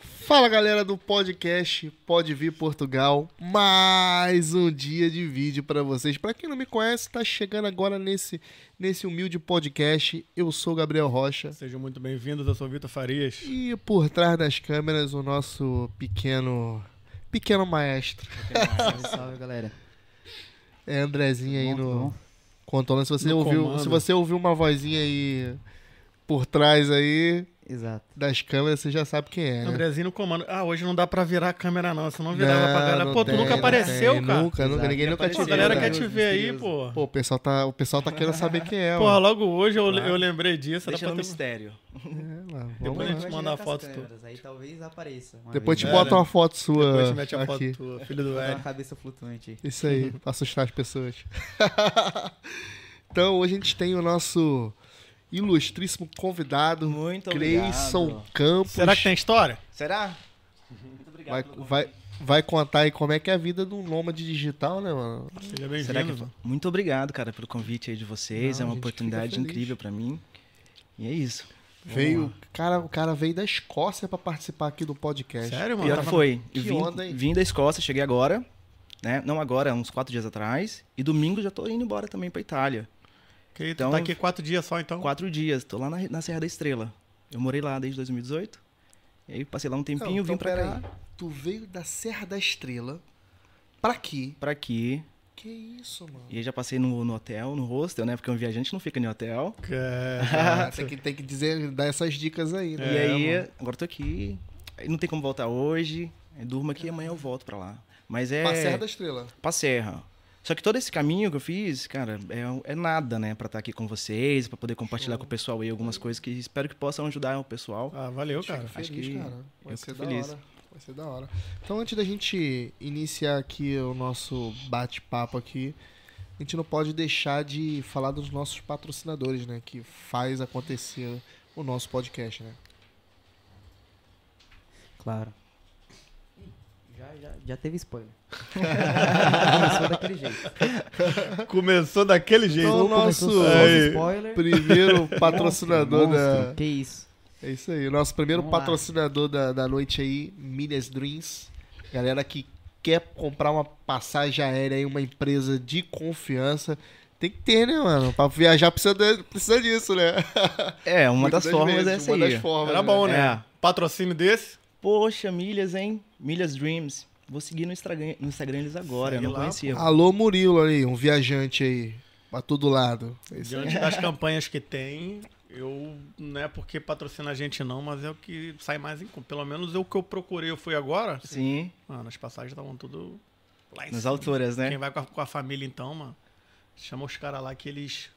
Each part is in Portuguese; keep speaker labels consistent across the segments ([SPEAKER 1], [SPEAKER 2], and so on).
[SPEAKER 1] Fala galera do podcast Pode Vir Portugal, mais um dia de vídeo para vocês. Para quem não me conhece, tá chegando agora nesse nesse humilde podcast. Eu sou o Gabriel Rocha
[SPEAKER 2] Sejam muito bem-vindos, eu sou o Vitor Farias.
[SPEAKER 1] e por trás das câmeras o nosso pequeno pequeno maestro
[SPEAKER 3] Salve, salve, galera.
[SPEAKER 1] é Andrezinho aí
[SPEAKER 3] Bom,
[SPEAKER 1] no
[SPEAKER 3] bom.
[SPEAKER 1] controle. Se você
[SPEAKER 2] No
[SPEAKER 1] ouviu,
[SPEAKER 2] comando.
[SPEAKER 1] se você ouviu uma vozinha aí por trás aí
[SPEAKER 3] Exato.
[SPEAKER 1] das câmeras, você já sabe quem é. Né?
[SPEAKER 2] Andrezinho no comando. Ah, hoje não dá pra virar a câmera, não. Se não virava pra galera.
[SPEAKER 1] não
[SPEAKER 2] Pô, tu
[SPEAKER 1] tem,
[SPEAKER 2] nunca
[SPEAKER 1] não
[SPEAKER 2] apareceu,
[SPEAKER 1] tem,
[SPEAKER 2] cara.
[SPEAKER 1] Nunca, nunca, ninguém nunca te
[SPEAKER 2] Pô, a
[SPEAKER 1] viu.
[SPEAKER 2] galera
[SPEAKER 1] né?
[SPEAKER 2] quer te ver aí, pô.
[SPEAKER 1] Pô, o pessoal tá, o pessoal tá querendo saber quem é, mano.
[SPEAKER 2] logo hoje eu, eu lembrei disso.
[SPEAKER 4] Deixa no
[SPEAKER 2] pra ter...
[SPEAKER 4] mistério.
[SPEAKER 1] É, mano,
[SPEAKER 2] Depois
[SPEAKER 1] vamos
[SPEAKER 2] a
[SPEAKER 1] lá.
[SPEAKER 2] gente manda a foto tu.
[SPEAKER 3] câmeras, Aí talvez apareça.
[SPEAKER 1] Depois te
[SPEAKER 3] vez.
[SPEAKER 1] Bota uma foto sua
[SPEAKER 2] Depois te mete a foto tua, filho do velho.
[SPEAKER 3] cabeça flutuante aí.
[SPEAKER 1] Isso aí, pra assustar as pessoas. então, hoje a gente tem o nosso ilustríssimo convidado,
[SPEAKER 4] Muito
[SPEAKER 1] Cleison
[SPEAKER 4] obrigado.
[SPEAKER 1] Campos.
[SPEAKER 2] Será que tem história?
[SPEAKER 4] Será? Muito obrigado.
[SPEAKER 1] vai, vai, vai contar aí como é que é a vida um nômade digital, né, mano?
[SPEAKER 2] Seja
[SPEAKER 4] Será que...
[SPEAKER 2] bem-vindo.
[SPEAKER 4] Muito obrigado, cara, pelo convite aí de vocês.
[SPEAKER 1] Não,
[SPEAKER 4] é uma oportunidade incrível pra mim. E é isso.
[SPEAKER 1] Veio, cara, o cara veio da Escócia pra participar aqui do podcast.
[SPEAKER 2] Sério, mano?
[SPEAKER 4] Pior que
[SPEAKER 2] Tava-
[SPEAKER 4] foi.
[SPEAKER 1] Que
[SPEAKER 4] Eu vim,
[SPEAKER 1] onda, hein?
[SPEAKER 4] vim da Escócia, cheguei agora. Né? Não agora, uns quatro dias atrás. E domingo já tô indo embora também pra Itália.
[SPEAKER 2] Que tu
[SPEAKER 4] Então-
[SPEAKER 2] tá aqui quatro dias só, então.
[SPEAKER 4] Quatro dias. Tô lá na, na Serra da Estrela. Eu morei lá desde 2018. E aí passei lá um tempinho,
[SPEAKER 1] Não, então
[SPEAKER 4] vim pra cá.
[SPEAKER 1] aí. Tu veio da Serra da Estrela pra aqui.
[SPEAKER 4] Pra aqui.
[SPEAKER 1] Que isso, mano?
[SPEAKER 4] E aí já passei no, no hotel, no hostel, né? Porque um viajante não fica em hotel.
[SPEAKER 2] É,
[SPEAKER 1] Ah, tem, que, tem que dizer, dar essas dicas aí, né?
[SPEAKER 4] e
[SPEAKER 2] É,
[SPEAKER 4] aí,
[SPEAKER 2] mano.
[SPEAKER 4] agora tô aqui. Não tem como voltar hoje. Durmo aqui e amanhã eu volto pra lá. Mas é.
[SPEAKER 1] Pra Serra da Estrela.
[SPEAKER 4] pra Serra. Só que todo esse caminho que eu fiz, cara, é, é nada, né? Pra estar aqui com vocês, pra poder compartilhar com o pessoal aí algumas coisas que espero que possam ajudar o pessoal.
[SPEAKER 2] Ah, valeu, cara.
[SPEAKER 4] Acho
[SPEAKER 1] feliz,
[SPEAKER 4] que
[SPEAKER 1] cara. Vai
[SPEAKER 4] eu
[SPEAKER 1] ser
[SPEAKER 4] fico
[SPEAKER 1] da
[SPEAKER 4] feliz.
[SPEAKER 1] hora. Vai ser da hora. Então, antes da gente iniciar aqui o nosso bate-papo aqui, a gente não pode deixar de falar dos nossos patrocinadores, né? Que faz acontecer o nosso podcast, né?
[SPEAKER 3] Claro. Já, já, teve spoiler. Começou daquele jeito.
[SPEAKER 2] Começou daquele jeito.
[SPEAKER 1] Então,
[SPEAKER 3] Começou
[SPEAKER 1] nosso
[SPEAKER 2] Aí.
[SPEAKER 1] primeiro patrocinador
[SPEAKER 3] Monstro,
[SPEAKER 1] da...
[SPEAKER 3] monstro. Que isso.
[SPEAKER 1] É isso aí. O nosso primeiro
[SPEAKER 3] Vamos
[SPEAKER 1] patrocinador da, da noite aí, Milhas Dreams. Galera que quer comprar uma passagem aérea em uma empresa de confiança. Tem que ter, né, mano? Pra viajar precisa, de- precisa disso, né?
[SPEAKER 4] É, uma
[SPEAKER 1] Muitas
[SPEAKER 4] das formas
[SPEAKER 1] vezes,
[SPEAKER 4] é essa
[SPEAKER 1] uma
[SPEAKER 4] aí.
[SPEAKER 1] das formas.
[SPEAKER 2] Era bom, né?
[SPEAKER 4] É.
[SPEAKER 2] Patrocínio desse.
[SPEAKER 4] Poxa, milhas, hein? Milhas Dreams. Vou seguir no Instagram, no Instagram eles agora, eu
[SPEAKER 2] Segue
[SPEAKER 4] não
[SPEAKER 2] lá,
[SPEAKER 4] conhecia.
[SPEAKER 1] Alô, Murilo ali, um viajante aí. Pra todo lado. É aí.
[SPEAKER 2] Diante das campanhas que tem, eu não é porque patrocina a gente não, mas é o que sai mais em conta. Pelo menos é o que eu procurei, eu fui agora.
[SPEAKER 4] Sim,
[SPEAKER 2] Mano, as passagens estavam tudo lá em
[SPEAKER 4] nas
[SPEAKER 2] cima.
[SPEAKER 4] alturas, né?
[SPEAKER 2] Quem vai com a, com a família então, mano, chama os caras lá que eles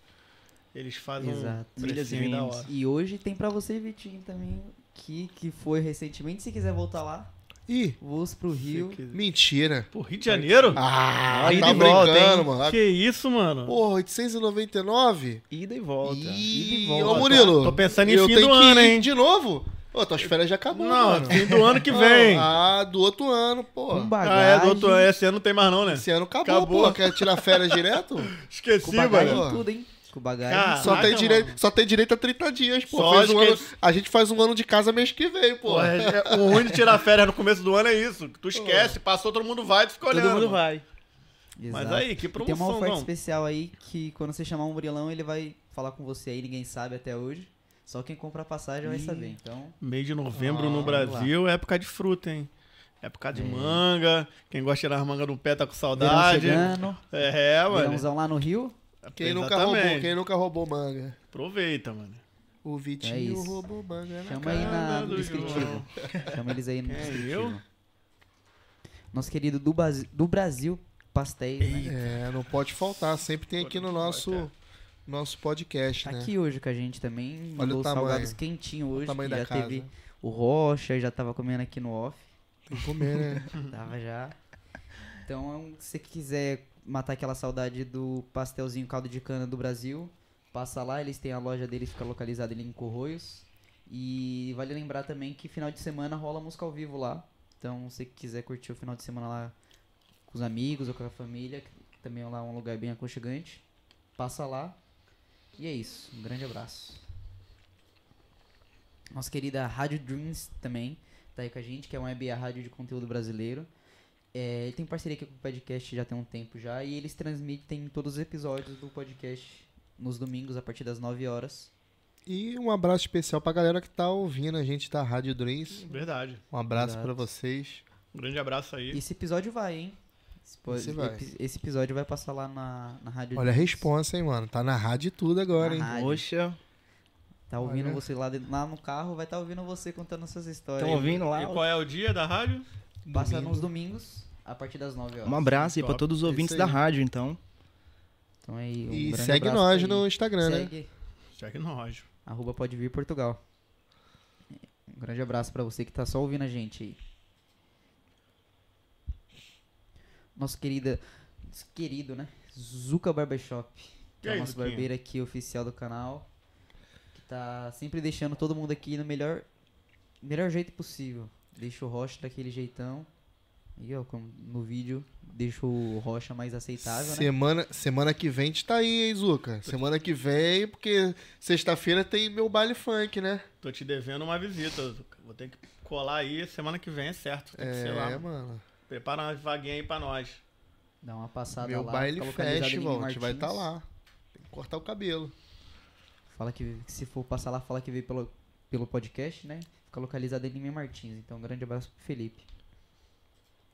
[SPEAKER 2] eles fazem
[SPEAKER 3] Exato.
[SPEAKER 2] um aí da
[SPEAKER 4] Milhas
[SPEAKER 2] hora.
[SPEAKER 3] E hoje tem pra você, Vitinho, também, que, que foi recentemente. Se quiser voltar lá,
[SPEAKER 1] Ih,
[SPEAKER 3] voos pro Rio.
[SPEAKER 2] Que-
[SPEAKER 1] mentira.
[SPEAKER 2] Pô, Rio de Janeiro?
[SPEAKER 1] Ah,
[SPEAKER 4] Aí
[SPEAKER 1] tá
[SPEAKER 4] de volta,
[SPEAKER 1] brincando,
[SPEAKER 4] hein?
[SPEAKER 1] mano.
[SPEAKER 2] Que isso, mano?
[SPEAKER 1] Porra, 899?
[SPEAKER 4] Ida e volta.
[SPEAKER 3] Ida
[SPEAKER 1] Ih,
[SPEAKER 3] e volta.
[SPEAKER 1] ô Murilo.
[SPEAKER 2] Tô pensando em
[SPEAKER 1] eu
[SPEAKER 2] fim
[SPEAKER 1] tenho
[SPEAKER 2] do
[SPEAKER 1] que
[SPEAKER 2] ano,
[SPEAKER 1] ir
[SPEAKER 2] hein?
[SPEAKER 1] De novo? Ô, tuas férias já acabou,
[SPEAKER 2] não,
[SPEAKER 1] mano.
[SPEAKER 2] fim do ano que vem.
[SPEAKER 1] Ah, do outro ano, pô.
[SPEAKER 3] Com
[SPEAKER 2] Ah,
[SPEAKER 3] bagagem.
[SPEAKER 2] é, do outro, esse ano não tem mais não, né?
[SPEAKER 1] Esse ano acabou,
[SPEAKER 2] Acabou.
[SPEAKER 1] pô. Quer tirar férias direto?
[SPEAKER 2] Esqueci,
[SPEAKER 3] Com bagagem
[SPEAKER 2] mano.
[SPEAKER 3] e tudo, hein? Com bagagem.
[SPEAKER 1] Só, tem direito,
[SPEAKER 2] mano.
[SPEAKER 1] só tem direito a 30 dias, pô. Um ano-
[SPEAKER 2] esquece.
[SPEAKER 1] a gente faz um ano de casa mês que vem, pô.
[SPEAKER 2] Pô, é- é- o ruim de tirar férias no começo do ano é isso. Tu esquece, passou, todo mundo vai, tu fica olhando.
[SPEAKER 4] Todo mundo vai.
[SPEAKER 2] Mas
[SPEAKER 3] Exato.
[SPEAKER 2] aí, que
[SPEAKER 3] E tem uma
[SPEAKER 2] promoção,
[SPEAKER 3] oferta
[SPEAKER 2] não?
[SPEAKER 3] especial aí que quando você chamar um Murilão, ele vai falar com você aí, ninguém sabe até hoje. Só quem compra a passagem vai saber. Então,
[SPEAKER 2] Mês de novembro
[SPEAKER 3] Ah,
[SPEAKER 2] no Brasil é época de fruta, hein? Época de
[SPEAKER 3] É.
[SPEAKER 2] manga. Quem gosta de tirar as mangas do pé tá com saudade. É, mano.
[SPEAKER 3] verãozão lá no Rio.
[SPEAKER 1] Quem nunca, roubou, quem nunca roubou manga?
[SPEAKER 2] Aproveita, mano.
[SPEAKER 1] O Vitinho
[SPEAKER 3] É isso.
[SPEAKER 1] roubou manga. na
[SPEAKER 3] Chama aí na, no descritivo. Chama eles aí no
[SPEAKER 2] É,
[SPEAKER 3] descritivo.
[SPEAKER 2] eu?
[SPEAKER 3] Nosso querido do, Basi- do Brasil Pastéis, né?
[SPEAKER 1] É, não pode faltar. Sempre tem aqui no nosso, nosso podcast,
[SPEAKER 3] Tá
[SPEAKER 1] né?
[SPEAKER 3] aqui hoje com a gente também.
[SPEAKER 1] Olha
[SPEAKER 3] Mandou
[SPEAKER 1] o
[SPEAKER 3] os
[SPEAKER 1] tamanho.
[SPEAKER 3] salgados quentinhos hoje.
[SPEAKER 1] tamanho
[SPEAKER 3] que
[SPEAKER 1] da
[SPEAKER 3] já
[SPEAKER 1] casa.
[SPEAKER 3] teve o Rocha, já tava comendo aqui no off.
[SPEAKER 1] Tem que comer, né?
[SPEAKER 3] Tava já. Então, se você quiser matar aquela saudade do pastelzinho caldo de cana do Brasil, passa lá, eles têm a loja deles, fica localizada ali em Corroios. E vale lembrar também que final de semana rola música ao vivo lá. Então, se quiser curtir o final de semana lá com os amigos ou com a família, que também é lá um lugar bem aconchegante, passa lá. E é isso. Um grande abraço. Nossa querida Rádio Dreams também tá aí com a gente, que é uma web rádio de conteúdo brasileiro. É, ele tem parceria aqui com o podcast já tem um tempo já, e eles transmitem todos os episódios do podcast nos domingos, a partir das 9 horas.
[SPEAKER 1] E um abraço especial pra galera que tá ouvindo a gente da Rádio Dreams.
[SPEAKER 2] Verdade.
[SPEAKER 1] Um abraço pra vocês.
[SPEAKER 2] Um grande abraço aí.
[SPEAKER 3] Esse episódio vai, hein? Esse,
[SPEAKER 1] vai.
[SPEAKER 3] esse episódio vai passar lá na, na rádio.
[SPEAKER 1] Olha a
[SPEAKER 3] Dreams.
[SPEAKER 1] responsa, hein, mano. Tá na rádio e tudo agora,
[SPEAKER 3] Na
[SPEAKER 1] hein?
[SPEAKER 3] rádio.
[SPEAKER 4] Poxa,
[SPEAKER 3] Tá ouvindo
[SPEAKER 1] Olha.
[SPEAKER 3] você lá, dentro- lá no carro, vai estar ouvindo você contando suas histórias.
[SPEAKER 4] estão ouvindo lá?
[SPEAKER 2] E qual é o dia da rádio?
[SPEAKER 3] Passa
[SPEAKER 1] Domingo.
[SPEAKER 3] nos domingos, a partir das 9 horas.
[SPEAKER 4] Um abraço aí pra
[SPEAKER 2] Top.
[SPEAKER 4] todos os ouvintes da rádio, então.
[SPEAKER 3] Então aí, um
[SPEAKER 1] E segue nós no Instagram, né?
[SPEAKER 3] Segue,
[SPEAKER 2] Segue nós.
[SPEAKER 3] arroba pode vir Portugal. Um grande abraço pra você que tá só ouvindo a gente aí. Nosso querida, querido, né? Zuka Barbershop. Que é nosso barbeiro aqui oficial do canal. Que tá sempre deixando todo mundo aqui no melhor, melhor jeito possível. Deixa o Rocha daquele jeitão. E ó, como no vídeo, deixa o Rocha mais aceitável, né?
[SPEAKER 1] Semana, semana que vem a gente tá aí, hein, Zuca? Semana que vem, porque sexta-feira tem meu baile funk, né?
[SPEAKER 2] Tô te devendo uma visita. Zuca. Vou ter que colar aí. Semana que vem é certo. Tem que ser lá.
[SPEAKER 1] É, mano.
[SPEAKER 2] Prepara uma vaguinha aí pra nós.
[SPEAKER 3] Dá uma passada
[SPEAKER 1] Meu
[SPEAKER 3] lá.
[SPEAKER 1] baile
[SPEAKER 3] localizado em
[SPEAKER 1] festival, a gente vai estar
[SPEAKER 3] Martins.
[SPEAKER 1] lá. Tem que cortar o cabelo.
[SPEAKER 3] Fala que que se for passar lá, fala que veio pelo, pelo podcast, né? Fica localizado em Lima Martins. Então, um grande abraço pro Felipe.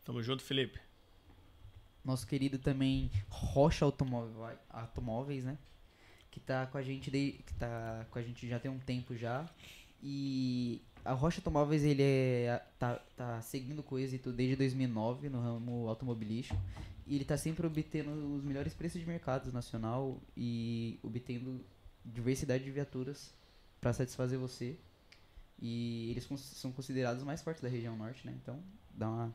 [SPEAKER 2] Tamo junto, Felipe.
[SPEAKER 3] Nosso querido também Rocha Automóvel, Automóveis, né? Que tá com a gente de, que tá com a gente já tem um tempo já. E a Rocha Automóveis ele é tá, tá seguindo com êxito desde 2009 no ramo automobilístico. E ele tá sempre obtendo os melhores preços de mercado nacional e obtendo diversidade de viaturas para satisfazer você. E eles são considerados os mais fortes da região norte, né? Então, dá uma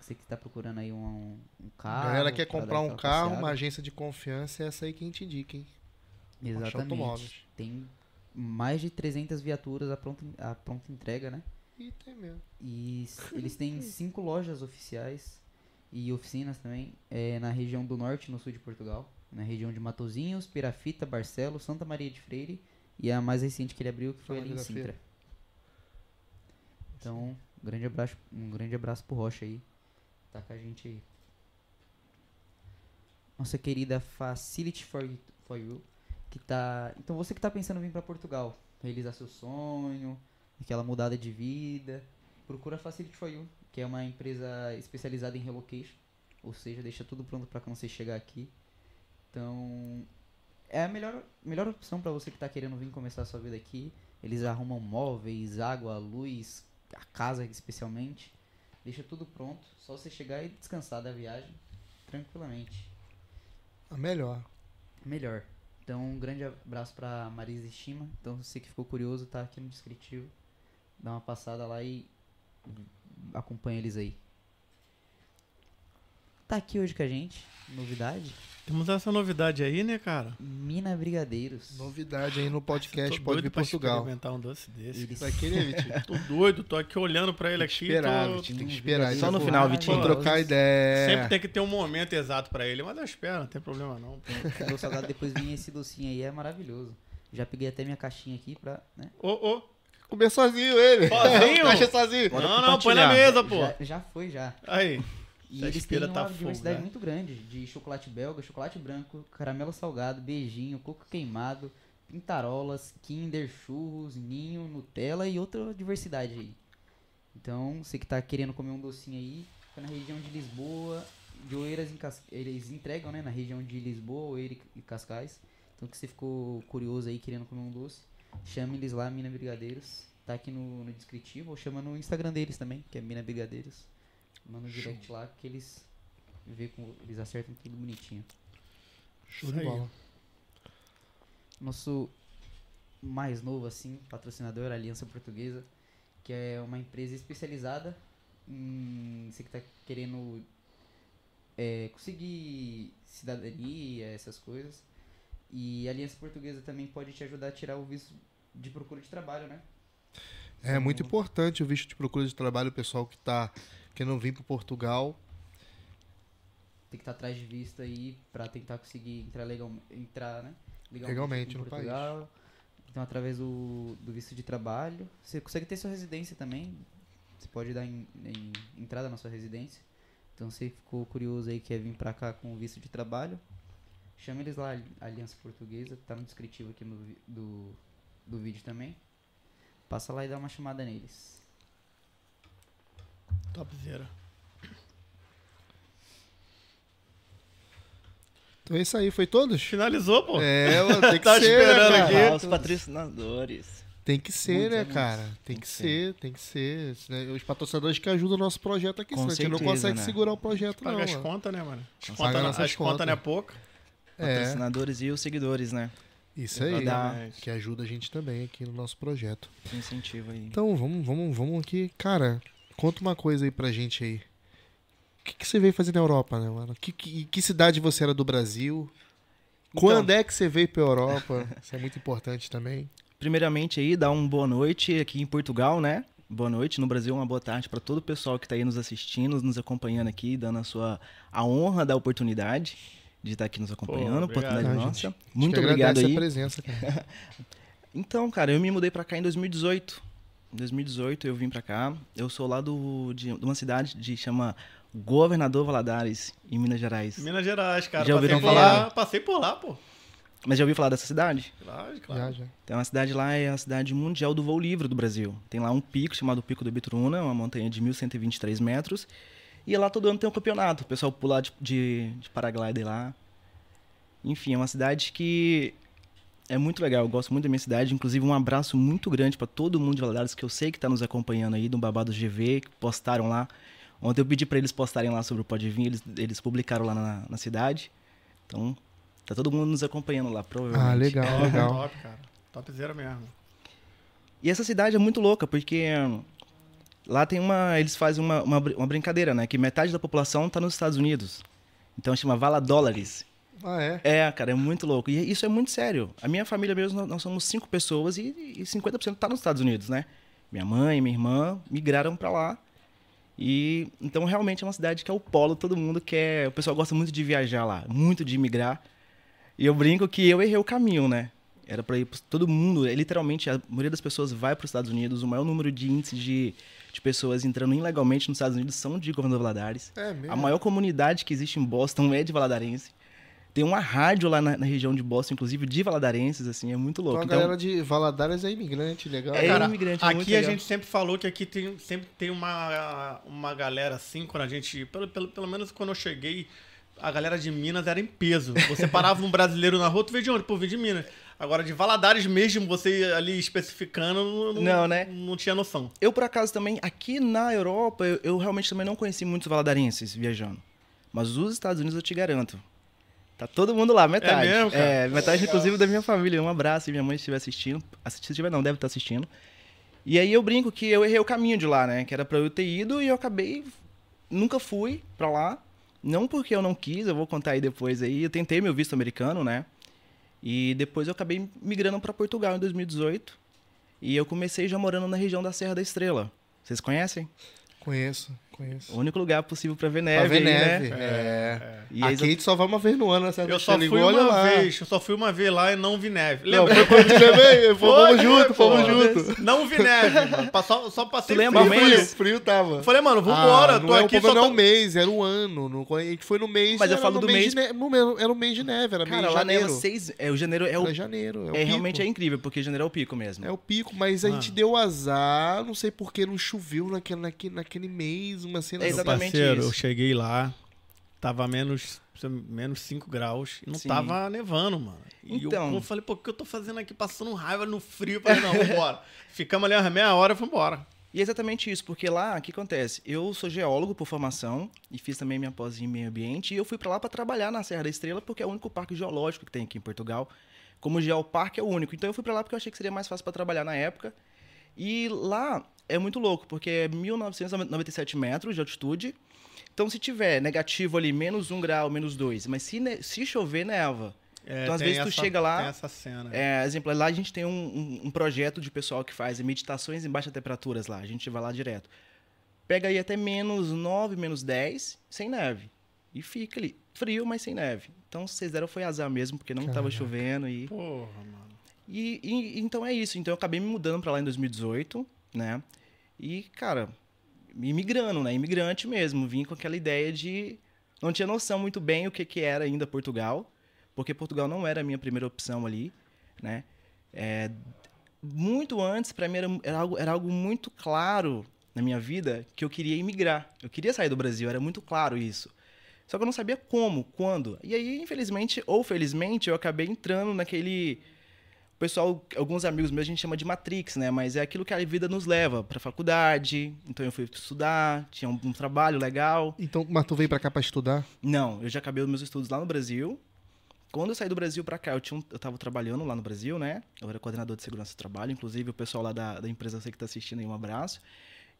[SPEAKER 3] você que tá procurando aí um, um carro.
[SPEAKER 1] galera quer comprar um carro,
[SPEAKER 3] passeada.
[SPEAKER 1] uma agência de confiança, é essa aí que a gente indica, hein?
[SPEAKER 3] Exatamente.
[SPEAKER 1] Automóveis.
[SPEAKER 3] Tem mais de 300 viaturas à pronta, à pronta entrega, né?
[SPEAKER 1] E tem mesmo.
[SPEAKER 3] E eles têm cinco lojas oficiais e oficinas também é, na região do norte e no sul de Portugal. Na região de Matozinhos, Pirafita, Barcelos, Santa Maria de Freire e a mais recente que ele abriu que foi ali em Sintra. Então, grande abraço, um grande abraço pro Rocha aí. Tá com a gente aí. Nossa querida Facility for, for You, que tá. Então você que tá pensando em vir para Portugal, realizar seu sonho, aquela mudada de vida, procura Facility for You, que é uma empresa especializada em relocation, ou seja, deixa tudo pronto para quando você chegar aqui. Então, é a melhor, melhor opção para você que tá querendo vir começar sua vida aqui. Eles arrumam móveis, água, luz, a casa especialmente. Deixa tudo pronto, só você chegar e descansar da viagem tranquilamente.
[SPEAKER 1] Melhor.
[SPEAKER 3] Melhor. Então, um grande abraço pra Marisa Estima. Então, você que ficou curioso, tá aqui no descritivo. Dá uma passada lá e acompanha eles aí. Tá aqui hoje com a gente, novidade,
[SPEAKER 2] Temos essa novidade aí, né, cara?
[SPEAKER 3] Mina Brigadeiros.
[SPEAKER 1] Novidade aí no podcast
[SPEAKER 2] Tô
[SPEAKER 1] Pode Vir Portugal.
[SPEAKER 2] experimentar um doce desse.
[SPEAKER 3] Eles
[SPEAKER 1] Vai querer, Vitinho?
[SPEAKER 2] Tô doido, tô aqui olhando pra ele
[SPEAKER 1] Tem que
[SPEAKER 2] aqui.
[SPEAKER 1] esperar,
[SPEAKER 2] tô-
[SPEAKER 1] Vitinho, tem que esperar.
[SPEAKER 4] Só no final, Vitinho.
[SPEAKER 1] Vou trocar ideia.
[SPEAKER 2] Sempre tem que ter um momento exato pra ele, mas eu espero, não tem problema não. pô.
[SPEAKER 3] Meu salgado depois vinha esse docinho aí, é maravilhoso. Já peguei até minha caixinha aqui pra, né?
[SPEAKER 2] Ô, ô,
[SPEAKER 1] Comer sozinho ele.
[SPEAKER 2] Sozinho?
[SPEAKER 1] Caixa sozinho.
[SPEAKER 4] Bora
[SPEAKER 2] não, não, põe na mesa, pô.
[SPEAKER 3] Já, já foi, já.
[SPEAKER 2] Aí,
[SPEAKER 3] E
[SPEAKER 2] Essa
[SPEAKER 3] eles têm
[SPEAKER 2] espira
[SPEAKER 3] uma
[SPEAKER 2] tá fogo,
[SPEAKER 3] diversidade
[SPEAKER 2] né?
[SPEAKER 3] muito grande de chocolate belga, chocolate branco, caramelo salgado, beijinho, coco queimado, pintarolas, kinder, churros, ninho, Nutella e outra diversidade aí. Então, você que tá querendo comer um docinho aí, fica na região de Lisboa, de Oeiras em Cas... eles entregam, né, na região de Lisboa, Oeiras e Cascais. Então, que você ficou curioso aí querendo comer um doce, chame eles lá, Mina Brigadeiros. Tá aqui no, no descritivo, ou chama no Instagram deles também, que é Mina Brigadeiros. Manda um direct lá que eles vê com eles acertam tudo bonitinho.
[SPEAKER 1] Show de bola.
[SPEAKER 3] Nosso mais novo assim, patrocinador, Aliança Portuguesa, que é uma empresa especializada em você que tá querendo é, conseguir cidadania, essas coisas. E a Aliança Portuguesa também pode te ajudar a tirar o visto de procura de trabalho, né?
[SPEAKER 1] É muito importante o visto de procura de trabalho, o pessoal que tá querendo vir para Portugal.
[SPEAKER 3] tem que estar atrás de visto aí pra tentar conseguir entrar legal, entrar, né?
[SPEAKER 1] Legalmente
[SPEAKER 3] em
[SPEAKER 1] no país.
[SPEAKER 3] Então, através do, do visto de trabalho, você consegue ter sua residência também, Você pode dar em, em entrada na sua residência. Então, você ficou curioso aí, quer vir pra cá com visto de trabalho, chama eles lá, Aliança Portuguesa, tá no descritivo aqui no, do, do vídeo também. Passa lá e dá uma chamada neles.
[SPEAKER 2] Topzera.
[SPEAKER 1] Então é isso aí, foi todos?
[SPEAKER 2] Finalizou, pô.
[SPEAKER 1] É, mano, tem que
[SPEAKER 2] Tá
[SPEAKER 1] ser, né,
[SPEAKER 2] esperando
[SPEAKER 1] cara?
[SPEAKER 2] aqui.
[SPEAKER 4] Ah, os patrocinadores.
[SPEAKER 1] Tem que ser,
[SPEAKER 4] Muitos
[SPEAKER 1] né, cara? Tem
[SPEAKER 4] Tem
[SPEAKER 1] que
[SPEAKER 4] que
[SPEAKER 1] ser, tem que ser. né? Os patrocinadores que ajudam o nosso projeto aqui,
[SPEAKER 4] Com
[SPEAKER 1] senão a gente não consegue
[SPEAKER 4] né?
[SPEAKER 1] segurar o projeto, não.
[SPEAKER 2] Paga as contas, né, mano? As
[SPEAKER 1] Paga
[SPEAKER 2] contas
[SPEAKER 1] nossas
[SPEAKER 2] as contas
[SPEAKER 1] contas.
[SPEAKER 2] não é pouco.
[SPEAKER 1] É,
[SPEAKER 4] Patrocinadores e os seguidores, né?
[SPEAKER 1] isso aí. Que ajuda a gente também aqui no nosso projeto.
[SPEAKER 4] Incentivo aí.
[SPEAKER 1] Então, vamos, vamos, vamos aqui. Cara, conta uma coisa aí pra gente aí. O que, que você veio fazer na Europa, né, mano? Que, que, que cidade você era do Brasil? Quando é que você veio pra Europa? Isso é muito importante também.
[SPEAKER 4] Primeiramente aí, dar uma boa noite aqui em Portugal, né? Boa noite. No Brasil, uma boa tarde para todo o pessoal que está aí nos assistindo, nos acompanhando aqui, dando a sua a honra da oportunidade de estar aqui nos acompanhando,
[SPEAKER 2] obrigado.
[SPEAKER 4] oportunidade
[SPEAKER 1] Ah,
[SPEAKER 4] nossa.
[SPEAKER 1] gente.
[SPEAKER 4] Muito obrigado aí.
[SPEAKER 1] a presença, cara.
[SPEAKER 4] Então, cara, eu me mudei pra cá em 2018. Em 2018 eu vim pra cá. Eu sou lá do, de, de uma cidade de chama Governador Valadares, em Minas Gerais.
[SPEAKER 2] Minas Gerais, cara.
[SPEAKER 4] Já
[SPEAKER 2] passei
[SPEAKER 4] ouviram
[SPEAKER 2] por
[SPEAKER 1] falar?
[SPEAKER 2] lá, passei por lá, pô.
[SPEAKER 4] Mas já ouviu falar dessa cidade?
[SPEAKER 2] Claro, claro.
[SPEAKER 1] Já, já.
[SPEAKER 4] Então, a cidade lá é a cidade mundial do voo livre do Brasil. Tem lá um pico chamado Pico do Bituruna, uma montanha de 1.123 metros. E lá todo ano tem um campeonato. O pessoal pula de, de, de paraglider lá. Enfim, é uma cidade que é muito legal. Eu gosto muito da minha cidade. Inclusive, um abraço muito grande para todo mundo de Valadares que eu sei que está nos acompanhando aí do Babado GV, que postaram lá. Ontem eu pedi para eles postarem lá sobre o Pode Vir, eles, eles publicaram lá na, na cidade. Então, tá todo mundo nos acompanhando lá, provavelmente.
[SPEAKER 1] Ah, legal,
[SPEAKER 2] Top,
[SPEAKER 1] legal.
[SPEAKER 2] Top, cara. Topzera mesmo.
[SPEAKER 4] E essa cidade é muito louca, porque hum, lá tem uma. Eles fazem uma, uma, uma brincadeira, né? Que metade da população tá nos Estados Unidos. Então chama Vala Dólares.
[SPEAKER 1] Ah, é?
[SPEAKER 4] É, cara, é muito louco. E isso é muito sério. A minha família mesmo, nós- somos cinco pessoas e, e 50% tá nos Estados Unidos, né? Minha mãe, minha irmã migraram pra lá. E então realmente é uma cidade que é o polo, todo mundo quer. O pessoal gosta muito de viajar lá, muito de migrar. E eu brinco que eu errei o caminho, né? Era pra ir pra todo mundo, é, literalmente a maioria das pessoas vai para os Estados Unidos, o maior número de índice de, de pessoas entrando ilegalmente nos Estados Unidos são de Governador Valadares.
[SPEAKER 1] É mesmo.
[SPEAKER 4] A maior comunidade que existe em Boston é de valadarense. Tem uma rádio lá na, na região de Boston, inclusive de valadarenses, assim, é muito
[SPEAKER 1] Então
[SPEAKER 4] louco.
[SPEAKER 1] a
[SPEAKER 4] Então,
[SPEAKER 1] galera de Valadares é imigrante, legal.
[SPEAKER 4] É,
[SPEAKER 2] Cara,
[SPEAKER 4] imigrante, é muito
[SPEAKER 2] aqui a
[SPEAKER 4] legal.
[SPEAKER 2] gente sempre falou que aqui tem, sempre tem uma, uma galera assim, quando a gente. Pelo, pelo, pelo menos quando eu cheguei, a galera de Minas era em peso. Você parava um brasileiro na rua, tu veio de onde? Pô, veio de Minas. Agora, de Valadares mesmo, você ali especificando, não,
[SPEAKER 4] Não, né?
[SPEAKER 2] não tinha noção.
[SPEAKER 4] eu, por acaso, também, aqui na Europa, eu, eu realmente também não conheci muitos valadarenses viajando. Mas os Estados Unidos eu te garanto. Tá todo mundo lá, metade.
[SPEAKER 2] É mesmo, cara?
[SPEAKER 4] É, metade, inclusive, da minha família. Um abraço, se minha mãe estiver assistindo. Assistir, se estiver, não, deve estar assistindo. E aí eu brinco que eu errei o caminho de lá, né? Que era pra eu ter ido e eu acabei. Nunca fui pra lá. Não porque eu não quis, eu vou contar aí depois aí. Eu tentei meu visto americano, né? E depois eu acabei migrando pra Portugal em 2018. E eu comecei já morando na região da Serra da Estrela. Vocês conhecem?
[SPEAKER 1] Conheço, conheço.
[SPEAKER 4] O único lugar possível pra ver neve.
[SPEAKER 1] Pra ver
[SPEAKER 4] aí,
[SPEAKER 1] neve.
[SPEAKER 4] Né?
[SPEAKER 1] É.
[SPEAKER 4] E
[SPEAKER 1] Aqui a gente só vai uma vez no ano, né?
[SPEAKER 2] Eu só fui
[SPEAKER 1] olha
[SPEAKER 2] uma
[SPEAKER 1] lá.
[SPEAKER 2] vez, eu só fui uma vez lá e não vi neve.
[SPEAKER 1] Não,
[SPEAKER 2] Lembra?
[SPEAKER 1] foi quando te levei. Fomos junto, fomos junto.
[SPEAKER 2] Não vi neve, mano. Só, só passei
[SPEAKER 4] Tu lembra
[SPEAKER 2] frio.
[SPEAKER 1] frio,
[SPEAKER 4] mês?
[SPEAKER 1] frio tava.
[SPEAKER 2] Falei, mano, vambora,
[SPEAKER 1] Ah,
[SPEAKER 2] tô
[SPEAKER 1] não é
[SPEAKER 2] aqui, só
[SPEAKER 1] não é
[SPEAKER 2] tô...
[SPEAKER 1] o mês, era o ano. No- a gente foi no mês.
[SPEAKER 4] Mas eu falo do
[SPEAKER 1] mês.
[SPEAKER 4] mês.
[SPEAKER 1] De ne... no mês- Era o mês de neve, era
[SPEAKER 4] Cara,
[SPEAKER 1] mês de janeiro.
[SPEAKER 4] seis. É, o janeiro é o.
[SPEAKER 1] Era janeiro. É, o
[SPEAKER 4] É, realmente é incrível, porque janeiro é o pico mesmo.
[SPEAKER 1] É o pico, mas a gente deu azar, não sei porque não choveu naquele, naquele, naquele mês, uma cena
[SPEAKER 4] É exatamente
[SPEAKER 2] Parceiro,
[SPEAKER 4] isso.
[SPEAKER 2] eu cheguei lá, tava menos, menos 5 graus e não
[SPEAKER 4] Sim.
[SPEAKER 2] tava nevando, mano. E
[SPEAKER 4] Então.
[SPEAKER 2] eu, eu falei, pô, o que eu tô fazendo aqui passando raiva no frio? Eu falei, não, vambora. Ficamos ali umas meia hora e vambora.
[SPEAKER 4] E é exatamente isso, porque lá, o que acontece? Eu sou geólogo por formação e fiz também minha pós em meio ambiente e eu fui pra lá pra trabalhar na Serra da Estrela, porque é o único parque geológico que tem aqui em Portugal. Como geoparque é o único. Então eu fui pra lá porque eu achei que seria mais fácil pra trabalhar na época. E lá é muito louco, porque é 1997 metros de altitude. Então se tiver negativo ali, menos um grau, menos dois, mas se, ne- se chover, neva.
[SPEAKER 2] É,
[SPEAKER 4] Então, às vezes, tu
[SPEAKER 2] essa-
[SPEAKER 4] chega lá,
[SPEAKER 2] Tem essa cena.
[SPEAKER 4] É, exemplo, lá a gente tem um, um- um projeto de pessoal que faz meditações em baixas temperaturas lá. A gente vai lá direto. Pega aí até menos 9, menos 10, sem neve. E fica ali. Frio, mas sem neve. Então, se vocês deram foi azar mesmo, porque não tava
[SPEAKER 1] Caraca.
[SPEAKER 4] chovendo. E,
[SPEAKER 2] Porra, mano.
[SPEAKER 4] e, e- então é isso. Então eu acabei me mudando pra lá em 2018, né? E, cara, imigrando, né? Imigrante mesmo. Vim com aquela ideia de. Não tinha noção muito bem o que, que era ainda Portugal, porque Portugal não era a minha primeira opção ali, né? É, muito antes, para mim, era, era, algo, era algo muito claro na minha vida que eu queria imigrar. Eu queria sair do Brasil, era muito claro isso. Só que eu não sabia como, quando. E aí, infelizmente ou felizmente, eu acabei entrando naquele. O pessoal, alguns amigos meus, a gente chama de Matrix, né? Mas é aquilo que a vida nos leva para faculdade. Então eu fui estudar, tinha um, um trabalho legal.
[SPEAKER 1] Então, mas tu veio pra cá pra estudar?
[SPEAKER 4] Não, eu já acabei os meus estudos lá no Brasil. Quando eu saí do Brasil para cá, eu, tinha um, eu tava trabalhando lá no Brasil, né? Eu era coordenador de segurança do trabalho, inclusive o pessoal lá da, da empresa, eu sei que tá assistindo aí, um abraço.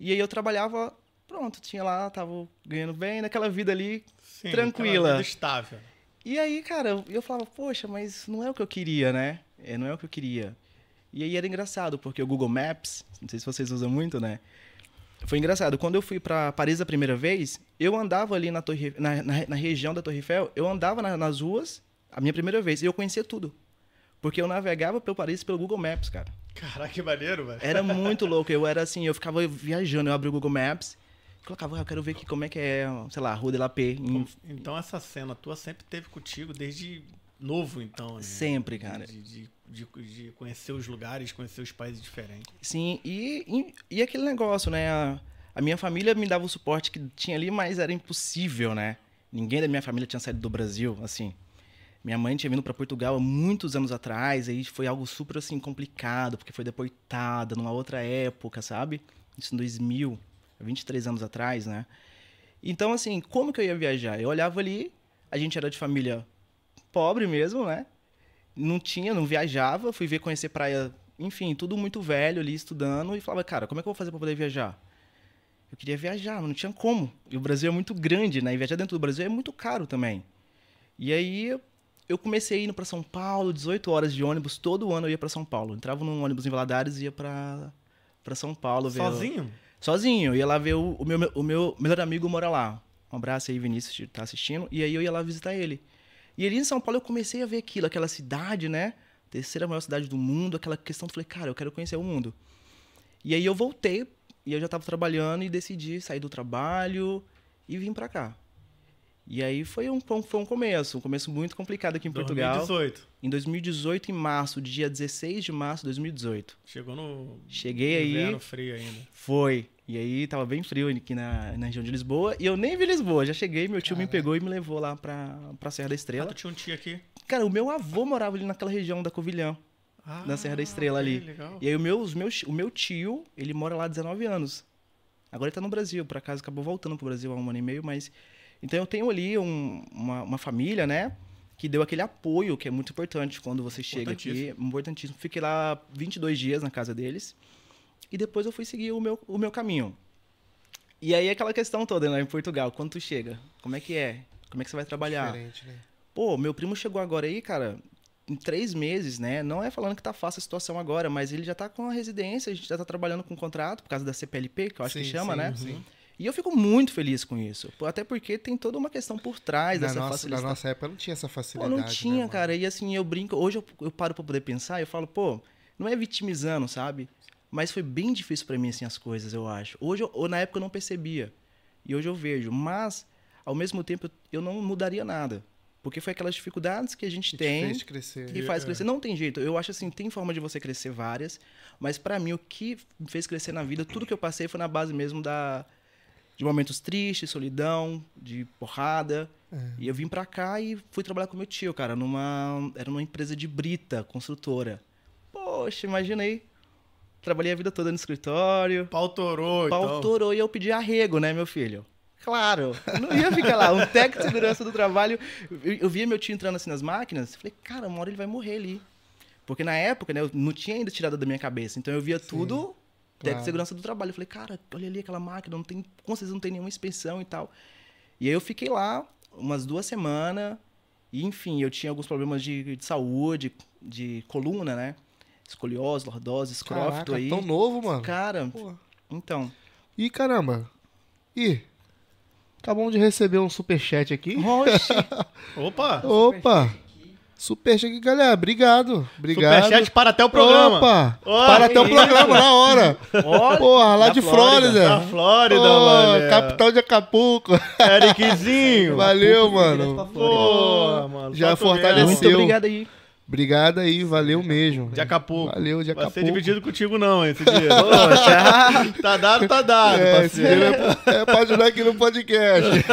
[SPEAKER 4] E aí eu trabalhava, pronto, tinha lá, tava ganhando bem, naquela vida ali,
[SPEAKER 2] Sim,
[SPEAKER 4] Tranquila.
[SPEAKER 2] vida estável.
[SPEAKER 4] E aí, cara, eu- eu falava, poxa, mas não é o que eu queria, né? É, não é o que eu queria. E aí era engraçado, porque o Google Maps, não sei se vocês usam muito, né? Foi engraçado. Quando eu fui pra Paris a primeira vez, eu andava ali na, Torre, na, na, na região da Torre Eiffel, eu andava na- nas ruas, a minha primeira vez, e eu conhecia tudo. Porque eu navegava pelo Paris pelo Google Maps, cara.
[SPEAKER 2] Caraca, que maneiro, velho.
[SPEAKER 4] Era muito louco. Eu era assim, eu ficava viajando, eu abri o Google Maps, colocava, ah, eu quero ver aqui como é que é, sei lá, Rua de la Paix, em
[SPEAKER 2] Então essa cena tua sempre teve contigo desde novo, então. né?
[SPEAKER 4] Sempre, cara.
[SPEAKER 2] De, de, de, de conhecer os lugares, conhecer os países diferentes.
[SPEAKER 4] Sim, e, e, e aquele negócio, né? A, a minha família me dava o suporte que tinha ali, mas era impossível, né? Ninguém da minha família tinha saído do Brasil, assim. Minha mãe tinha vindo para Portugal há muitos anos atrás, aí foi algo super, assim, complicado, porque foi deportada numa outra época, sabe? Isso em 2000, há 23 anos atrás, né? Então, assim, como que eu ia viajar? Eu olhava ali, a gente era de família pobre mesmo, né? Não tinha, não viajava, fui ver conhecer praia, enfim, tudo muito velho ali estudando e falava, cara, como é que eu vou fazer para poder viajar? Eu queria viajar, mas não tinha como. E o Brasil é muito grande, né? E viajar dentro do Brasil é muito caro também. E aí eu comecei indo para São Paulo, 18 horas de ônibus, todo ano eu ia para São Paulo. Entrava num ônibus em Valadares e ia para para São Paulo ver.
[SPEAKER 2] Sozinho?
[SPEAKER 4] Sozinho, eu ia lá ver o, o meu, o meu melhor amigo mora lá. Um abraço aí, Vinícius, que tá assistindo. E aí eu ia lá visitar ele. E ali em São Paulo eu comecei a ver aquilo, aquela cidade, né? Terceira maior cidade do mundo, aquela questão. Falei, cara, eu quero conhecer o mundo. E aí eu voltei, e eu já tava trabalhando e decidi sair do trabalho e vim pra cá. E aí foi um, foi um começo, um começo muito complicado aqui em Portugal.
[SPEAKER 2] 2018.
[SPEAKER 4] Em 2018, em março, dia 16 de março de 2018.
[SPEAKER 2] Chegou no
[SPEAKER 4] Cheguei aí.
[SPEAKER 2] inverno frio ainda.
[SPEAKER 4] Foi. E aí tava bem frio aqui na, na região de Lisboa. E eu nem vi Lisboa. Já cheguei, meu tio me pegou e me levou lá pra, pra Serra da
[SPEAKER 2] Ah,
[SPEAKER 4] Estrela.
[SPEAKER 2] tu tinha um tio aqui?
[SPEAKER 4] Cara, o meu avô morava ali naquela região da Covilhã.
[SPEAKER 2] Ah,
[SPEAKER 4] Na Serra da Estrela ali.
[SPEAKER 2] que Legal.
[SPEAKER 4] E aí o meu, os meus, o meu tio, ele mora lá há 19 anos. Agora ele tá no Brasil. Por acaso acabou voltando pro Brasil há um ano e meio, mas... Então eu tenho ali um- uma, uma família, né? Que deu aquele apoio, que é muito importante quando você chega aqui.
[SPEAKER 2] Importantíssimo.
[SPEAKER 4] Fiquei lá 22 dias na casa deles. E depois eu fui seguir o meu, o meu caminho. E aí aquela questão toda, né? Em Portugal, quando tu chega, como é que é? Como é que você vai trabalhar?
[SPEAKER 1] Né?
[SPEAKER 4] Pô, meu primo chegou agora aí, cara, em três meses, né? Não é falando que tá fácil a situação agora, mas ele já tá com a residência, a gente já tá trabalhando com contrato, por causa da CPLP, que eu acho que
[SPEAKER 1] Sim,
[SPEAKER 4] chama,
[SPEAKER 1] sim,
[SPEAKER 4] né?
[SPEAKER 1] sim.
[SPEAKER 4] E eu fico muito feliz com isso. Pô, Até porque tem toda uma questão por trás
[SPEAKER 1] Na
[SPEAKER 4] dessa
[SPEAKER 1] nossa, na
[SPEAKER 4] facilidade.
[SPEAKER 1] nossa época não tinha essa
[SPEAKER 4] Pô,
[SPEAKER 1] facilidade.
[SPEAKER 4] não
[SPEAKER 1] né,
[SPEAKER 4] tinha,
[SPEAKER 1] mano?
[SPEAKER 4] cara. E assim, eu brinco. Hoje eu, eu paro pra poder pensar e eu falo, pô, não é vitimizando, sabe? Mas foi bem difícil pra mim, assim, as coisas, eu acho. Hoje, eu, ou na época eu não percebia. E hoje eu vejo. Mas, ao mesmo tempo, eu- não mudaria nada. Porque foi aquelas dificuldades que a gente
[SPEAKER 1] Que te
[SPEAKER 4] tem
[SPEAKER 1] fez crescer.
[SPEAKER 4] que faz crescer. Não tem jeito. Eu acho assim, tem forma de você crescer várias, mas pra mim o que me fez crescer na vida, tudo que eu passei foi na base mesmo da de momentos tristes, solidão, de porrada.
[SPEAKER 1] É.
[SPEAKER 4] E eu vim pra cá e fui trabalhar com meu tio, cara, numa era numa empresa de brita, construtora. Poxa, imagina aí. Trabalhei a vida toda no escritório.
[SPEAKER 2] Pau torou,
[SPEAKER 4] Pau
[SPEAKER 2] então.
[SPEAKER 4] torou e eu pedi arrego, né, meu filho? Claro, não ia ficar lá. Um técnico de segurança do trabalho. Eu, eu via meu tio entrando assim nas máquinas. Falei, cara, uma hora ele vai morrer ali. Porque na época, né, eu não tinha ainda tirado da minha cabeça. Então eu via tudo técnico
[SPEAKER 1] claro.
[SPEAKER 4] de segurança do trabalho. Eu falei, cara, olha ali aquela máquina, não tem, com certeza não tem nenhuma inspeção e tal. E aí eu fiquei lá umas duas semanas. E enfim, eu tinha alguns problemas de, de saúde, de coluna, né? Escoliose, lordose, escrófito aí.
[SPEAKER 1] tão novo, mano.
[SPEAKER 4] Cara,
[SPEAKER 1] Pô.
[SPEAKER 4] então.
[SPEAKER 1] Ih, caramba. Ih, acabamos de receber um superchat aqui.
[SPEAKER 4] Oxe,
[SPEAKER 2] Opa!
[SPEAKER 1] Opa! Superchat, galera, obrigado. Obrigado.
[SPEAKER 2] Superchat para até o programa.
[SPEAKER 1] Opa! Para até o programa na hora. Porra, lá de
[SPEAKER 4] Flórida.
[SPEAKER 1] Flórida.
[SPEAKER 2] Da Flórida, mano.
[SPEAKER 1] Capital de Acapulco.
[SPEAKER 2] Ericzinho.
[SPEAKER 1] Valeu, mano.
[SPEAKER 2] Pô, mano.
[SPEAKER 1] Já fortaleceu.
[SPEAKER 2] mesmo.
[SPEAKER 4] Muito obrigado aí.
[SPEAKER 1] Obrigado aí, valeu mesmo.
[SPEAKER 2] De Acapulco.
[SPEAKER 1] Valeu, de
[SPEAKER 2] Vai ser
[SPEAKER 1] Acapulco.
[SPEAKER 2] dividido contigo não, esse dia.
[SPEAKER 4] Poxa.
[SPEAKER 2] tá dado, tá dado,
[SPEAKER 1] É,
[SPEAKER 2] parceiro.
[SPEAKER 1] é, é pra ajudar aqui no podcast.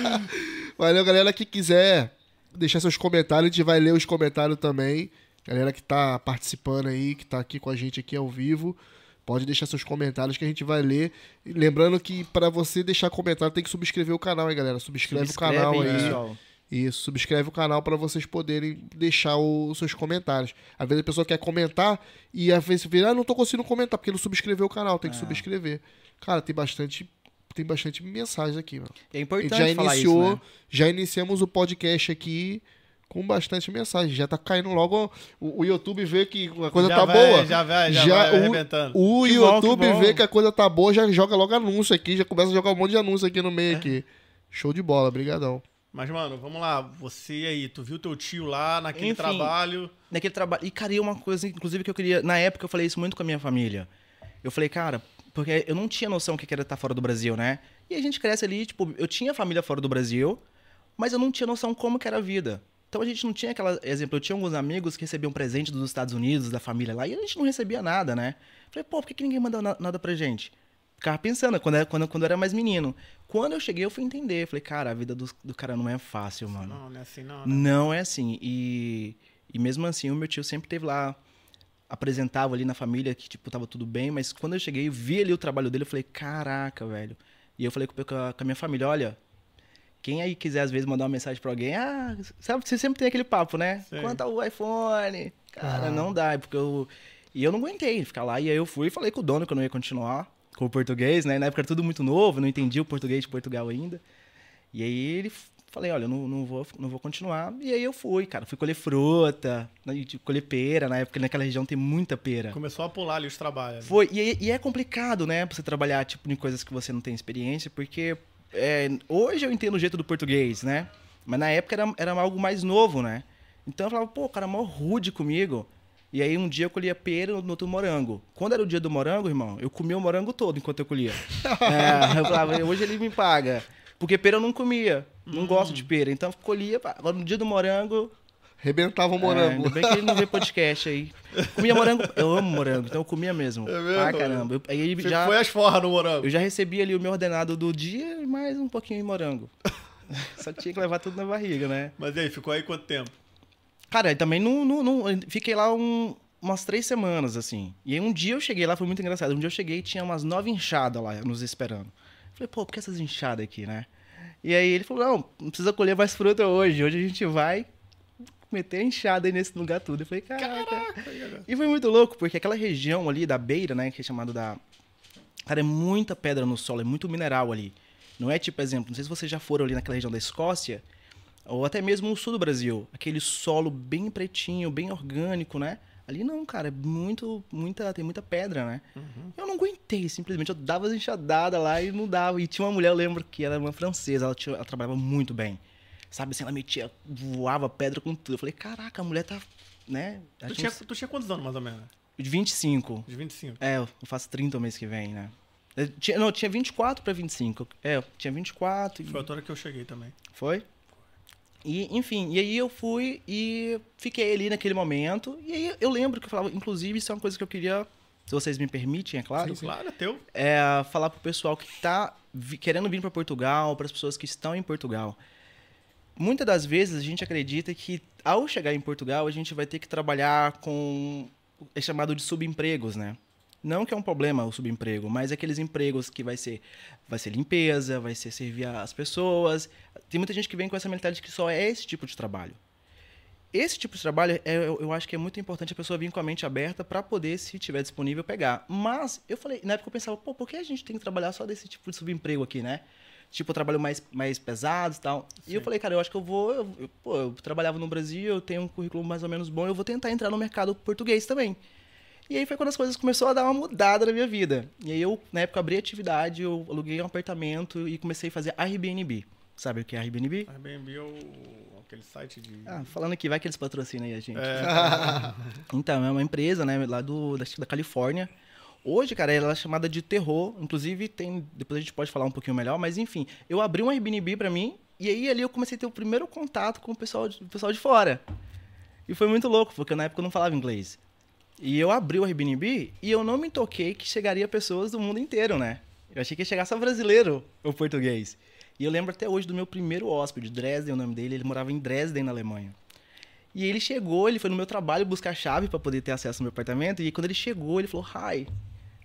[SPEAKER 1] Valeu, galera que quiser deixar seus comentários, a gente vai ler os comentários também. Galera que tá participando aí, que tá aqui com a gente aqui ao vivo, pode deixar seus comentários que a gente vai ler. E lembrando que para você deixar comentário tem que subscrever o canal, hein, galera? Subscreve,
[SPEAKER 4] Subscreve
[SPEAKER 1] o canal
[SPEAKER 4] aí,
[SPEAKER 1] aí.
[SPEAKER 4] pessoal.
[SPEAKER 1] Isso, subscreve o canal para vocês poderem deixar os seus comentários. Às vezes a pessoa quer comentar e às vezes vira, ah, não tô conseguindo comentar porque não subscreveu o canal, tem que subscrever. Cara, tem bastante tem bastante mensagens aqui, mano.
[SPEAKER 4] É
[SPEAKER 1] A
[SPEAKER 4] importante
[SPEAKER 1] gente já
[SPEAKER 4] falar
[SPEAKER 1] iniciou,
[SPEAKER 4] isso, né?
[SPEAKER 1] já iniciamos o podcast aqui com bastante mensagem. Já tá caindo logo o, o YouTube vê que a coisa
[SPEAKER 2] Já
[SPEAKER 1] tá
[SPEAKER 2] vai-
[SPEAKER 1] boa.
[SPEAKER 2] Já vai, já,
[SPEAKER 1] Já
[SPEAKER 2] vai
[SPEAKER 1] o-
[SPEAKER 2] arrebentando.
[SPEAKER 1] O
[SPEAKER 4] Que bom,
[SPEAKER 1] YouTube
[SPEAKER 4] que bom.
[SPEAKER 1] vê que a coisa tá boa, já joga logo anúncio aqui, já começa a jogar um monte de anúncio aqui no
[SPEAKER 2] É.
[SPEAKER 1] meio aqui. Show de bola, brigadão.
[SPEAKER 2] Mas, mano, vamos lá. Você aí, tu viu teu tio lá naquele
[SPEAKER 4] Enfim.
[SPEAKER 2] trabalho.
[SPEAKER 4] naquele trabalho. E, cara, e uma coisa, inclusive, que eu queria. Na época, eu falei isso muito com a minha família. Eu falei, cara, porque eu não tinha noção o que era estar fora do Brasil, né? E a gente cresce ali, tipo, eu tinha família fora do Brasil, mas eu não tinha noção como que era a vida. Então a gente não tinha aquela. Exemplo, eu tinha alguns amigos que recebiam presente dos Estados Unidos, da família lá, e a gente não recebia nada, né? Falei, pô, por que, que ninguém mandou na- nada pra gente? Ficava pensando, quando, era, quando, quando eu era mais menino. Quando eu cheguei, eu fui entender. Falei, cara, a vida do, do cara não é fácil, mano.
[SPEAKER 2] Não, não é assim, não. né?
[SPEAKER 4] Não é assim. E, e mesmo assim, o meu tio sempre teve lá, apresentava ali na família que, tipo, tava tudo bem, mas quando eu cheguei, eu vi ali o trabalho dele, eu falei, caraca, velho. E eu falei com, com a com a minha família, olha, quem aí quiser às vezes mandar uma mensagem pra alguém, ah, sabe, você sempre tem aquele papo, né?
[SPEAKER 2] Sim.
[SPEAKER 4] Quanto ao iPhone? Cara,
[SPEAKER 1] Ah.
[SPEAKER 4] não dá, porque eu... E eu não aguentei ficar lá, e aí eu fui e falei com o dono que eu não ia continuar com o português, né? Na época era tudo muito novo, não entendia o português de Portugal ainda. E aí ele falei, olha, eu não, não, vou, não vou continuar. E aí eu fui, cara. Fui colher fruta, né, colher pera. Na época, naquela região tem muita pera.
[SPEAKER 2] Começou a pular ali os trabalhos.
[SPEAKER 4] Foi. E, e é complicado, né? Pra você trabalhar, tipo, em coisas que você não tem experiência, porque é, hoje eu entendo o jeito do português, né? Mas na época era, era algo mais novo, né? Então eu falava, pô, o cara é mó rude comigo. E aí um dia eu colhia pera, no outro morango. Quando era o dia do morango, irmão, eu comia o morango todo enquanto eu colhia. é, eu falava, hoje ele me paga. Porque pera eu não comia. Não gosto de pera. Então eu colhia. Agora no dia do morango.
[SPEAKER 1] Rebentava o
[SPEAKER 4] É,
[SPEAKER 1] morango.
[SPEAKER 4] ainda bem que ele não vê podcast aí. Comia morango. Eu amo morango, então eu comia mesmo.
[SPEAKER 2] É mesmo?
[SPEAKER 4] Ah, caramba. Eu, aí
[SPEAKER 2] Você
[SPEAKER 4] já,
[SPEAKER 2] foi às forras no morango.
[SPEAKER 4] eu já recebi ali o meu ordenado do dia e mais um pouquinho de morango. Só tinha que levar tudo na barriga, né?
[SPEAKER 2] Mas e aí, ficou aí quanto tempo?
[SPEAKER 4] Cara, também não, não, não- fiquei lá um- umas três semanas, assim. E aí um dia eu cheguei lá, foi muito engraçado. Um dia eu cheguei e tinha umas nove inchadas lá nos esperando. Falei, pô, por que essas inchadas aqui, né? E aí ele falou, não, não precisa colher mais fruta hoje. Hoje a gente vai meter enxada aí nesse lugar tudo. Eu falei, caraca. E foi muito louco, porque aquela região ali da beira, né, que é chamado da... Cara, é muita pedra no solo, é muito mineral ali. Não é tipo, exemplo, não sei se vocês já foram ali naquela região da Escócia, ou até mesmo no sul do Brasil. Aquele solo bem pretinho, bem orgânico, né? Ali não, cara, é muito, muita, tem muita pedra, né? Eu não aguentei, simplesmente. Eu dava as enxadadas lá e não dava. E tinha uma mulher, eu lembro que era uma francesa, ela, tinha- ela trabalhava muito bem. Sabe assim, ela metia, voava pedra com tudo. Eu falei, caraca, a mulher tá, né?
[SPEAKER 2] Tu tinha,
[SPEAKER 4] uns-
[SPEAKER 2] tu tinha quantos anos, mais ou menos?
[SPEAKER 4] de 25.
[SPEAKER 2] De 25.
[SPEAKER 4] É, eu faço 30 o mês que vem, né? Eu tinha, não, eu tinha 24 pra 25. É, eu tinha 24. e-
[SPEAKER 2] Foi a altura que eu cheguei também.
[SPEAKER 4] Foi? E, enfim, e aí eu fui e fiquei ali naquele momento. E aí eu lembro que eu falava, inclusive, isso é uma coisa que eu queria, se vocês me permitem, é claro,
[SPEAKER 2] Claro, é teu.
[SPEAKER 4] é falar pro pessoal que tá querendo vir para Portugal, para as pessoas que estão em Portugal. Muitas das vezes a gente acredita que ao chegar em Portugal a gente vai ter que trabalhar com é chamado de subempregos, né? Não que é um problema o subemprego, mas aqueles empregos que vai ser vai ser limpeza, vai ser servir as pessoas. Tem muita gente que vem com essa mentalidade de que só é esse tipo de trabalho. Esse tipo de trabalho, é, eu, eu acho que é muito importante a pessoa vir com a mente aberta para poder, se tiver disponível, pegar. Mas eu falei, na época eu pensava, pô, por que a gente tem que trabalhar só desse tipo de subemprego aqui, né? Tipo, trabalho mais, mais pesado e tal. E eu falei, cara, eu acho que eu vou. Eu, eu- pô, eu trabalhava no Brasil, eu tenho um currículo mais ou menos bom, eu vou tentar entrar no mercado português também. E aí foi quando as coisas começaram a dar uma mudada na minha vida. E aí eu, na época, abri atividade, eu aluguei um apartamento e comecei a fazer Airbnb. Sabe o que é Airbnb?
[SPEAKER 2] Airbnb é o, aquele site de...
[SPEAKER 4] Ah, falando aqui, vai que eles patrocinam aí a gente.
[SPEAKER 2] É,
[SPEAKER 4] Então, é uma empresa, né, lá do, da, da Califórnia. Hoje, cara, ela é chamada de terror. Inclusive, tem. Depois a gente pode falar um pouquinho melhor, mas enfim, eu abri um Airbnb pra mim, e aí ali eu comecei a ter o primeiro contato com o pessoal de, o pessoal de fora. E foi muito louco, porque na época eu não falava inglês. E eu abri o Airbnb e eu não me toquei que chegaria pessoas do mundo inteiro, né? Eu achei que ia chegar só brasileiro ou português. E eu lembro até hoje do meu primeiro hóspede, Dresden, o nome dele, ele morava em Dresden, na Alemanha. E ele chegou, ele foi no meu trabalho buscar a chave pra poder ter acesso ao meu apartamento. E quando ele chegou, ele falou, hi.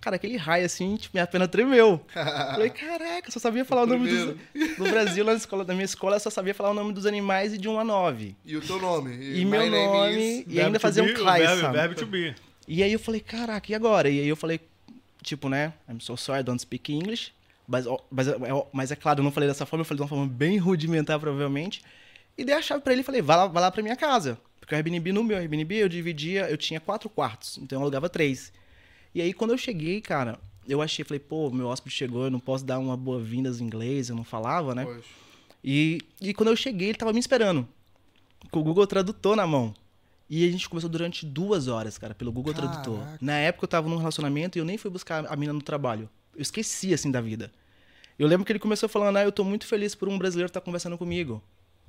[SPEAKER 4] Cara, aquele hi assim, tipo, minha perna tremeu. Falei, caraca, eu só sabia falar o nome dos. No Brasil, na, escola, na minha escola, eu só sabia falar o nome dos animais e de 1 a 9.
[SPEAKER 1] E o teu nome?
[SPEAKER 4] E meu nome, e ainda fazer um
[SPEAKER 2] verbo,
[SPEAKER 4] sabe?
[SPEAKER 2] to be.
[SPEAKER 4] E aí eu falei, caraca, e agora? E aí eu falei, tipo, né? I'm so sorry, I don't speak English. Mas, mas, é- mas é claro, eu não falei dessa forma, eu falei de uma forma bem rudimentar, provavelmente. E dei a chave pra ele e falei, vai lá, vai lá pra minha casa. Porque o Airbnb, no meu Airbnb, eu dividia, eu tinha quatro quartos, então eu alugava três. E aí quando eu cheguei, cara, eu achei, falei, pô, meu hóspede chegou, eu não posso dar uma boa-vindas em inglês, eu não falava, né?
[SPEAKER 1] Poxa.
[SPEAKER 4] E, e quando eu cheguei, ele tava me esperando. Com o Google Tradutor na mão. E a gente conversou durante duas horas, cara, pelo Google
[SPEAKER 1] Caraca.
[SPEAKER 4] Tradutor. Na época eu tava num relacionamento e eu nem fui buscar a mina no trabalho. Eu esqueci, assim, da vida. Eu lembro que ele começou falando, ah, eu tô muito feliz por um brasileiro estar conversando comigo.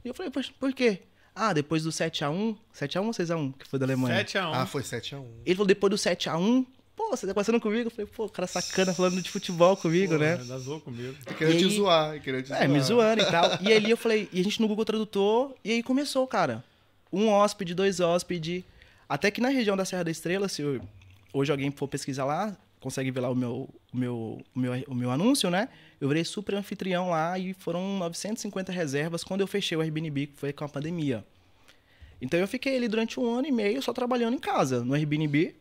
[SPEAKER 4] E eu falei, "Poxa, por quê? Ah, depois do 7x1, 7x1 ou 6x1, que foi da Alemanha?
[SPEAKER 2] 7x1.
[SPEAKER 1] Ah, foi 7x1.
[SPEAKER 4] Ele falou, depois do 7x1, pô, você tá conversando comigo? Eu falei, pô, cara sacana falando de futebol comigo, né?
[SPEAKER 2] Dá zoou comigo.
[SPEAKER 1] Querendo
[SPEAKER 4] E
[SPEAKER 1] te
[SPEAKER 4] aí-
[SPEAKER 1] zoar, querendo te zoar.
[SPEAKER 4] É, me zoando e tal. E ali eu falei, e a gente no Google Tradutor, e aí começou, cara. Um hóspede, dois hóspedes. Até que na região da Serra da Estrela, se eu- hoje alguém for pesquisar lá, consegue ver lá o meu, o meu, o meu, o meu anúncio, né? Eu virei super anfitrião lá e foram 950 reservas quando eu fechei o Airbnb, que foi com a pandemia. Então eu fiquei ali durante um ano e meio só trabalhando em casa, no Airbnb.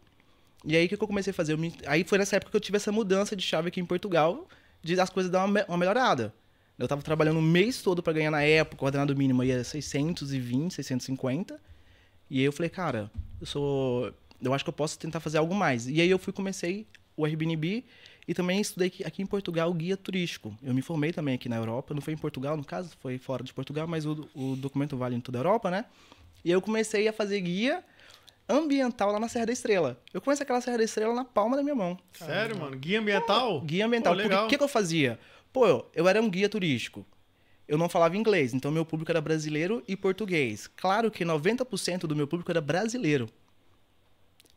[SPEAKER 4] E aí o que eu comecei a fazer? Me- Aí foi nessa época que eu tive essa mudança de chave aqui em Portugal, de as coisas dar uma, me- uma melhorada. Eu tava trabalhando o mês todo para ganhar na época, o ordenado mínimo ia 620, 650. E aí eu falei, cara, eu sou. Eu acho que eu posso tentar fazer algo mais. E aí eu fui comecei o Airbnb e também estudei aqui- aqui em Portugal guia turístico. Eu me formei também aqui na Europa, não foi em Portugal, no caso, foi fora de Portugal, mas o, o documento vale em toda a Europa, né? E eu comecei a fazer guia ambiental lá na Serra da Estrela. Eu comecei aquela Serra da Estrela na palma da minha mão.
[SPEAKER 2] Sério, mano? Guia ambiental?
[SPEAKER 4] Guia ambiental.
[SPEAKER 2] Pô,
[SPEAKER 4] Porque
[SPEAKER 2] legal.
[SPEAKER 4] o que, que eu fazia? Pô, eu, era um guia turístico. Eu não falava inglês, então meu público era brasileiro e português. Claro que 90% do meu público era brasileiro.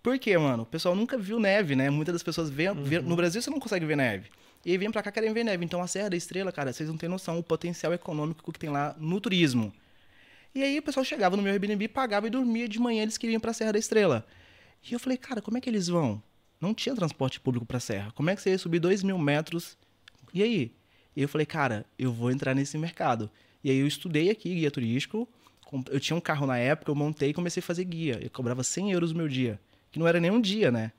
[SPEAKER 4] Por quê, mano? O pessoal nunca viu neve, né? Muitas das pessoas vê, vê- no Brasil você não consegue ver neve. E aí vem pra cá querem ver neve. Então a Serra da Estrela, cara, vocês não têm noção o potencial econômico que tem lá no turismo. E aí o pessoal chegava no meu Airbnb, pagava e dormia de manhã, eles queriam ir pra Serra da Estrela. E eu falei, cara, como é que eles vão? Não tinha transporte público pra Serra. Como é que você ia subir dois mil metros? E aí? E eu falei, cara, eu vou entrar nesse mercado. E aí eu estudei aqui guia turístico. Eu tinha um carro na época, eu montei e comecei a fazer guia. Eu cobrava 100 euros no meu dia, que não era nem um dia, né?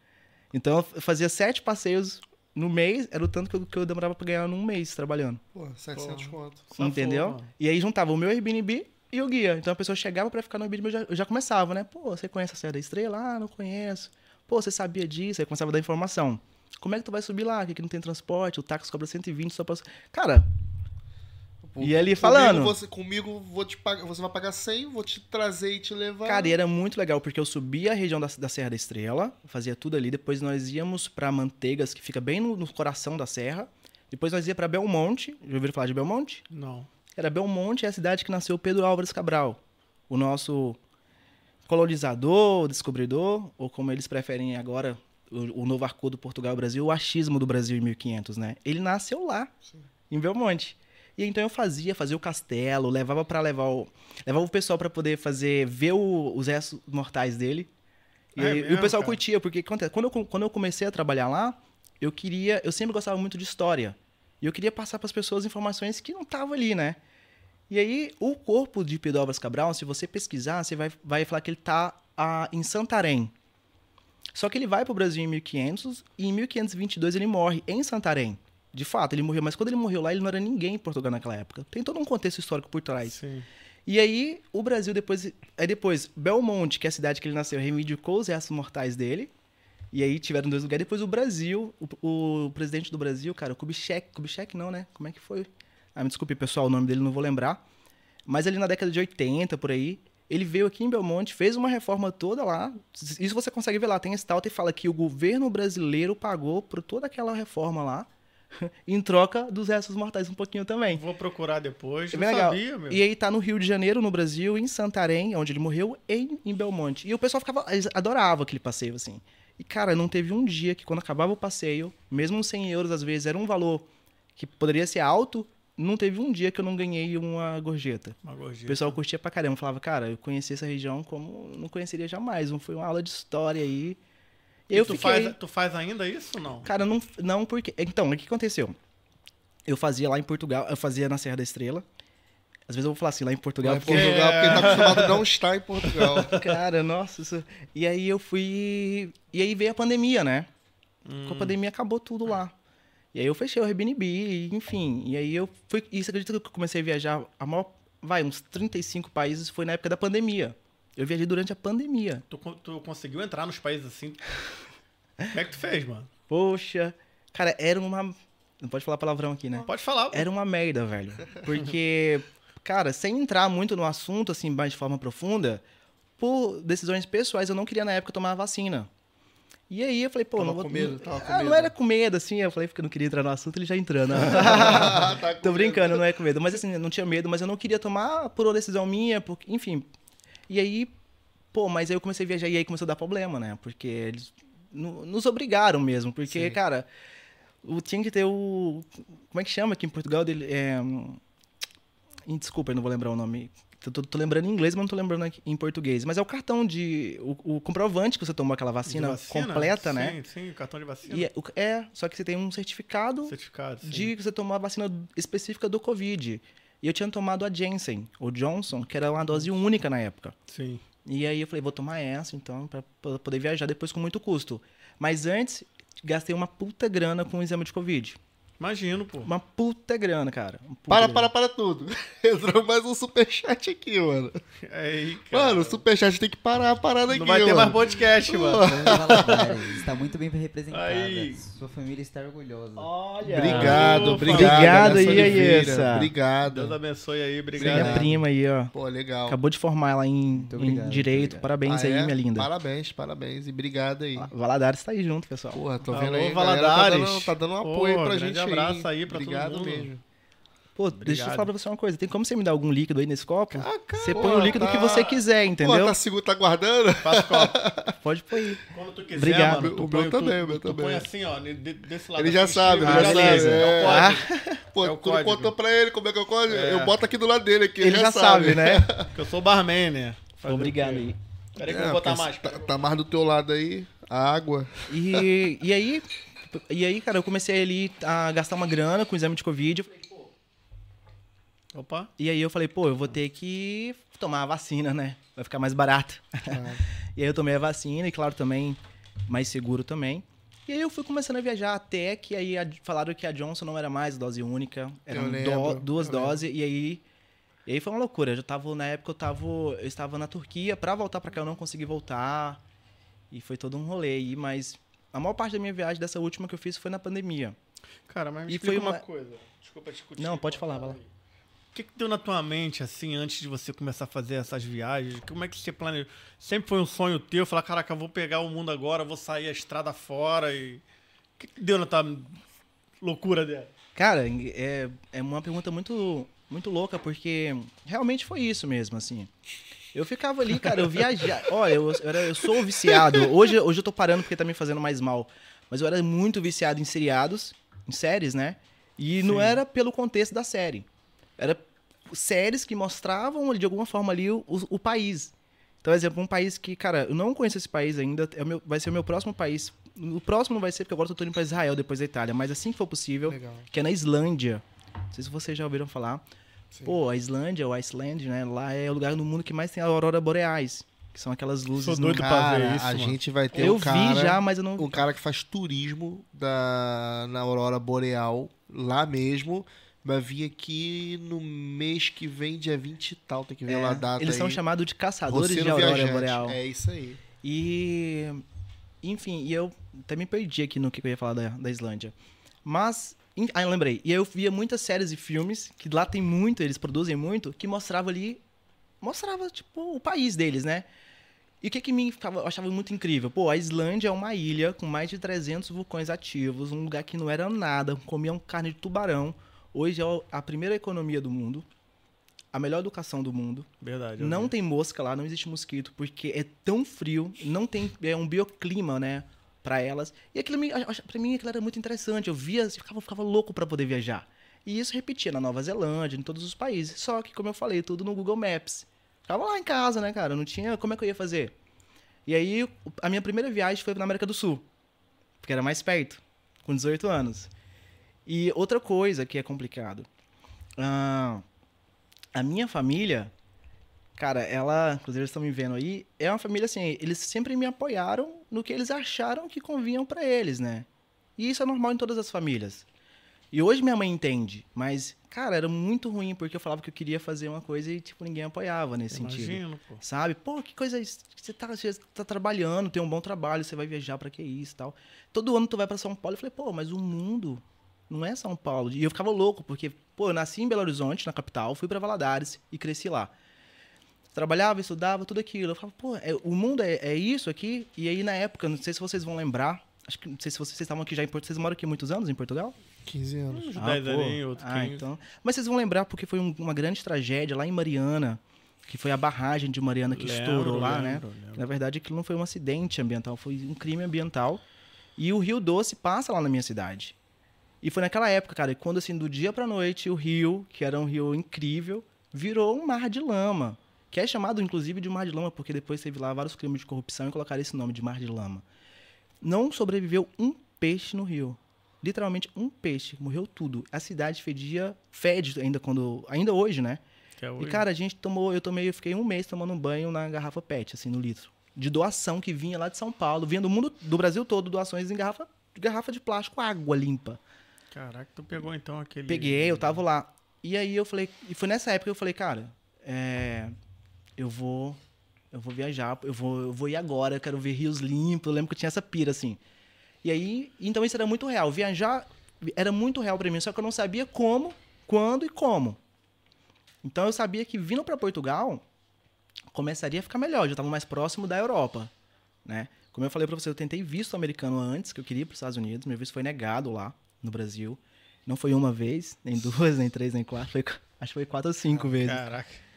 [SPEAKER 4] Então eu fazia sete passeios no mês, era o tanto que eu, que eu demorava pra ganhar num mês trabalhando.
[SPEAKER 1] Pô, 700 conto.
[SPEAKER 2] Safou,
[SPEAKER 4] entendeu?
[SPEAKER 2] mano.
[SPEAKER 4] E aí juntava o meu Airbnb e o guia. Então a pessoa chegava pra ficar no Airbnb, eu já, eu já começava, né? Pô, você conhece a Serra da Estrela? Ah, não conheço. Pô, você sabia disso? Aí começava a dar informação. Como é que tu vai subir lá? Que aqui não tem transporte, o táxi cobra 120 só pra... Cara,
[SPEAKER 1] Pô,
[SPEAKER 4] E ele
[SPEAKER 1] comigo
[SPEAKER 4] falando.
[SPEAKER 1] Você, comigo vou te pagar, você vai pagar 100, vou te trazer e te levar.
[SPEAKER 4] Cara, e era muito legal, porque eu subia a região da, da Serra da Estrela, fazia tudo ali, depois nós íamos pra Manteigas, que fica bem no, no coração da serra. Depois nós ia pra Belmonte, já ouviram falar de Belmonte?
[SPEAKER 2] Não.
[SPEAKER 4] Era Belmonte, é a cidade que nasceu Pedro Álvares Cabral, o nosso colonizador, descobridor, ou como eles preferem agora, o, o novo arco do Portugal e Brasil, o achismo do Brasil em 1500, né? Ele nasceu lá, em Belmonte. E então eu fazia, fazia o castelo, levava para levar o levava o pessoal para poder fazer ver o- os restos mortais dele. E,
[SPEAKER 2] É
[SPEAKER 4] aí- e
[SPEAKER 2] mesmo,
[SPEAKER 4] o pessoal
[SPEAKER 2] cara?
[SPEAKER 4] curtia, porque quando eu, quando eu comecei a trabalhar lá, eu queria, eu sempre gostava muito de história. E eu queria passar para as pessoas informações que não estavam ali, né? E aí, o corpo de Pedro Cabral, se você pesquisar, você vai, vai falar que ele está em Santarém. Só que ele vai para o Brasil em 1500 e em 1522 ele morre em Santarém. De fato, ele morreu, mas quando ele morreu lá, ele não era ninguém em Portugal naquela época. Tem todo um contexto histórico por trás.
[SPEAKER 2] Sim.
[SPEAKER 4] E aí, o Brasil depois. Aí depois, Belmonte, que é a cidade que ele nasceu, reivindicou os restos mortais dele. E aí tiveram dois lugares. Depois o Brasil, o, o presidente do Brasil, cara, o Kubitschek. Kubitschek não, né? Como é que foi? Ah, me desculpe, pessoal, o nome dele não vou lembrar. Mas ali na década de 80, por aí, ele veio aqui em Belmonte, fez uma reforma toda lá. Isso você consegue ver lá. Tem estalta e fala que o governo brasileiro pagou por toda aquela reforma lá, em troca dos restos mortais um pouquinho também.
[SPEAKER 2] Vou procurar depois.
[SPEAKER 4] É
[SPEAKER 2] Não
[SPEAKER 4] legal.
[SPEAKER 2] sabia, meu.
[SPEAKER 4] E aí tá no Rio de Janeiro, no Brasil, em Santarém, onde ele morreu, e em Belmonte. E o pessoal ficava. Eles adoravam aquele passeio, assim. E, cara, não teve um dia que quando acabava o passeio, mesmo 100 euros às vezes era um valor que poderia ser alto, não teve um dia que eu não ganhei uma gorjeta.
[SPEAKER 2] Uma
[SPEAKER 4] O
[SPEAKER 2] gorjeta.
[SPEAKER 4] pessoal curtia pra caramba. Falava, cara, eu conheci essa região como não conheceria jamais. Foi uma aula de história aí.
[SPEAKER 2] E
[SPEAKER 4] eu
[SPEAKER 2] tu,
[SPEAKER 4] fiquei.
[SPEAKER 2] faz, tu faz ainda isso ou não?
[SPEAKER 4] Cara, não, não porque. Então, o que aconteceu? Eu fazia lá em Portugal, eu fazia na Serra da Estrela. Às vezes eu vou falar assim, lá em Portugal.
[SPEAKER 1] Lá em
[SPEAKER 4] porque-
[SPEAKER 1] Portugal, porque ele tá acostumado a não estar em Portugal.
[SPEAKER 4] Cara, nossa. Isso... E aí eu fui. E aí veio a pandemia, né?
[SPEAKER 2] Hum.
[SPEAKER 4] Com a pandemia acabou tudo lá. E aí eu fechei o Airbnb, enfim. E aí eu fui. E você acredita que eu comecei a viajar a maior. Vai, uns 35 países foi na época da pandemia. Eu viajei durante a pandemia.
[SPEAKER 2] Tu, tu conseguiu entrar nos países assim? Como é que tu fez, mano?
[SPEAKER 4] Poxa. Cara, era uma. Não pode falar palavrão aqui, né?
[SPEAKER 2] Pode falar. pô.
[SPEAKER 4] Era uma merda, velho. Porque, cara, sem entrar muito no assunto, assim, mais de forma profunda, por decisões pessoais, eu não queria na época tomar a vacina. E aí eu falei, pô,
[SPEAKER 1] Tava
[SPEAKER 4] não vou.
[SPEAKER 1] com medo, tava com
[SPEAKER 4] Ah,
[SPEAKER 1] medo.
[SPEAKER 4] não era com medo, assim, eu falei porque eu não queria entrar no assunto, ele já entrando.
[SPEAKER 1] Tá com
[SPEAKER 4] Tô brincando, não é com medo. Mas assim, eu não tinha medo, mas eu não queria tomar por uma decisão minha, porque, enfim. E aí, pô, mas aí eu comecei a viajar e aí começou a dar problema, né? Porque eles no- nos obrigaram mesmo. Porque,
[SPEAKER 1] Sim.
[SPEAKER 4] cara, o, tinha que ter o. Como é que chama aqui em Portugal dele? É, hum, desculpa, eu não vou lembrar o nome. Eu tô, tô lembrando em inglês, mas não tô lembrando aqui em português. Mas é o cartão de. O, o comprovante que você tomou aquela vacina,
[SPEAKER 2] vacina?
[SPEAKER 4] completa, né?
[SPEAKER 2] Sim, sim, cartão de vacina.
[SPEAKER 4] E é, o- é, só que você tem um certificado
[SPEAKER 2] Certificado. sim.
[SPEAKER 4] de que você tomou a vacina específica do Covid. E eu tinha tomado a Janssen, ou Johnson, que era uma dose única na época.
[SPEAKER 2] Sim.
[SPEAKER 4] E aí eu falei, vou tomar essa, então, pra poder viajar depois com muito custo. Mas antes, gastei uma puta grana com o exame de Covid.
[SPEAKER 2] Imagino, pô.
[SPEAKER 4] Uma puta grana, cara. Puta
[SPEAKER 1] Para,
[SPEAKER 4] grana.
[SPEAKER 1] para, para tudo. Entrou mais um superchat aqui, mano.
[SPEAKER 2] Aí, cara.
[SPEAKER 1] Mano, o superchat tem que parar a parada aqui,
[SPEAKER 2] Não vai ter
[SPEAKER 1] mano.
[SPEAKER 2] mais podcast, mano.
[SPEAKER 3] Valadares, está muito bem representada.
[SPEAKER 2] Aí.
[SPEAKER 3] Sua família está orgulhosa.
[SPEAKER 4] Olha!
[SPEAKER 1] Obrigado, obrigado.
[SPEAKER 4] Obrigado aí. Aissa.
[SPEAKER 1] Obrigado.
[SPEAKER 2] Deus abençoe aí,
[SPEAKER 4] Minha
[SPEAKER 2] obrigado.
[SPEAKER 4] prima aí, ó.
[SPEAKER 1] Pô, legal.
[SPEAKER 4] Acabou de formar lá em, em
[SPEAKER 3] obrigado, muito
[SPEAKER 4] Direito.
[SPEAKER 3] obrigado.
[SPEAKER 4] Parabéns
[SPEAKER 1] Ah,
[SPEAKER 4] aí,
[SPEAKER 1] é?
[SPEAKER 4] minha linda.
[SPEAKER 1] Parabéns, parabéns. E obrigado aí.
[SPEAKER 4] Valadares tá aí junto, pessoal.
[SPEAKER 1] Porra, tô
[SPEAKER 2] Alô,
[SPEAKER 1] vendo aí. galera Tá
[SPEAKER 2] Valadares.
[SPEAKER 1] dando, tá dando um
[SPEAKER 2] Pô,
[SPEAKER 1] apoio pra
[SPEAKER 2] grande
[SPEAKER 1] gente
[SPEAKER 2] abraço
[SPEAKER 1] aí.
[SPEAKER 2] aí pra todo
[SPEAKER 1] Obrigado
[SPEAKER 2] mundo.
[SPEAKER 1] mesmo.
[SPEAKER 4] Pô, deixa eu
[SPEAKER 2] Obrigado.
[SPEAKER 4] falar pra você uma coisa. Tem como você me dar algum líquido aí nesse copo?
[SPEAKER 1] Ah, cara,
[SPEAKER 4] você
[SPEAKER 1] pô,
[SPEAKER 4] põe o líquido
[SPEAKER 1] tá-
[SPEAKER 4] que você quiser, entendeu?
[SPEAKER 1] Pô, tá seguro, tá guardando?
[SPEAKER 2] Faço copo.
[SPEAKER 4] Pode pôr aí.
[SPEAKER 2] Quando tu quiser,
[SPEAKER 4] Obrigado.
[SPEAKER 2] mano, tu
[SPEAKER 1] O
[SPEAKER 2] põe,
[SPEAKER 1] meu também, o meu
[SPEAKER 2] tu
[SPEAKER 1] também.
[SPEAKER 2] põe assim, ó, de- de- desse lado.
[SPEAKER 1] Ele já sabe,
[SPEAKER 2] Chico,
[SPEAKER 1] ele
[SPEAKER 2] já
[SPEAKER 1] já
[SPEAKER 2] sabe.
[SPEAKER 1] sabe,
[SPEAKER 2] É o
[SPEAKER 1] é.
[SPEAKER 2] código.
[SPEAKER 1] Pô,
[SPEAKER 2] É o
[SPEAKER 1] tu contou pra ele como é que eu código?
[SPEAKER 2] É.
[SPEAKER 1] Eu boto aqui do lado dele aqui,
[SPEAKER 4] Ele já sabe, né?
[SPEAKER 2] Que eu sou barman, né? Fazer
[SPEAKER 4] Obrigado
[SPEAKER 2] o
[SPEAKER 4] aí.
[SPEAKER 2] Peraí que eu
[SPEAKER 1] É,
[SPEAKER 2] vou botar
[SPEAKER 1] porque
[SPEAKER 2] mais.
[SPEAKER 1] Tá, tá mais do teu lado aí, a água.
[SPEAKER 4] E, e aí, e aí, cara, eu comecei ali a gastar uma grana com o exame de Covid. Eu falei, pô,
[SPEAKER 2] Opa.
[SPEAKER 4] E aí eu falei, pô, eu vou ter que tomar a vacina, né? Vai ficar mais barato. e aí eu tomei a vacina e, claro, também mais seguro também. E aí eu fui começando a viajar até que aí falaram que a Johnson não era mais dose única, eram do- duas
[SPEAKER 1] eu lembro.
[SPEAKER 4] doses e aí e aí foi uma loucura. Eu já tava na época eu tava eu estava na Turquia pra voltar pra cá eu não consegui voltar. E foi todo um rolê aí, mas a maior parte da minha viagem dessa última que eu fiz foi na pandemia.
[SPEAKER 2] Cara, mas me
[SPEAKER 4] E foi
[SPEAKER 2] uma...
[SPEAKER 4] uma-
[SPEAKER 2] coisa. Desculpa discutir.
[SPEAKER 4] Não, pode falar, vai lá.
[SPEAKER 2] O que, que deu na tua mente, assim, antes de você começar a fazer essas viagens? Como é que você planejou? Sempre foi um sonho teu, falar, caraca, eu vou pegar o mundo agora, vou sair a estrada fora e... O que, que deu na tua loucura dela?
[SPEAKER 4] Cara, é, é uma pergunta muito, muito louca, porque realmente foi isso mesmo, assim. Eu ficava ali, cara, eu viajava. Ó, eu, eu, era- eu sou viciado. Hoje, hoje eu tô parando porque tá me fazendo mais mal. Mas eu era muito viciado em seriados, em séries, né? E não
[SPEAKER 2] Sim.
[SPEAKER 4] era pelo contexto da série. Era séries que mostravam, de alguma forma, ali o, o, o país. Então, exemplo, um país que, cara, eu não conheço esse país ainda, é meu, vai ser o meu próximo país. O próximo não vai ser, porque agora eu tô indo pra Israel, depois da Itália. Mas assim que for possível,
[SPEAKER 1] Legal.
[SPEAKER 4] que é na Islândia. Não sei se vocês já ouviram falar.
[SPEAKER 1] Sim.
[SPEAKER 4] Pô, a Islândia, o Iceland, né? Lá é o lugar no mundo que mais tem a aurora boreais. Que são aquelas luzes...
[SPEAKER 2] Sou
[SPEAKER 4] no-
[SPEAKER 2] doido pra
[SPEAKER 1] Cara,
[SPEAKER 2] ver isso,
[SPEAKER 1] a
[SPEAKER 2] mano.
[SPEAKER 1] gente vai ter
[SPEAKER 4] Eu
[SPEAKER 1] um cara,
[SPEAKER 4] vi já, mas eu não...
[SPEAKER 1] um cara que faz turismo da, na Aurora Boreal, lá mesmo. Vai vir aqui no mês que vem, dia 20 e tal, tem que ver
[SPEAKER 4] É,
[SPEAKER 1] lá a data
[SPEAKER 4] eles são
[SPEAKER 1] aí.
[SPEAKER 4] chamados de caçadores
[SPEAKER 1] Roceiro
[SPEAKER 4] de aurora
[SPEAKER 1] viajante.
[SPEAKER 4] boreal.
[SPEAKER 1] É isso aí.
[SPEAKER 4] E... Enfim, e eu até me perdi aqui no que eu ia falar da, da Islândia. Mas, Ah, eu lembrei. E aí eu via muitas séries e filmes, que lá tem muito, eles produzem muito, que mostrava ali. Mostrava, tipo, o país deles, né? E o que que me ficava, eu achava muito incrível? Pô, a Islândia é uma ilha com mais de 300 vulcões ativos, um lugar que não era nada, comiam carne de tubarão. Hoje é a primeira economia do mundo, a melhor educação do mundo.
[SPEAKER 2] Verdade.
[SPEAKER 4] Não
[SPEAKER 2] vi.
[SPEAKER 4] tem mosca lá, não existe mosquito, porque é tão frio, não tem é um bioclima, né, Pra elas. E aquilo pra mim aquilo era muito interessante. Eu via, eu ficava, ficava louco pra poder viajar. E isso repetia na Nova Zelândia, em todos os países. Só que, como eu falei, tudo no Google Maps. Ficava lá em casa, né, cara? Não tinha, como é que eu ia fazer? E aí, a minha primeira viagem foi na América do Sul, porque era mais perto, com 18 anos. E outra coisa que é complicado. ah, a minha família, cara, ela, inclusive eles estão me vendo aí, é uma família assim, eles sempre me apoiaram no que eles acharam que convinham pra eles, né? E isso é normal em todas as famílias. E hoje minha mãe entende, mas, cara, era muito ruim porque eu falava que eu queria fazer uma coisa e, tipo, ninguém apoiava nesse sentido.
[SPEAKER 2] Imagino, pô.
[SPEAKER 4] Sabe? Pô, que coisa. isso? Você tá, você tá trabalhando, tem um bom trabalho, você vai viajar pra que isso e tal. Todo ano tu vai pra São Paulo. Eu falei, pô, mas o mundo não é São Paulo. E eu ficava louco, porque, pô, eu nasci em Belo Horizonte, na capital, fui pra Valadares e cresci lá. Trabalhava, estudava, tudo aquilo. Eu falava, pô, é- o mundo é, é isso aqui? E aí, na época, não sei se vocês vão lembrar, acho que não sei se vocês, vocês estavam aqui já em Portugal. Vocês moram aqui há muitos anos em Portugal?
[SPEAKER 1] 15 anos.
[SPEAKER 2] Uns
[SPEAKER 4] Ah,
[SPEAKER 2] 10
[SPEAKER 4] pô.
[SPEAKER 2] aninhos, outros
[SPEAKER 4] Ah,
[SPEAKER 2] 15.
[SPEAKER 4] então. Mas vocês vão lembrar porque foi um- uma grande tragédia lá em Mariana, que foi a barragem de Mariana que
[SPEAKER 2] Lembro,
[SPEAKER 4] estourou lá, né?
[SPEAKER 2] lembro, lembro.
[SPEAKER 4] Na verdade, aquilo não foi um acidente ambiental, foi um crime ambiental. E o Rio Doce passa lá na minha cidade. E foi naquela época, cara, quando assim, do dia pra noite, o rio, que era um rio incrível, virou um mar de lama. Que é chamado, inclusive, de mar de lama, porque depois teve lá vários crimes de corrupção e colocaram esse nome de mar de lama. Não sobreviveu um peixe no rio. Literalmente um peixe. Morreu tudo. A cidade fedia, fede ainda quando. Ainda hoje, né?
[SPEAKER 2] É
[SPEAKER 4] E,
[SPEAKER 2] hoje.
[SPEAKER 4] cara, a gente tomou, eu tomei, eu fiquei um mês tomando um banho na garrafa PET, assim, no litro. De doação que vinha lá de São Paulo, vinha do mundo, do Brasil todo, doações em garrafa, garrafa de plástico, água limpa.
[SPEAKER 2] Caraca, tu pegou então aquele.
[SPEAKER 4] Peguei, eu tava lá. E aí eu falei, e foi nessa época que eu falei, cara, é, eu vou, eu vou viajar, eu vou, eu vou ir agora, eu quero ver rios limpos, eu lembro que eu tinha essa pira, assim. E aí, então isso era muito real, viajar era muito real pra mim, só que eu não sabia como, quando e como. Então eu sabia que vindo pra Portugal, começaria a ficar melhor, já estava mais próximo da Europa, né? Como eu falei pra você, eu tentei visto americano antes, que eu queria ir pros Estados Unidos, meu visto foi negado lá no Brasil. Não foi uma vez, nem duas, nem três, nem quatro, foi, acho que foi quatro ou cinco vezes.
[SPEAKER 2] Caraca.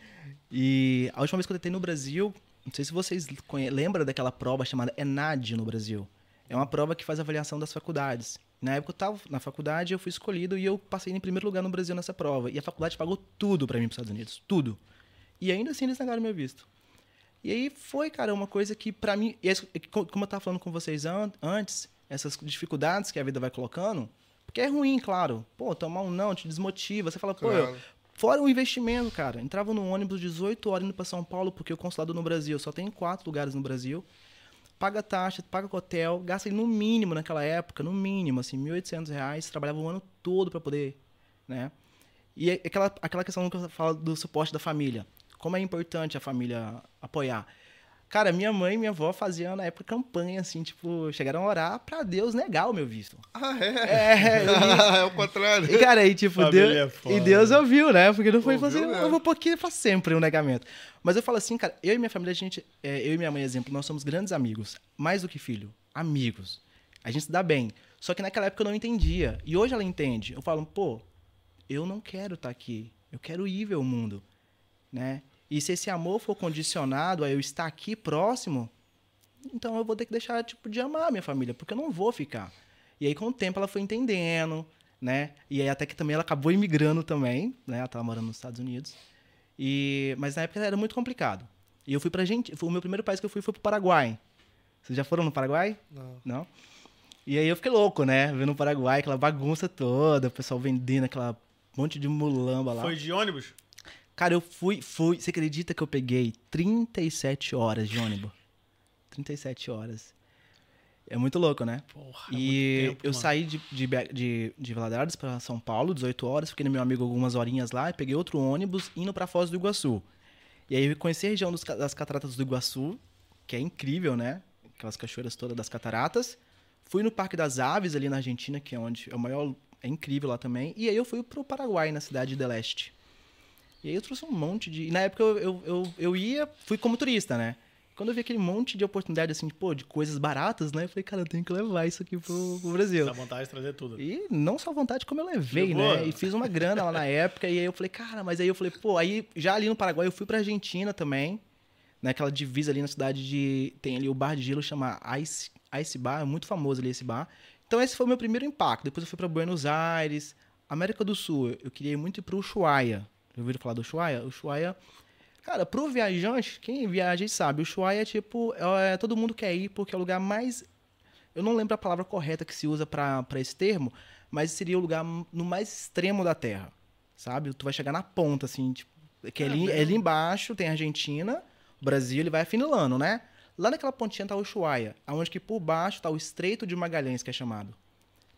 [SPEAKER 4] E a última vez que eu tentei no Brasil, não sei se vocês lembram daquela prova chamada ENAD no Brasil. É uma prova que faz avaliação das faculdades. Na época eu estava na faculdade, eu fui escolhido e eu passei em primeiro lugar no Brasil nessa prova. E a faculdade pagou tudo para mim para os Estados Unidos, tudo. E ainda assim eles negaram meu visto. E aí foi, cara, uma coisa que pra mim, esse- co- como eu tava falando com vocês an- antes, essas dificuldades que a vida vai colocando, porque é ruim, claro. Pô, tomar um não te desmotiva. Você fala, pô, eu,
[SPEAKER 1] Claro.
[SPEAKER 4] Fora o investimento, cara. Entrava no ônibus 18 horas indo pra São Paulo, porque o consulado no Brasil só tem quatro lugares no Brasil. Paga taxa, paga hotel, gasta no mínimo naquela época, no mínimo, assim, 1.800 reais. Trabalhava o ano todo para poder, né? E é aquela, aquela questão que eu falo do suporte da família. Como é importante a família apoiar. Cara, minha mãe e minha avó faziam na época campanha, assim, tipo, chegaram a orar pra Deus negar o meu visto.
[SPEAKER 1] Ah, é?
[SPEAKER 4] É, eu li-
[SPEAKER 1] é o contrário.
[SPEAKER 4] e, cara, aí, tipo,
[SPEAKER 2] Família
[SPEAKER 4] Deus,
[SPEAKER 2] é foda.
[SPEAKER 4] e Deus ouviu, né? Porque não foi
[SPEAKER 1] Ouviu
[SPEAKER 4] fazer.
[SPEAKER 1] mesmo.
[SPEAKER 4] Eu vou porque faz sempre um negamento. Mas eu falo assim, cara, eu e minha família, a gente. é, eu e minha mãe, exemplo, nós somos grandes amigos. Mais do que filho. Amigos. A gente se dá bem. Só que naquela época eu não entendia. E hoje ela entende. Eu falo, pô, eu não quero estar aqui. Eu quero ir ver o mundo. Né? E se esse amor for condicionado a eu estar aqui próximo, então eu vou ter que deixar tipo de amar a minha família, porque eu não vou ficar. E aí com o tempo ela foi entendendo, né? E aí até que também ela acabou imigrando também, né? Ela tava morando nos Estados Unidos. E mas na época era muito complicado. E eu fui pra gente, foi o meu primeiro país que eu fui foi pro Paraguai. Vocês já foram no Paraguai?
[SPEAKER 1] Não.
[SPEAKER 4] Não? E aí eu fiquei louco, né? Vendo o Paraguai, aquela bagunça toda, o pessoal vendendo aquela monte de mulamba lá.
[SPEAKER 2] Foi de ônibus?
[SPEAKER 4] Cara, eu fui, fui. Você acredita que eu peguei 37 horas de ônibus? 37 horas. É muito louco, né?
[SPEAKER 2] Porra, é
[SPEAKER 4] e
[SPEAKER 2] tempo,
[SPEAKER 4] eu
[SPEAKER 2] mano.
[SPEAKER 4] saí de, de, de, de Valadares pra São Paulo, 18 horas, fiquei no meu amigo algumas horinhas lá, e peguei outro ônibus indo pra Foz do Iguaçu. E aí eu conheci a região dos das cataratas do Iguaçu, que é incrível, né? Aquelas cachoeiras todas das cataratas. Fui no Parque das Aves ali na Argentina, que é onde é o maior É incrível lá também. E aí eu fui pro Paraguai, na cidade de Leste. E aí eu trouxe um monte de. E na época eu, eu, eu, eu ia, fui como turista, né? Quando eu vi aquele monte de oportunidade, assim, pô, de coisas baratas, né? Eu falei, cara, eu tenho que levar isso aqui pro, pro Brasil.
[SPEAKER 2] Dá vontade de trazer tudo.
[SPEAKER 4] E não só vontade, como eu levei, né? E fiz uma grana lá na época. E aí eu falei, cara, mas aí eu falei, pô, aí já ali no Paraguai eu fui pra Argentina também. Naquela divisa ali na cidade de. Tem ali o bar de gelo, chama Ice, Ice Bar, é muito famoso ali esse bar. Então esse foi o meu primeiro impacto. Depois eu fui pra Buenos Aires, América do Sul. Eu queria muito ir pro Ushuaia. Já ouviram falar do Ushuaia? O Ushuaia. Cara, pro viajante, quem viaja sabe, o Ushuaia é tipo. É, todo mundo quer ir porque é o lugar mais. Eu não lembro a palavra correta que se usa pra pra esse termo, mas seria o lugar no mais extremo da Terra. Sabe? Tu vai chegar na ponta, assim, tipo, que é ali, é ali embaixo tem a Argentina, o Brasil, ele vai afinilando, né? Lá naquela pontinha tá o Ushuaia, aonde que por baixo tá o Estreito de Magalhães, que é chamado.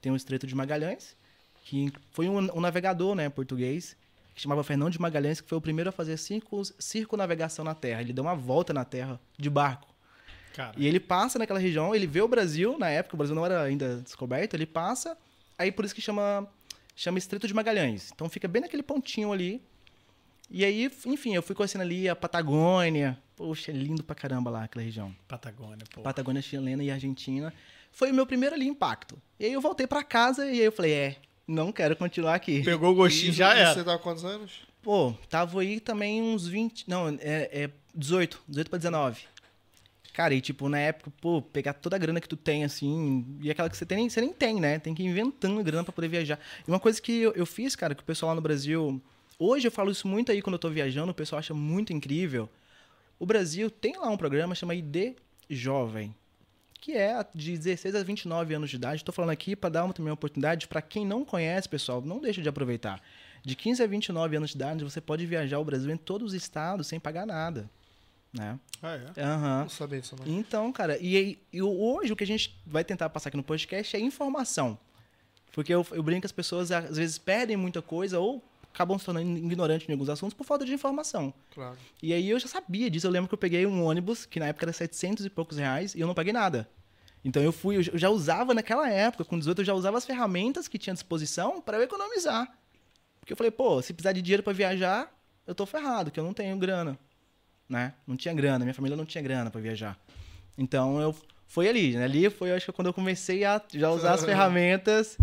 [SPEAKER 4] Tem o Estreito de Magalhães, que foi um, um navegador, né, português, que chamava Fernão de Magalhães, que foi o primeiro a fazer circunavegação na Terra. Ele deu uma volta na Terra de barco.
[SPEAKER 2] Cara,
[SPEAKER 4] E ele passa naquela região, ele vê o Brasil, na época o Brasil não era ainda descoberto, ele passa, aí por isso que chama, chama Estreito de Magalhães. Então fica bem naquele pontinho ali. E aí, enfim, eu fui conhecendo ali a Patagônia. Poxa, é lindo pra caramba lá aquela região.
[SPEAKER 2] Patagônia, pô.
[SPEAKER 4] Patagônia chilena e Argentina. Foi o meu primeiro ali impacto. E aí eu voltei pra casa e aí eu falei, é, não quero continuar aqui.
[SPEAKER 2] Pegou o gostinho,
[SPEAKER 1] E
[SPEAKER 2] já era.
[SPEAKER 1] Você tá quantos anos?
[SPEAKER 4] Pô, tava aí também uns 20. Não, é, é 18. 18 pra 19. Cara, e tipo, na época, pô, pegar toda a grana que tu tem, assim, e aquela que você tem, nem- você nem tem, né? Tem que ir inventando grana pra poder viajar. E uma coisa que eu, eu fiz, cara, que o pessoal lá no Brasil. Hoje eu falo isso muito aí quando eu tô viajando, o pessoal acha muito incrível. O Brasil tem lá um programa chama ID Jovem, que é de 16 a 29 anos de idade. Estou falando aqui para dar uma, também uma oportunidade para quem não conhece, pessoal, não deixa de aproveitar. De 15 a 29 anos de idade, você pode viajar o Brasil em todos os estados sem pagar nada, né?
[SPEAKER 2] Ah, é.
[SPEAKER 4] Aham.
[SPEAKER 1] Não sabia disso, não.
[SPEAKER 4] Então, cara, e, e hoje o que a gente vai tentar passar aqui no podcast é informação. Porque eu, eu brinco que as pessoas às vezes perdem muita coisa ou acabam se tornando ignorantes em alguns assuntos por falta de informação.
[SPEAKER 1] Claro.
[SPEAKER 4] E aí eu já sabia disso. Eu lembro que eu peguei um ônibus, que na época era 700 e poucos reais, e eu não paguei nada. Então eu fui, eu já usava naquela época, com 18, eu já usava as ferramentas que tinha à disposição para eu economizar. Porque eu falei, pô, se precisar de dinheiro para viajar, eu tô ferrado, que eu não tenho grana. Né? Não tinha grana, minha família não tinha grana para viajar. Então eu foi ali, né? Ali foi, acho que quando eu comecei a já usar as ferramentas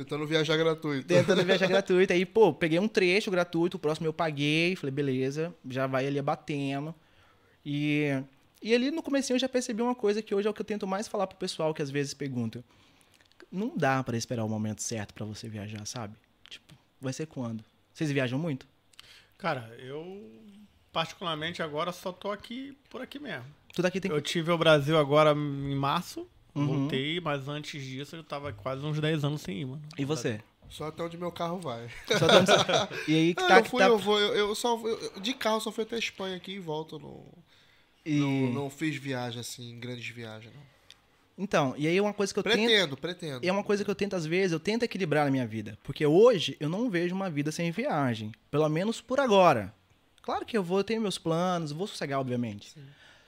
[SPEAKER 1] Tentando viajar gratuito.
[SPEAKER 4] tentando viajar gratuito. Aí, pô, peguei um trecho gratuito, o próximo eu paguei, falei, beleza, já vai ali abatendo. E, e ali no comecinho eu já percebi uma coisa que hoje é o que eu tento mais falar pro pessoal que às vezes pergunta. Não dá pra esperar o momento certo pra você viajar, sabe? Tipo, vai ser quando? Vocês viajam muito?
[SPEAKER 2] Cara, eu particularmente agora só tô aqui por aqui mesmo.
[SPEAKER 4] Tu daqui tem
[SPEAKER 2] Eu tive o Brasil agora em março,
[SPEAKER 4] Uhum.
[SPEAKER 2] voltei, mas antes disso eu tava quase uns 10 anos sem ir, mano.
[SPEAKER 4] E você?
[SPEAKER 1] Só até onde meu carro vai.
[SPEAKER 4] Só tá onde E aí que
[SPEAKER 1] Ah,
[SPEAKER 4] tá,
[SPEAKER 1] eu
[SPEAKER 4] que
[SPEAKER 1] fui,
[SPEAKER 4] tá-
[SPEAKER 1] eu vou, eu, eu só eu- de carro só fui até a Espanha aqui e volto. Não,
[SPEAKER 4] e-
[SPEAKER 1] não, não fiz viagem assim, grandes viagens, não.
[SPEAKER 4] Então, e aí uma coisa que eu tento
[SPEAKER 1] Pretendo, pretendo.
[SPEAKER 4] E é uma coisa que eu tento, às vezes, eu tento equilibrar na minha vida. Porque hoje eu não vejo uma vida sem viagem. Pelo menos por agora. Claro que eu vou ter meus planos, vou sossegar, obviamente.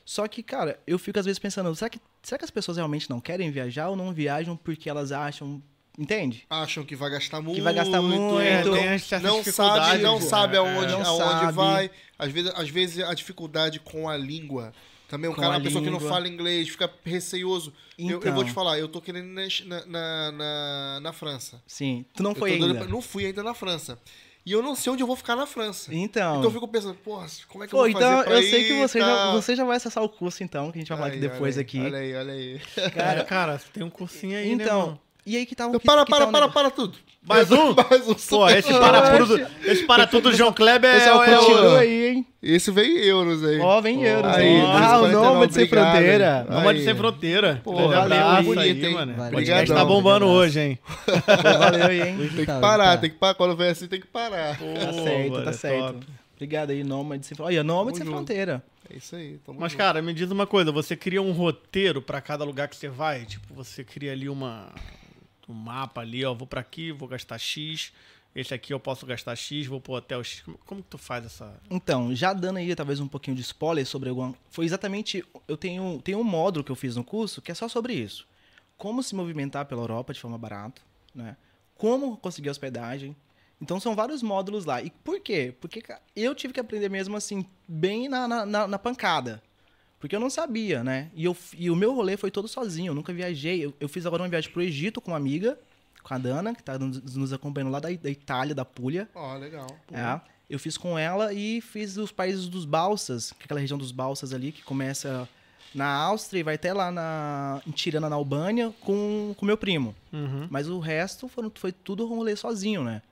[SPEAKER 4] Só que, cara, eu fico às vezes pensando, será que, será que as pessoas realmente não querem viajar ou não viajam porque elas acham. Entende?
[SPEAKER 1] Acham que vai gastar muito.
[SPEAKER 4] vai gastar muito,
[SPEAKER 2] É,
[SPEAKER 4] Então,
[SPEAKER 1] não sabe, não
[SPEAKER 2] pô.
[SPEAKER 1] sabe
[SPEAKER 2] É,
[SPEAKER 1] aonde,
[SPEAKER 4] não
[SPEAKER 1] aonde
[SPEAKER 4] sabe.
[SPEAKER 1] vai. Às vezes, às vezes a dificuldade com a língua. Também
[SPEAKER 4] Com
[SPEAKER 1] cara,
[SPEAKER 4] a
[SPEAKER 1] uma pessoa que não fala inglês, fica receioso. Eu, eu
[SPEAKER 4] Então.
[SPEAKER 1] vou te falar, eu tô querendo ir na, na, na, na França.
[SPEAKER 4] Sim. Tu não
[SPEAKER 1] Eu
[SPEAKER 4] foi ainda.
[SPEAKER 1] pra- Não fui ainda na França. E eu não sei onde eu vou ficar na França.
[SPEAKER 4] Então.
[SPEAKER 1] Então eu fico pensando, porra, como é que eu
[SPEAKER 4] Pô,
[SPEAKER 1] vou
[SPEAKER 4] então
[SPEAKER 1] fazer pra
[SPEAKER 4] eu sei que você, já, você já vai acessar o curso, então, que a gente vai falar aqui depois
[SPEAKER 1] olha aí,
[SPEAKER 4] aqui.
[SPEAKER 1] Olha aí, olha aí.
[SPEAKER 2] Cara, cara, tem um cursinho aí, né,
[SPEAKER 4] Então,
[SPEAKER 2] mano?
[SPEAKER 4] E aí que tá o
[SPEAKER 1] Então,
[SPEAKER 4] que,
[SPEAKER 1] para,
[SPEAKER 4] que
[SPEAKER 1] para,
[SPEAKER 4] tá
[SPEAKER 1] para,
[SPEAKER 4] negócio.
[SPEAKER 1] para tudo.
[SPEAKER 2] Mais um?
[SPEAKER 1] Mais um.
[SPEAKER 2] Pô, esse para tudo, do- esse para tudo do João Kleber é, é o...
[SPEAKER 4] continua aí, hein?
[SPEAKER 1] Esse veio em euros aí.
[SPEAKER 4] Ó, vem euros
[SPEAKER 1] Aí,
[SPEAKER 4] aí. Ah, o
[SPEAKER 1] 249,
[SPEAKER 4] nome sem
[SPEAKER 1] obrigado.
[SPEAKER 4] fronteira.
[SPEAKER 1] Aí.
[SPEAKER 2] Nômade Sem Fronteira.
[SPEAKER 1] Pô,
[SPEAKER 4] valeu,
[SPEAKER 1] bonito,
[SPEAKER 2] aí,
[SPEAKER 1] hein?
[SPEAKER 2] mano. O
[SPEAKER 3] Valeu.
[SPEAKER 2] podcast tá bombando hoje, hein?
[SPEAKER 4] Pô, valeu aí, hein?
[SPEAKER 1] Tem que
[SPEAKER 3] Tá,
[SPEAKER 1] parar,
[SPEAKER 3] tá.
[SPEAKER 1] tem que parar. Quando vem assim, tem que parar.
[SPEAKER 4] Tá certo,
[SPEAKER 2] mano,
[SPEAKER 4] tá
[SPEAKER 2] é
[SPEAKER 4] certo.
[SPEAKER 2] top.
[SPEAKER 4] Obrigado aí, Nômade Sem Fronteira. Olha, Nômade Sem. Fronteira.
[SPEAKER 1] É isso aí. Tamo
[SPEAKER 2] Mas,
[SPEAKER 1] junto.
[SPEAKER 2] cara, me diz uma coisa, você cria um roteiro pra cada lugar que você vai? Tipo, você cria ali uma um mapa ali, ó, vou pra aqui, vou gastar X, esse aqui eu posso gastar X, vou pro hotel X. Como, que tu faz essa...
[SPEAKER 4] Então, já dando aí talvez um pouquinho de spoiler sobre alguma. Foi exatamente. Eu tenho, tenho um módulo que eu fiz no curso que é só sobre isso. Como se movimentar pela Europa de forma barata, né? como conseguir hospedagem. Então são vários módulos lá. E por quê? Porque eu tive que aprender mesmo assim, bem na, na- na pancada. Porque eu não sabia, né? E, eu, e o meu rolê foi todo sozinho, eu nunca viajei. Eu, eu fiz agora uma viagem pro Egito com uma amiga, com a Dana, que tá nos, nos acompanhando lá da, da Itália, da Puglia.
[SPEAKER 1] Ó, legal. Pô.
[SPEAKER 4] É, eu fiz com ela e fiz os países dos Balsas, que é aquela região dos Balsas ali, que começa na Áustria e vai até lá na, em Tirana, na Albânia, com o meu primo.
[SPEAKER 2] Uhum.
[SPEAKER 4] Mas o resto foram, foi tudo rolê sozinho, né?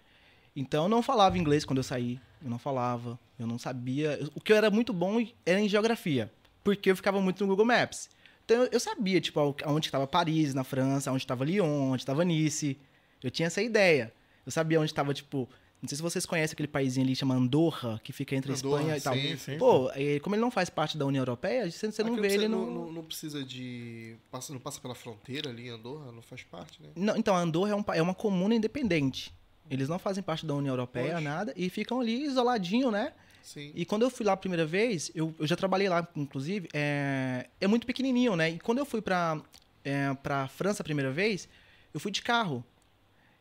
[SPEAKER 4] Então eu não falava inglês quando eu saí. Eu não falava, eu não sabia. O que eu era muito bom era em geografia, porque eu ficava muito no Google Maps. Então eu- sabia, tipo, onde estava Paris, na França, onde estava Lyon, onde estava Nice. Eu tinha essa ideia. Eu sabia onde estava, tipo. Não sei se vocês conhecem aquele paísinho ali chama Andorra, que fica entre a
[SPEAKER 1] Andorra,
[SPEAKER 4] Espanha e tal.
[SPEAKER 1] sim, sim.
[SPEAKER 4] Pô, eh, como ele não faz parte da União Europeia, você, não
[SPEAKER 1] Aquilo
[SPEAKER 4] vê
[SPEAKER 1] que
[SPEAKER 4] ele no.
[SPEAKER 1] não, não, precisa de. Passa, não passa pela fronteira ali Andorra, não faz parte, né?
[SPEAKER 4] Não, então, Andorra é, um é uma comuna independente. Eles não fazem parte da União Europeia,
[SPEAKER 1] Poxa.
[SPEAKER 4] nada, e ficam ali isoladinho, né?
[SPEAKER 1] Sim.
[SPEAKER 4] E quando eu fui lá a primeira vez, eu, eu já trabalhei lá, inclusive, é, é muito pequenininho, né? E quando eu fui pra, é, pra França a primeira vez, eu fui de carro.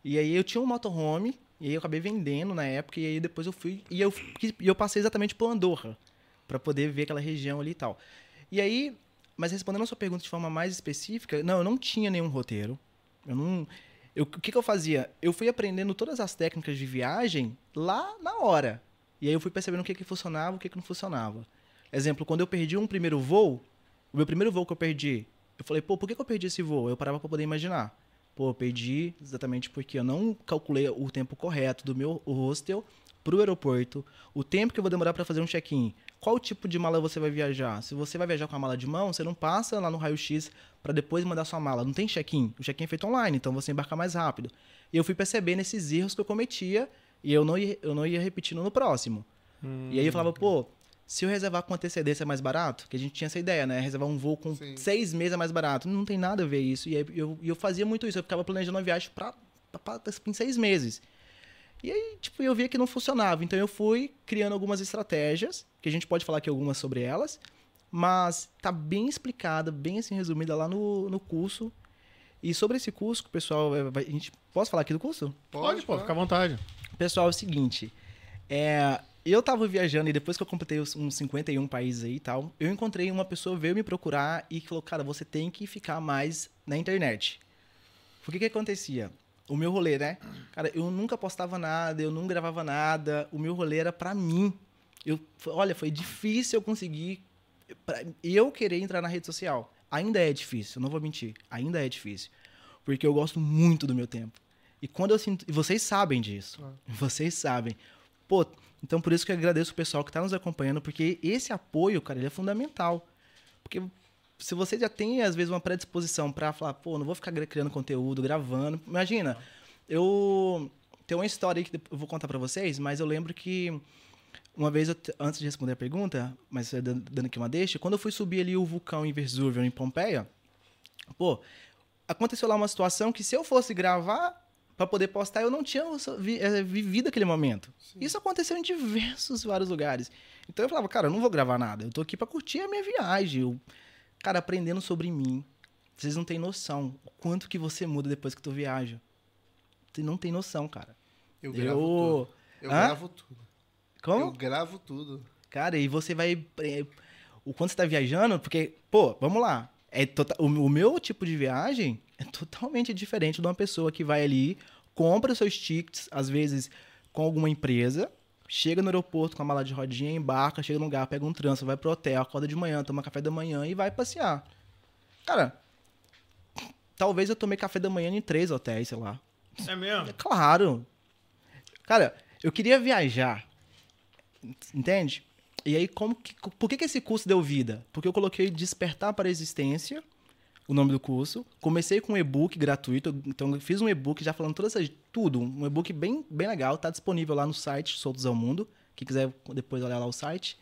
[SPEAKER 4] E aí eu tinha um motorhome, e aí eu acabei vendendo na época, e aí depois eu fui, e eu, e eu passei exatamente por Andorra, pra poder ver aquela região ali e tal. E aí, mas respondendo a sua pergunta de forma mais específica, não, eu não tinha nenhum roteiro. Eu não. Eu, o que, que eu fazia? Eu fui aprendendo todas as técnicas de viagem lá na hora. E aí eu fui percebendo o que, que funcionava o que, que não funcionava. Exemplo, quando eu perdi um primeiro voo, o meu primeiro voo que eu perdi, eu falei, pô, por que, que eu perdi esse voo? Eu parava pra poder imaginar. Pô, eu perdi exatamente porque eu não calculei o tempo correto do meu hostel pro aeroporto, o tempo que eu vou demorar para fazer um check-in, qual tipo de mala você vai viajar. Se você vai viajar com a mala de mão, você não passa lá no raio-x para depois mandar sua mala. Não tem check-in. O check-in é feito online, então você embarca mais rápido. E eu fui percebendo esses erros que eu cometia e eu não ia, eu não ia repetindo no próximo. E aí eu falava, pô, se eu reservar com antecedência é mais barato, que a gente tinha essa ideia, né? Reservar um voo com
[SPEAKER 1] Sim.
[SPEAKER 4] seis meses é mais barato. Não tem nada a ver isso. E aí eu, e eu fazia muito isso. Eu ficava planejando uma viagem pra, pra, pra- em seis meses. E aí, tipo, eu via que não funcionava. Então eu fui criando algumas estratégias, que a gente pode falar aqui algumas sobre elas, mas tá bem explicada, bem assim resumida lá no, no curso. E sobre esse curso, que o pessoal. é, A gente, posso falar aqui do curso?
[SPEAKER 2] Pode, pô, fica à vontade.
[SPEAKER 4] Pessoal, é o seguinte. É, eu tava viajando e depois que eu completei uns 51 países aí e tal, eu encontrei uma pessoa, veio me procurar e falou, cara, você tem que ficar mais na internet. Por que que acontecia? O meu rolê, né? Cara, eu nunca postava nada, eu não gravava nada, o meu rolê era pra mim. Eu, olha, foi difícil eu conseguir eu querer entrar na rede social. Ainda é difícil, não vou mentir. Ainda é difícil. Porque eu gosto muito do meu tempo. E quando eu sinto. E vocês sabem disso. Vocês sabem. Pô, então por isso que eu agradeço o pessoal que tá nos acompanhando, porque esse apoio, cara, ele é fundamental. Porque se você já tem, às vezes, uma predisposição pra falar, pô, não vou ficar criando conteúdo, gravando. Imagina, eu. Tem uma história aí que eu vou contar pra vocês, mas eu lembro que. Uma vez, eu te- antes de responder a pergunta, mas dando dando aqui uma deixa, quando eu fui subir ali o vulcão em Vesúvio, em Pompeia, pô, aconteceu lá uma situação que se eu fosse gravar pra poder postar, eu não tinha eh, vivido aquele momento. Isso aconteceu em diversos, vários lugares. Então eu falava, cara, eu não vou gravar nada, eu tô aqui pra curtir a minha viagem. Eu, cara, aprendendo sobre mim. Vocês não têm noção o quanto que você muda depois que tu viaja. Você não tem noção, cara.
[SPEAKER 1] Eu gravo tudo. Eu
[SPEAKER 4] Hã?
[SPEAKER 1] gravo tudo.
[SPEAKER 4] Como?
[SPEAKER 1] Eu gravo tudo.
[SPEAKER 4] Cara, e você vai. é, O quanto você tá viajando, porque, pô, vamos lá. É tota- o, o meu tipo de viagem é totalmente diferente de uma pessoa que vai ali, compra os seus tickets, às vezes com alguma empresa, chega no aeroporto com a mala de rodinha, embarca, chega no lugar, pega um trânsito, vai pro hotel, acorda de manhã, toma café da manhã e vai passear. Cara, talvez eu tomei café da manhã em três hotéis, sei lá.
[SPEAKER 2] É mesmo?
[SPEAKER 4] É claro. Cara, eu queria viajar. Entende? E aí, como que, por que, que esse curso deu vida? Porque eu coloquei Despertar para a Existência, o nome do curso. Comecei com um e-book gratuito. Então, eu fiz um e-book já falando todas essas, tudo. Um e-book bem, bem legal. Tá disponível lá no site Soltos ao Mundo. Quem quiser depois olhar lá o site.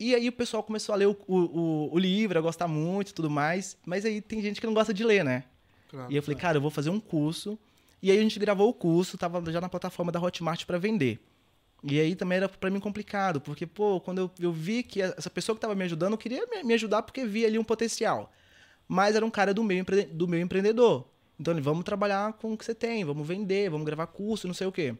[SPEAKER 4] E aí o pessoal começou a ler o, o, o- livro, a gostar muito e tudo mais. Mas aí tem gente que não gosta de ler, né?
[SPEAKER 1] Claro.
[SPEAKER 4] E eu falei, cara, eu vou fazer um curso. E aí a gente gravou o curso, tava já na plataforma da Hotmart para vender. E aí também era para mim complicado, porque, pô, quando eu, eu vi que essa pessoa que tava me ajudando queria me, me ajudar porque via ali um potencial. Mas era um cara do meio, empre- do meio empreendedor. Então ele, vamos trabalhar com o que você tem, vamos vender, vamos gravar curso, não sei o quê.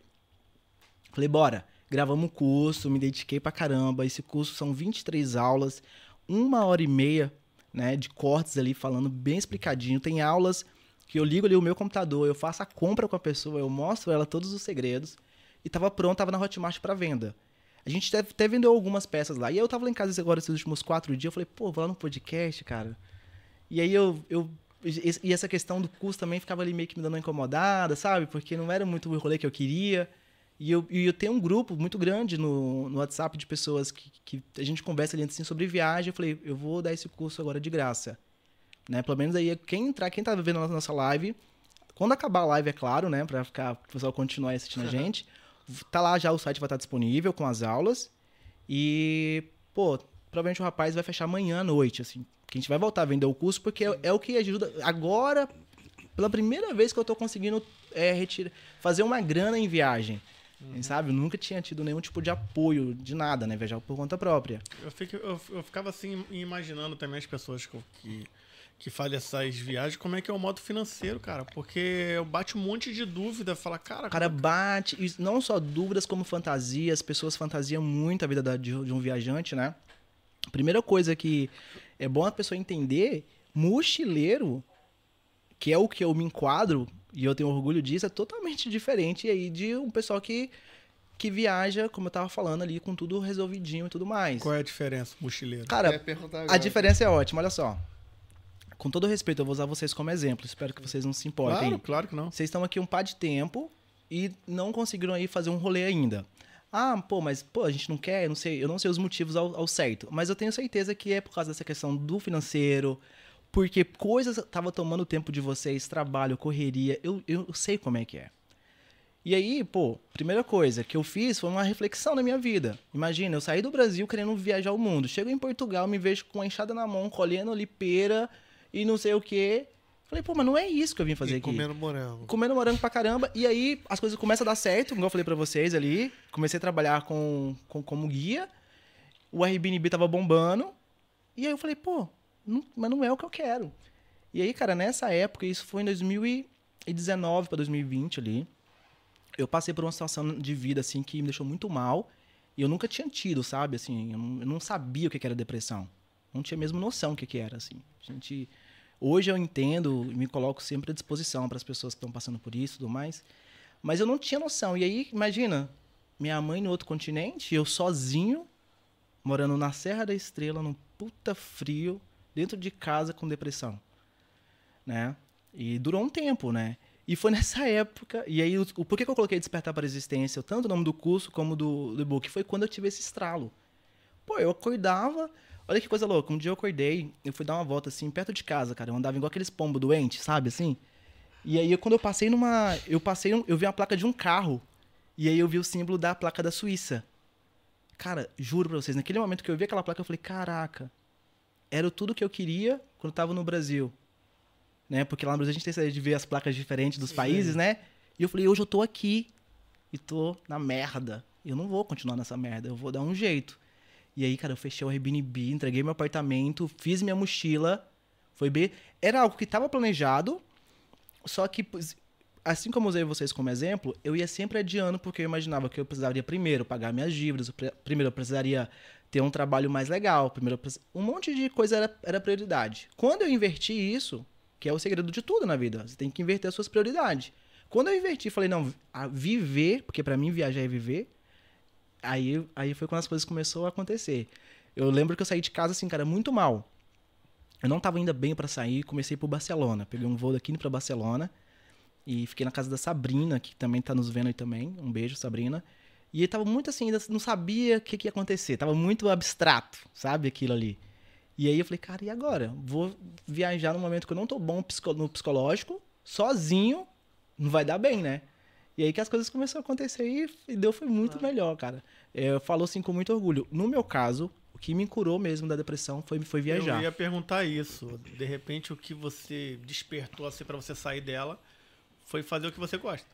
[SPEAKER 4] Falei, bora. Gravamos um curso, me dediquei pra caramba. Esse curso são 23 aulas, uma hora e meia, né, de cortes ali, falando bem explicadinho. Tem aulas que eu ligo ali o meu computador, eu faço a compra com a pessoa, eu mostro ela todos os segredos. E tava pronto, tava na Hotmart para venda. A gente até vendeu algumas peças lá. E eu tava lá em casa agora esses últimos quatro dias, eu falei, pô, vou lá no podcast, cara. E aí eu, eu e essa questão do custo também ficava ali meio que me dando uma incomodada, sabe? Porque não era muito o rolê que eu queria. E eu, e eu tenho um grupo muito grande no, no WhatsApp de pessoas que, que a gente conversa ali assim sobre viagem. Eu falei, eu vou dar esse curso agora de graça. Né? Pelo menos aí, quem entrar, quem tá vendo a nossa live, quando acabar a live, é claro, né? Pra ficar, o pessoal continuar assistindo a gente. Tá lá já, o site vai estar disponível com as aulas. E, pô, provavelmente o rapaz vai fechar amanhã à noite, assim. Que a gente vai voltar a vender o curso, porque é, é o que ajuda. Agora, pela primeira vez que eu tô conseguindo é, retirar, fazer uma grana em viagem. Uhum. Sabe? Eu nunca tinha tido nenhum tipo de apoio de nada, né? Viajar por conta própria.
[SPEAKER 2] Eu, fico, eu, eu ficava assim, imaginando também as pessoas que, que, que fazem essas viagens, como é que é o modo financeiro, cara. Porque eu bate um monte de dúvida, fala, cara.
[SPEAKER 4] Cara, bate, e não só dúvidas como fantasias, as pessoas fantasiam muito a vida da, de, de um viajante, né? Primeira coisa que é bom a pessoa entender, mochileiro, que é o que eu me enquadro, e eu tenho orgulho disso, é totalmente diferente aí de um pessoal que, que viaja, como eu tava falando ali, com tudo resolvidinho e tudo mais.
[SPEAKER 2] Qual é a diferença, mochileiro?
[SPEAKER 4] Cara, a diferença é ótima, olha só. Com todo respeito, eu vou usar vocês como exemplo. Espero que vocês não se importem.
[SPEAKER 2] Claro, claro que não.
[SPEAKER 4] Vocês estão aqui um par de tempo e não conseguiram aí fazer um rolê ainda. Ah, pô, mas pô, a gente não quer, não sei, eu não sei os motivos ao, ao certo. Mas eu tenho certeza que é por causa dessa questão do financeiro, porque coisas estavam tomando tempo de vocês, trabalho, correria, eu, eu sei como é que é. E aí, pô, primeira coisa que eu fiz foi uma reflexão na minha vida. Imagina, eu saí do Brasil querendo viajar o mundo. Chego em Portugal, me vejo com uma enxada na mão, colhendo lipeira e não sei o quê. Falei, pô, mas não é isso que eu vim fazer
[SPEAKER 1] e
[SPEAKER 4] aqui.
[SPEAKER 1] Comendo morango.
[SPEAKER 4] Comendo morango pra caramba. E aí as coisas começam a dar certo, como eu falei pra vocês ali. Comecei a trabalhar com, com como guia. O Airbnb tava bombando. E aí eu falei, pô, não, mas não é o que eu quero. E aí, cara, nessa época, isso foi em 2019 para 2020 ali, eu passei por uma situação de vida, assim, que me deixou muito mal. E eu nunca tinha tido, sabe? Assim, eu não, eu não sabia o que era depressão. Não tinha mesmo noção o que era, assim. A gente... Hoje eu entendo e me coloco sempre à disposição para as pessoas que estão passando por isso e tudo mais. Mas eu não tinha noção. E aí, imagina, minha mãe no outro continente, eu sozinho, morando na Serra da Estrela, num puta frio, dentro de casa com depressão, né? E durou um tempo, né? E foi nessa época, e aí o, o porquê que eu coloquei Despertar para a Existência, tanto o nome do curso como do, do e-book, foi quando eu tive esse estralo. Pô, eu acordava, olha que coisa louca, um dia eu acordei, eu fui dar uma volta assim, perto de casa, cara, eu andava igual aqueles pombos doentes, sabe, assim? E aí quando eu passei numa, eu passei, eu vi a placa de um carro, e aí eu vi o símbolo da placa da Suíça. Cara, juro pra vocês, naquele momento que eu vi aquela placa, eu falei, caraca, era tudo que eu queria quando estava no Brasil. Né? Porque lá no Brasil a gente tem essa de ver as placas diferentes dos Sim. países, né? E eu falei, hoje eu tô aqui e tô na merda. Eu não vou continuar nessa merda, eu vou dar um jeito. E aí, cara, eu fechei o Airbnb, entreguei meu apartamento, fiz minha mochila. Foi bem. Era algo que estava planejado, só que, assim como usei vocês como exemplo, eu ia sempre adiando, porque eu imaginava que eu precisaria primeiro pagar minhas dívidas, primeiro eu precisaria ter um trabalho mais legal. Primeiro, um monte de coisa era, era prioridade. Quando eu inverti isso, que é o segredo de tudo na vida, você tem que inverter as suas prioridades. Quando eu inverti, falei, não, viver, porque para mim viajar é viver, aí, aí foi quando as coisas começaram a acontecer. Eu lembro que eu saí de casa assim, cara, muito mal. Eu não tava ainda bem para sair, comecei por Barcelona. Peguei um voo daqui para Barcelona e fiquei na casa da Sabrina, que também tá nos vendo aí também. Um beijo, Sabrina. E ele tava muito assim, ainda não sabia o que, que ia acontecer. Tava muito abstrato, sabe, aquilo ali. E aí eu falei, cara, e agora? Vou viajar num momento que eu não tô bom no psicológico, sozinho, não vai dar bem, né? E aí que as coisas começaram a acontecer e, deu foi muito melhor, cara. É, eu falo assim com muito orgulho. No meu caso, o que me curou mesmo da depressão foi, foi viajar.
[SPEAKER 2] Eu ia perguntar isso. De repente, o que você despertou assim para você sair dela foi fazer o que você gosta.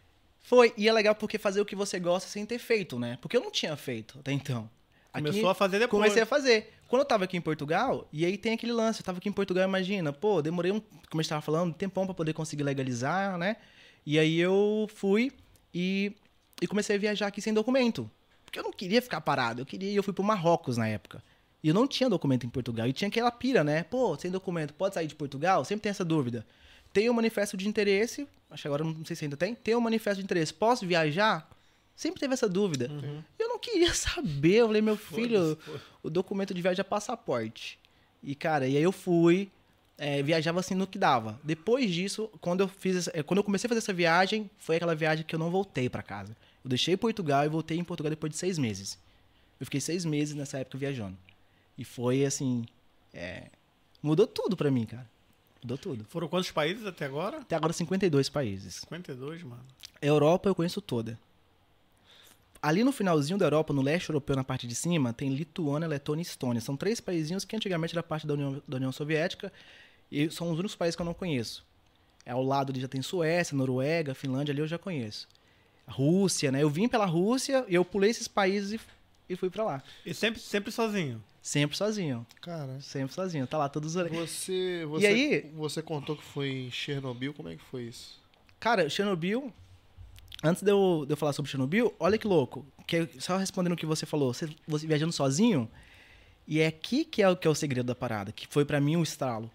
[SPEAKER 4] Foi, e é legal porque fazer o que você gosta sem ter feito, né? Porque eu não tinha feito até então. Aqui-
[SPEAKER 2] Começou a fazer depois.
[SPEAKER 4] Comecei a fazer. Quando eu tava aqui em Portugal, e aí tem aquele lance, eu tava aqui em Portugal, imagina, pô, demorei um, como a gente tava falando, um tempão pra poder conseguir legalizar, né? E aí eu fui e, e comecei a viajar aqui sem documento. Porque eu não queria ficar parado, eu queria, eu fui pro Marrocos na época. E eu não tinha documento em Portugal. E tinha aquela pira, né? Pô, sem documento, pode sair de Portugal? Sempre tem essa dúvida. Tem o manifesto de interesse, acho que agora não sei se ainda tem. Tem o manifesto de interesse, posso viajar? Sempre teve essa dúvida. E eu não queria saber. Eu falei, meu filho, o documento de viagem é passaporte. E, cara, e aí eu fui, é, viajava assim no que dava. Depois disso, quando eu fiz essa- é, quando eu comecei a fazer essa viagem, foi aquela viagem que eu não voltei pra casa. Eu deixei Portugal e voltei em Portugal depois de seis meses. Eu fiquei seis meses nessa época viajando. E foi assim. é, mudou tudo pra mim, cara. Mudou tudo.
[SPEAKER 2] Foram quantos países até agora?
[SPEAKER 4] Até agora 52 países.
[SPEAKER 2] 52, mano.
[SPEAKER 4] Europa eu conheço toda. Ali no finalzinho da Europa, no leste europeu, na parte de cima, tem Lituânia, Letônia e Estônia. São três paísinhos que antigamente era parte da União, da União Soviética e são os únicos países que eu não conheço. É, Ao lado ali já tem Suécia, Noruega, Finlândia, ali eu já conheço. Rússia, né? Eu vim pela Rússia e eu pulei esses países e, e fui pra lá.
[SPEAKER 2] E sempre, sempre sozinho.
[SPEAKER 4] Sempre sozinho.
[SPEAKER 1] Cara,
[SPEAKER 4] Sempre sozinho. Tá lá todos os...
[SPEAKER 1] você, você,
[SPEAKER 4] aí?
[SPEAKER 1] você contou que foi em Chernobyl, como é que foi isso?
[SPEAKER 4] Cara, Chernobyl. Antes de eu, de eu falar sobre Chernobyl, olha que louco. Que, só respondendo o que você falou, você, você viajando sozinho. E é aqui que é, o, que é o segredo da parada, que foi pra mim um estralo.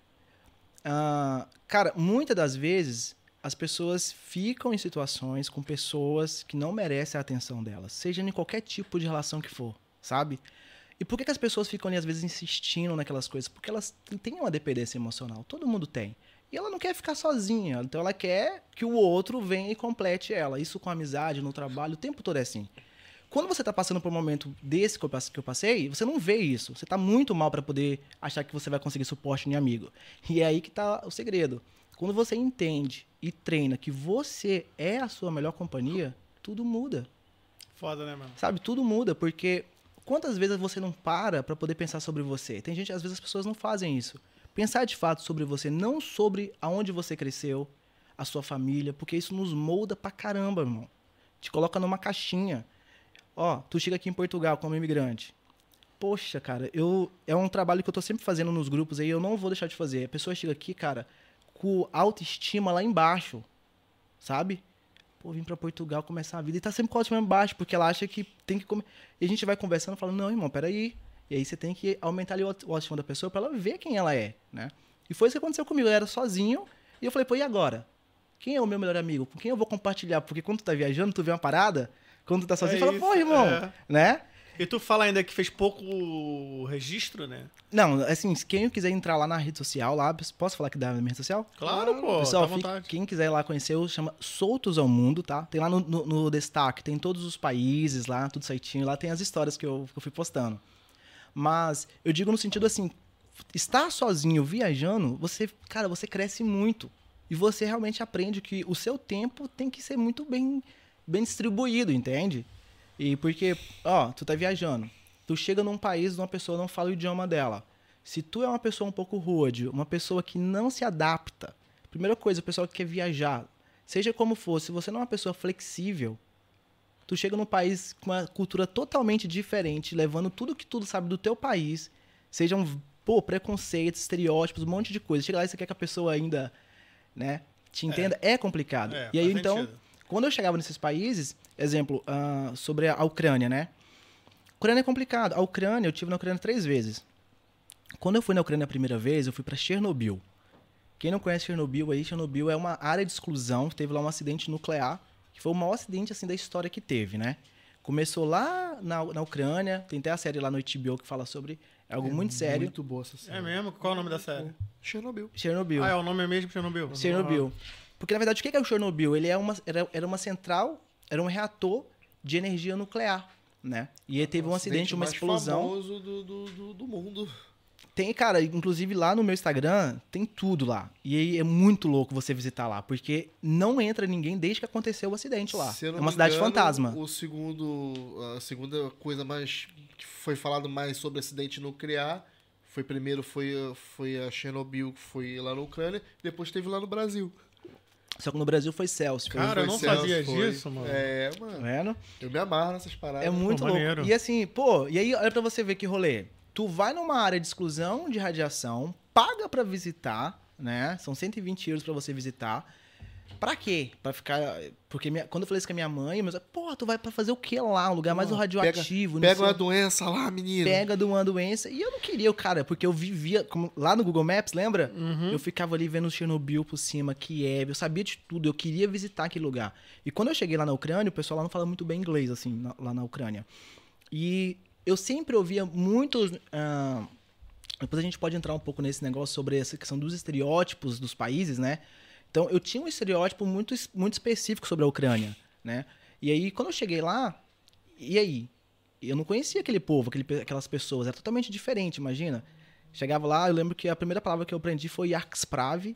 [SPEAKER 4] Ah, cara, muitas das vezes as pessoas ficam em situações com pessoas que não merecem a atenção delas, seja em qualquer tipo de relação que for, sabe? E por que, que as pessoas ficam ali, às vezes, insistindo naquelas coisas? Porque elas têm uma dependência emocional. Todo mundo tem. E ela não quer ficar sozinha. Então ela quer que o outro venha e complete ela. Isso com amizade, no trabalho, o tempo todo é assim. Quando você tá passando por um momento desse que eu passei, você não vê isso. Você tá muito mal para poder achar que você vai conseguir suporte em amigo. E é aí que tá o segredo. Quando você entende e treina que você é a sua melhor companhia, tudo muda.
[SPEAKER 2] Foda, né, mano?
[SPEAKER 4] Sabe, tudo muda, porque quantas vezes você não para pra poder pensar sobre você? Tem gente, às vezes as pessoas não fazem isso. Pensar de fato sobre você, não sobre aonde você cresceu, a sua família, porque isso nos molda pra caramba, irmão. Te coloca numa caixinha. Ó, tu chega aqui em Portugal como imigrante. Poxa, cara, eu é um trabalho que eu tô sempre fazendo nos grupos aí, eu não vou deixar de fazer. A pessoa chega aqui, cara, com autoestima lá embaixo, sabe? Pô, vim pra Portugal começar a vida e tá sempre com autoestima embaixo, porque ela acha que tem que comer. E a gente vai conversando, falando, não, irmão, peraí. E aí você tem que aumentar ali o auto- o autoestima da pessoa pra ela ver quem ela é, né? E foi isso que aconteceu comigo. Eu era sozinho e eu falei, pô, e agora? Quem é o meu melhor amigo? Com quem eu vou compartilhar? Porque quando tu tá viajando, tu vê uma parada, quando tu tá sozinho,
[SPEAKER 2] É
[SPEAKER 4] fala,
[SPEAKER 2] isso,
[SPEAKER 4] pô, irmão,
[SPEAKER 2] é.
[SPEAKER 4] né?
[SPEAKER 2] E tu fala ainda que fez pouco registro, né?
[SPEAKER 4] Não, assim, quem quiser entrar lá na rede social, lá, posso falar que dá na minha rede social?
[SPEAKER 2] Claro, pô.
[SPEAKER 4] Pessoal,
[SPEAKER 2] tá vontade.
[SPEAKER 4] quem quiser ir lá conhecer, chama Soltos ao Mundo, tá? Tem lá no, no- no destaque, tem todos os países lá, tudo certinho. Lá tem as histórias que eu, que eu fui postando. Mas eu digo no sentido assim, estar sozinho viajando, você, cara, você cresce muito. E você realmente aprende que o seu tempo tem que ser muito bem, bem distribuído, entende? E porque, ó, tu tá viajando. Tu chega num país, uma pessoa não fala o idioma dela. Se tu é uma pessoa um pouco rude, uma pessoa que não se adapta, primeira coisa, o pessoal que quer viajar, seja como for, se você não é uma pessoa flexível, tu chega num país com uma cultura totalmente diferente, levando tudo que tu sabe do teu país, sejam, pô, preconceitos, estereótipos, um monte de coisa. Chega lá e você quer que a pessoa ainda, né, te entenda, é, complicado.
[SPEAKER 2] É,
[SPEAKER 4] e aí, então,
[SPEAKER 2] sentido.
[SPEAKER 4] Quando eu chegava nesses países, exemplo, ah, sobre a Ucrânia, né? Ucrânia é complicado. A Ucrânia, eu tive na Ucrânia três vezes. Quando eu fui na Ucrânia a primeira vez, eu fui para Chernobyl. Quem não conhece Chernobyl aí, Chernobyl é uma área de exclusão, teve lá um acidente nuclear, que foi o maior acidente assim da história que teve, né? Começou lá na, na Ucrânia, tem até a série lá no HBO que fala sobre, é algo muito sério.
[SPEAKER 1] Muito boa essa série.
[SPEAKER 2] É mesmo? Qual é o nome da série?
[SPEAKER 1] Chernobyl.
[SPEAKER 4] Chernobyl.
[SPEAKER 2] Ah, é o nome mesmo Chernobyl?
[SPEAKER 4] Chernobyl. Porque, na verdade, o que é o Chernobyl? Ele é uma, era, era uma central, era um reator de energia nuclear, né? E aí teve um acidente, uma
[SPEAKER 1] mais
[SPEAKER 4] explosão.
[SPEAKER 1] famoso do, do, do, do mundo.
[SPEAKER 4] Tem, cara, inclusive lá no meu Instagram, tem tudo lá. E aí é muito louco você visitar lá, porque não entra ninguém desde que aconteceu o acidente lá. É uma cidade
[SPEAKER 1] engano,
[SPEAKER 4] fantasma.
[SPEAKER 1] O segundo, a segunda coisa mais que foi falado mais sobre acidente nuclear foi primeiro foi, foi a Chernobyl, que foi lá na Ucrânia, depois teve lá no Brasil.
[SPEAKER 4] Só que no Brasil foi Celsius.
[SPEAKER 2] Cara, eu não
[SPEAKER 1] Celso,
[SPEAKER 2] sabia
[SPEAKER 1] foi.
[SPEAKER 2] disso, mano.
[SPEAKER 1] É,
[SPEAKER 4] Tá
[SPEAKER 1] mano.
[SPEAKER 4] vendo?
[SPEAKER 1] Eu me amarro nessas paradas.
[SPEAKER 4] É muito
[SPEAKER 2] Pô,
[SPEAKER 4] louco.
[SPEAKER 2] maneiro.
[SPEAKER 4] E assim, pô, e aí olha pra você ver que rolê. Tu vai numa área de exclusão de radiação, paga pra visitar, né? São 120 euros pra você visitar. Pra quê? Pra ficar. Porque minha- quando eu falei isso com a minha mãe, mas, pô, tu vai pra fazer o que lá? Um lugar mais
[SPEAKER 1] Pô,
[SPEAKER 4] radioativo,
[SPEAKER 1] Pega
[SPEAKER 4] sei
[SPEAKER 1] uma doença lá, menino.
[SPEAKER 4] pega de uma doença. E eu não queria, cara, porque eu vivia como- lá no Google Maps, lembra?
[SPEAKER 2] Uhum.
[SPEAKER 4] Eu ficava ali vendo Chernobyl por cima, Kiev, eu sabia de tudo, eu queria visitar aquele lugar. E quando eu cheguei lá na Ucrânia, o pessoal lá não fala muito bem inglês, assim, na- lá na Ucrânia. E eu sempre ouvia muitos. ah, depois a gente pode entrar um pouco nesse negócio sobre essa questão dos estereótipos dos países, né? Então eu tinha um estereótipo muito, muito específico sobre a Ucrânia, né? E aí, quando eu cheguei lá, e aí? Eu não conhecia aquele povo, aquele aquelas pessoas, era totalmente diferente, imagina. Chegava lá, eu lembro que a primeira palavra que eu aprendi foi Yaksprav,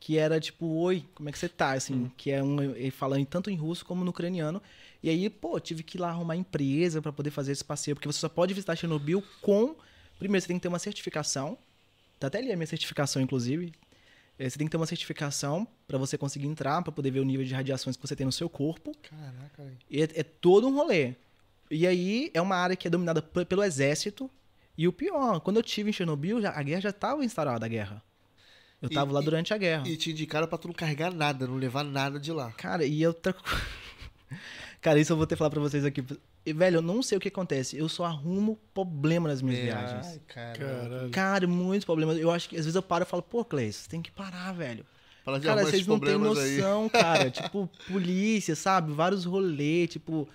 [SPEAKER 4] que era tipo, oi, como é que você tá? Assim, que é um, ele falando tanto em russo como no ucraniano. E aí, pô, tive que ir lá arrumar empresa para poder fazer esse passeio, porque você só pode visitar Chernobyl com. Primeiro, você tem que ter uma certificação. Tá até ali a minha certificação, inclusive. Eh, Você tem que ter uma certificação para você conseguir entrar, para poder ver o nível de radiações que você tem no seu corpo.
[SPEAKER 1] Caraca, velho.
[SPEAKER 4] E é, é todo um rolê. E aí é uma área que é dominada pelo exército. E o pior, quando eu tive em Chernobyl, já- a guerra já estava instaurada, a guerra. Eu
[SPEAKER 1] E-
[SPEAKER 4] tava lá
[SPEAKER 1] e-
[SPEAKER 4] durante a guerra.
[SPEAKER 1] E te indicaram pra tu não carregar nada, não levar nada de lá.
[SPEAKER 4] Cara, e eu. Tá... Cara, isso eu vou ter que falar pra vocês aqui. E, velho, eu não sei o que acontece. Eu só arrumo problema nas minhas viagens.
[SPEAKER 1] Ai, cara.
[SPEAKER 2] Caralho.
[SPEAKER 4] Cara, muitos problemas. Eu acho que às vezes eu paro e falo, pô, Cleis, você tem que parar, velho.
[SPEAKER 1] Fala de
[SPEAKER 4] Cara,
[SPEAKER 1] arrumar
[SPEAKER 4] vocês não têm
[SPEAKER 1] problemas aí.
[SPEAKER 4] noção, cara. tipo, polícia, sabe? Vários rolês, tipo.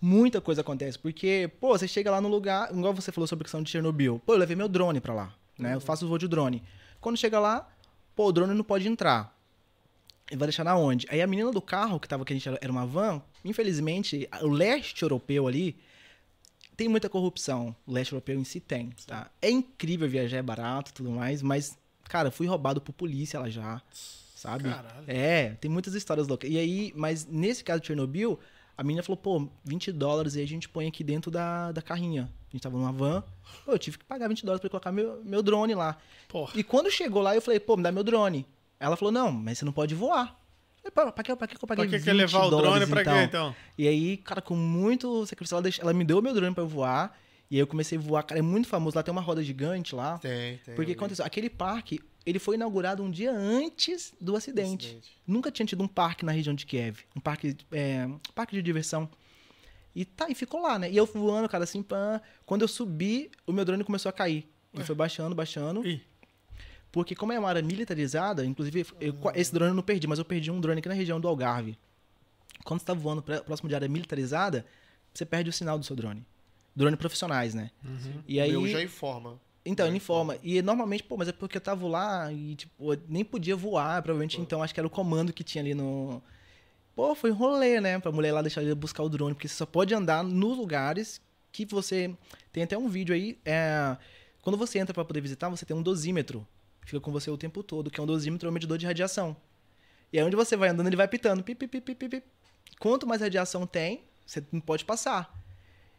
[SPEAKER 4] Muita coisa acontece. Porque, pô, você chega lá no lugar, igual você falou sobre a questão de Chernobyl. Pô, eu levei meu drone pra lá, né? Eu faço o voo de drone. Quando chega lá, pô, o drone não pode entrar. Vai deixar na onde? Aí a menina do carro, que tava que a gente era- uma van, infelizmente, o leste europeu ali tem muita corrupção. O leste europeu em si tem, tá? É incrível viajar, é barato e tudo mais, mas, cara, fui roubado por polícia lá já, sabe?
[SPEAKER 2] Caralho.
[SPEAKER 4] É, tem muitas histórias loucas. E aí, mas nesse caso de Chernobyl, a menina falou, pô, 20 dólares e a gente põe aqui dentro da, da carrinha. A gente tava numa van, pô, eu tive que pagar 20 dólares pra colocar meu, meu drone lá.
[SPEAKER 2] Porra.
[SPEAKER 4] E quando chegou lá, eu falei, pô, me dá meu drone. Ela falou, não, mas você não pode voar. Falei, "Pô, pra que, pra que eu paguei
[SPEAKER 2] Pra que,
[SPEAKER 4] 20
[SPEAKER 2] que levar o drone
[SPEAKER 4] dólares,
[SPEAKER 2] pra
[SPEAKER 4] então?
[SPEAKER 2] quê, então?
[SPEAKER 4] E aí, cara, com muito sacrifício, ela, deixou- ela me deu meu drone pra eu voar. E aí eu comecei a voar. Cara, é muito famoso. Lá tem uma roda gigante lá.
[SPEAKER 1] Tem, tem.
[SPEAKER 4] Porque aconteceu, aquele parque, ele foi inaugurado um dia antes do acidente.
[SPEAKER 1] Acidente.
[SPEAKER 4] Nunca tinha tido um parque na região de Kiev. Um parque, é, um parque de diversão. E tá, e ficou lá, né? E eu voando, cara, assim, pã. Quando eu subi, o meu drone começou a cair. Ele foi baixando, baixando.
[SPEAKER 2] Ih,
[SPEAKER 4] Porque como é uma área militarizada, inclusive, eu- esse drone eu não perdi, mas eu perdi um drone aqui na região do Algarve. Quando você tá voando próximo de área militarizada, você perde o sinal do seu drone. Drone profissionais, né? E aí,
[SPEAKER 1] O meu já informa.
[SPEAKER 4] então, ele informa. E normalmente, pô, mas é porque eu tava lá e, tipo, eu nem podia voar, provavelmente, então acho que era o comando que tinha ali no. Pô, foi um rolê, né? Pra mulher lá deixar ele buscar o drone, porque você só pode andar nos lugares que você. Tem até um vídeo aí. É... Quando você entra pra poder visitar, você tem um dosímetro. Fica com você o tempo todo, que é um dosímetro, é um medidor de radiação. E aí onde você vai andando, ele vai pitando. Pip, pip, pip, pip. Quanto mais radiação tem, você não pode passar.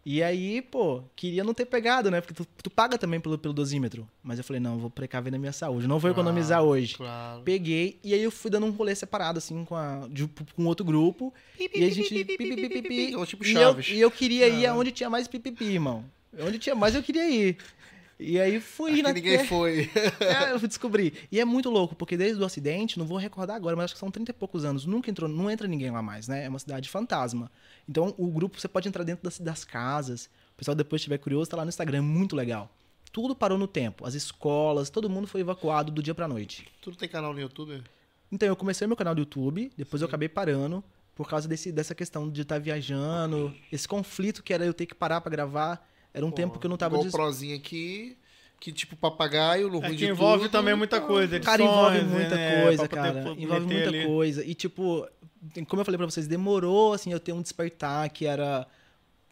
[SPEAKER 4] E aí, pô, queria não ter pegado, né? Porque tu, tu paga também pelo, pelo dosímetro. Mas eu falei, não, vou precaver na minha saúde. Não vou economizar
[SPEAKER 1] Claro,
[SPEAKER 4] hoje.
[SPEAKER 1] Claro.
[SPEAKER 4] Peguei e aí eu fui dando um rolê separado, assim, com, a, de- com outro grupo. e a gente. pi, pi, pi, pi, pi,
[SPEAKER 1] É tipo
[SPEAKER 4] e, eu, e eu queria ir aonde tinha mais pipipi, irmão. Onde tinha mais eu queria ir. E aí fui na
[SPEAKER 1] ninguém foi.
[SPEAKER 4] é, eu fui descobrir. E é muito louco, porque desde o acidente, não vou recordar agora, mas acho que são 30 e poucos anos, nunca entrou, não entra ninguém lá mais, né? É uma cidade fantasma. Então, o grupo, você pode entrar dentro das, das casas. O pessoal depois estiver curioso, tá lá no Instagram, é muito legal. Tudo parou no tempo. As escolas, todo mundo foi evacuado do dia pra noite.
[SPEAKER 1] Tu não tem canal no YouTube?
[SPEAKER 4] Então, eu comecei meu canal do YouTube, depois eu acabei parando, por causa desse, dessa questão de estar viajando, esse conflito que era eu ter que parar pra gravar. Era um tempo que eu não tava...
[SPEAKER 1] Igual
[SPEAKER 4] dis-
[SPEAKER 1] o Prozinho aqui, que tipo papagaio, no
[SPEAKER 2] É
[SPEAKER 1] ruim
[SPEAKER 2] que
[SPEAKER 1] de
[SPEAKER 2] envolve
[SPEAKER 1] tudo,
[SPEAKER 2] também muita
[SPEAKER 1] então,
[SPEAKER 2] coisa.
[SPEAKER 4] Cara, envolve muita
[SPEAKER 2] né,
[SPEAKER 4] coisa, cara.
[SPEAKER 2] pô-
[SPEAKER 4] Envolve muita
[SPEAKER 2] ali.
[SPEAKER 4] coisa. E, tipo, como eu falei pra vocês, demorou, assim, eu ter um despertar que era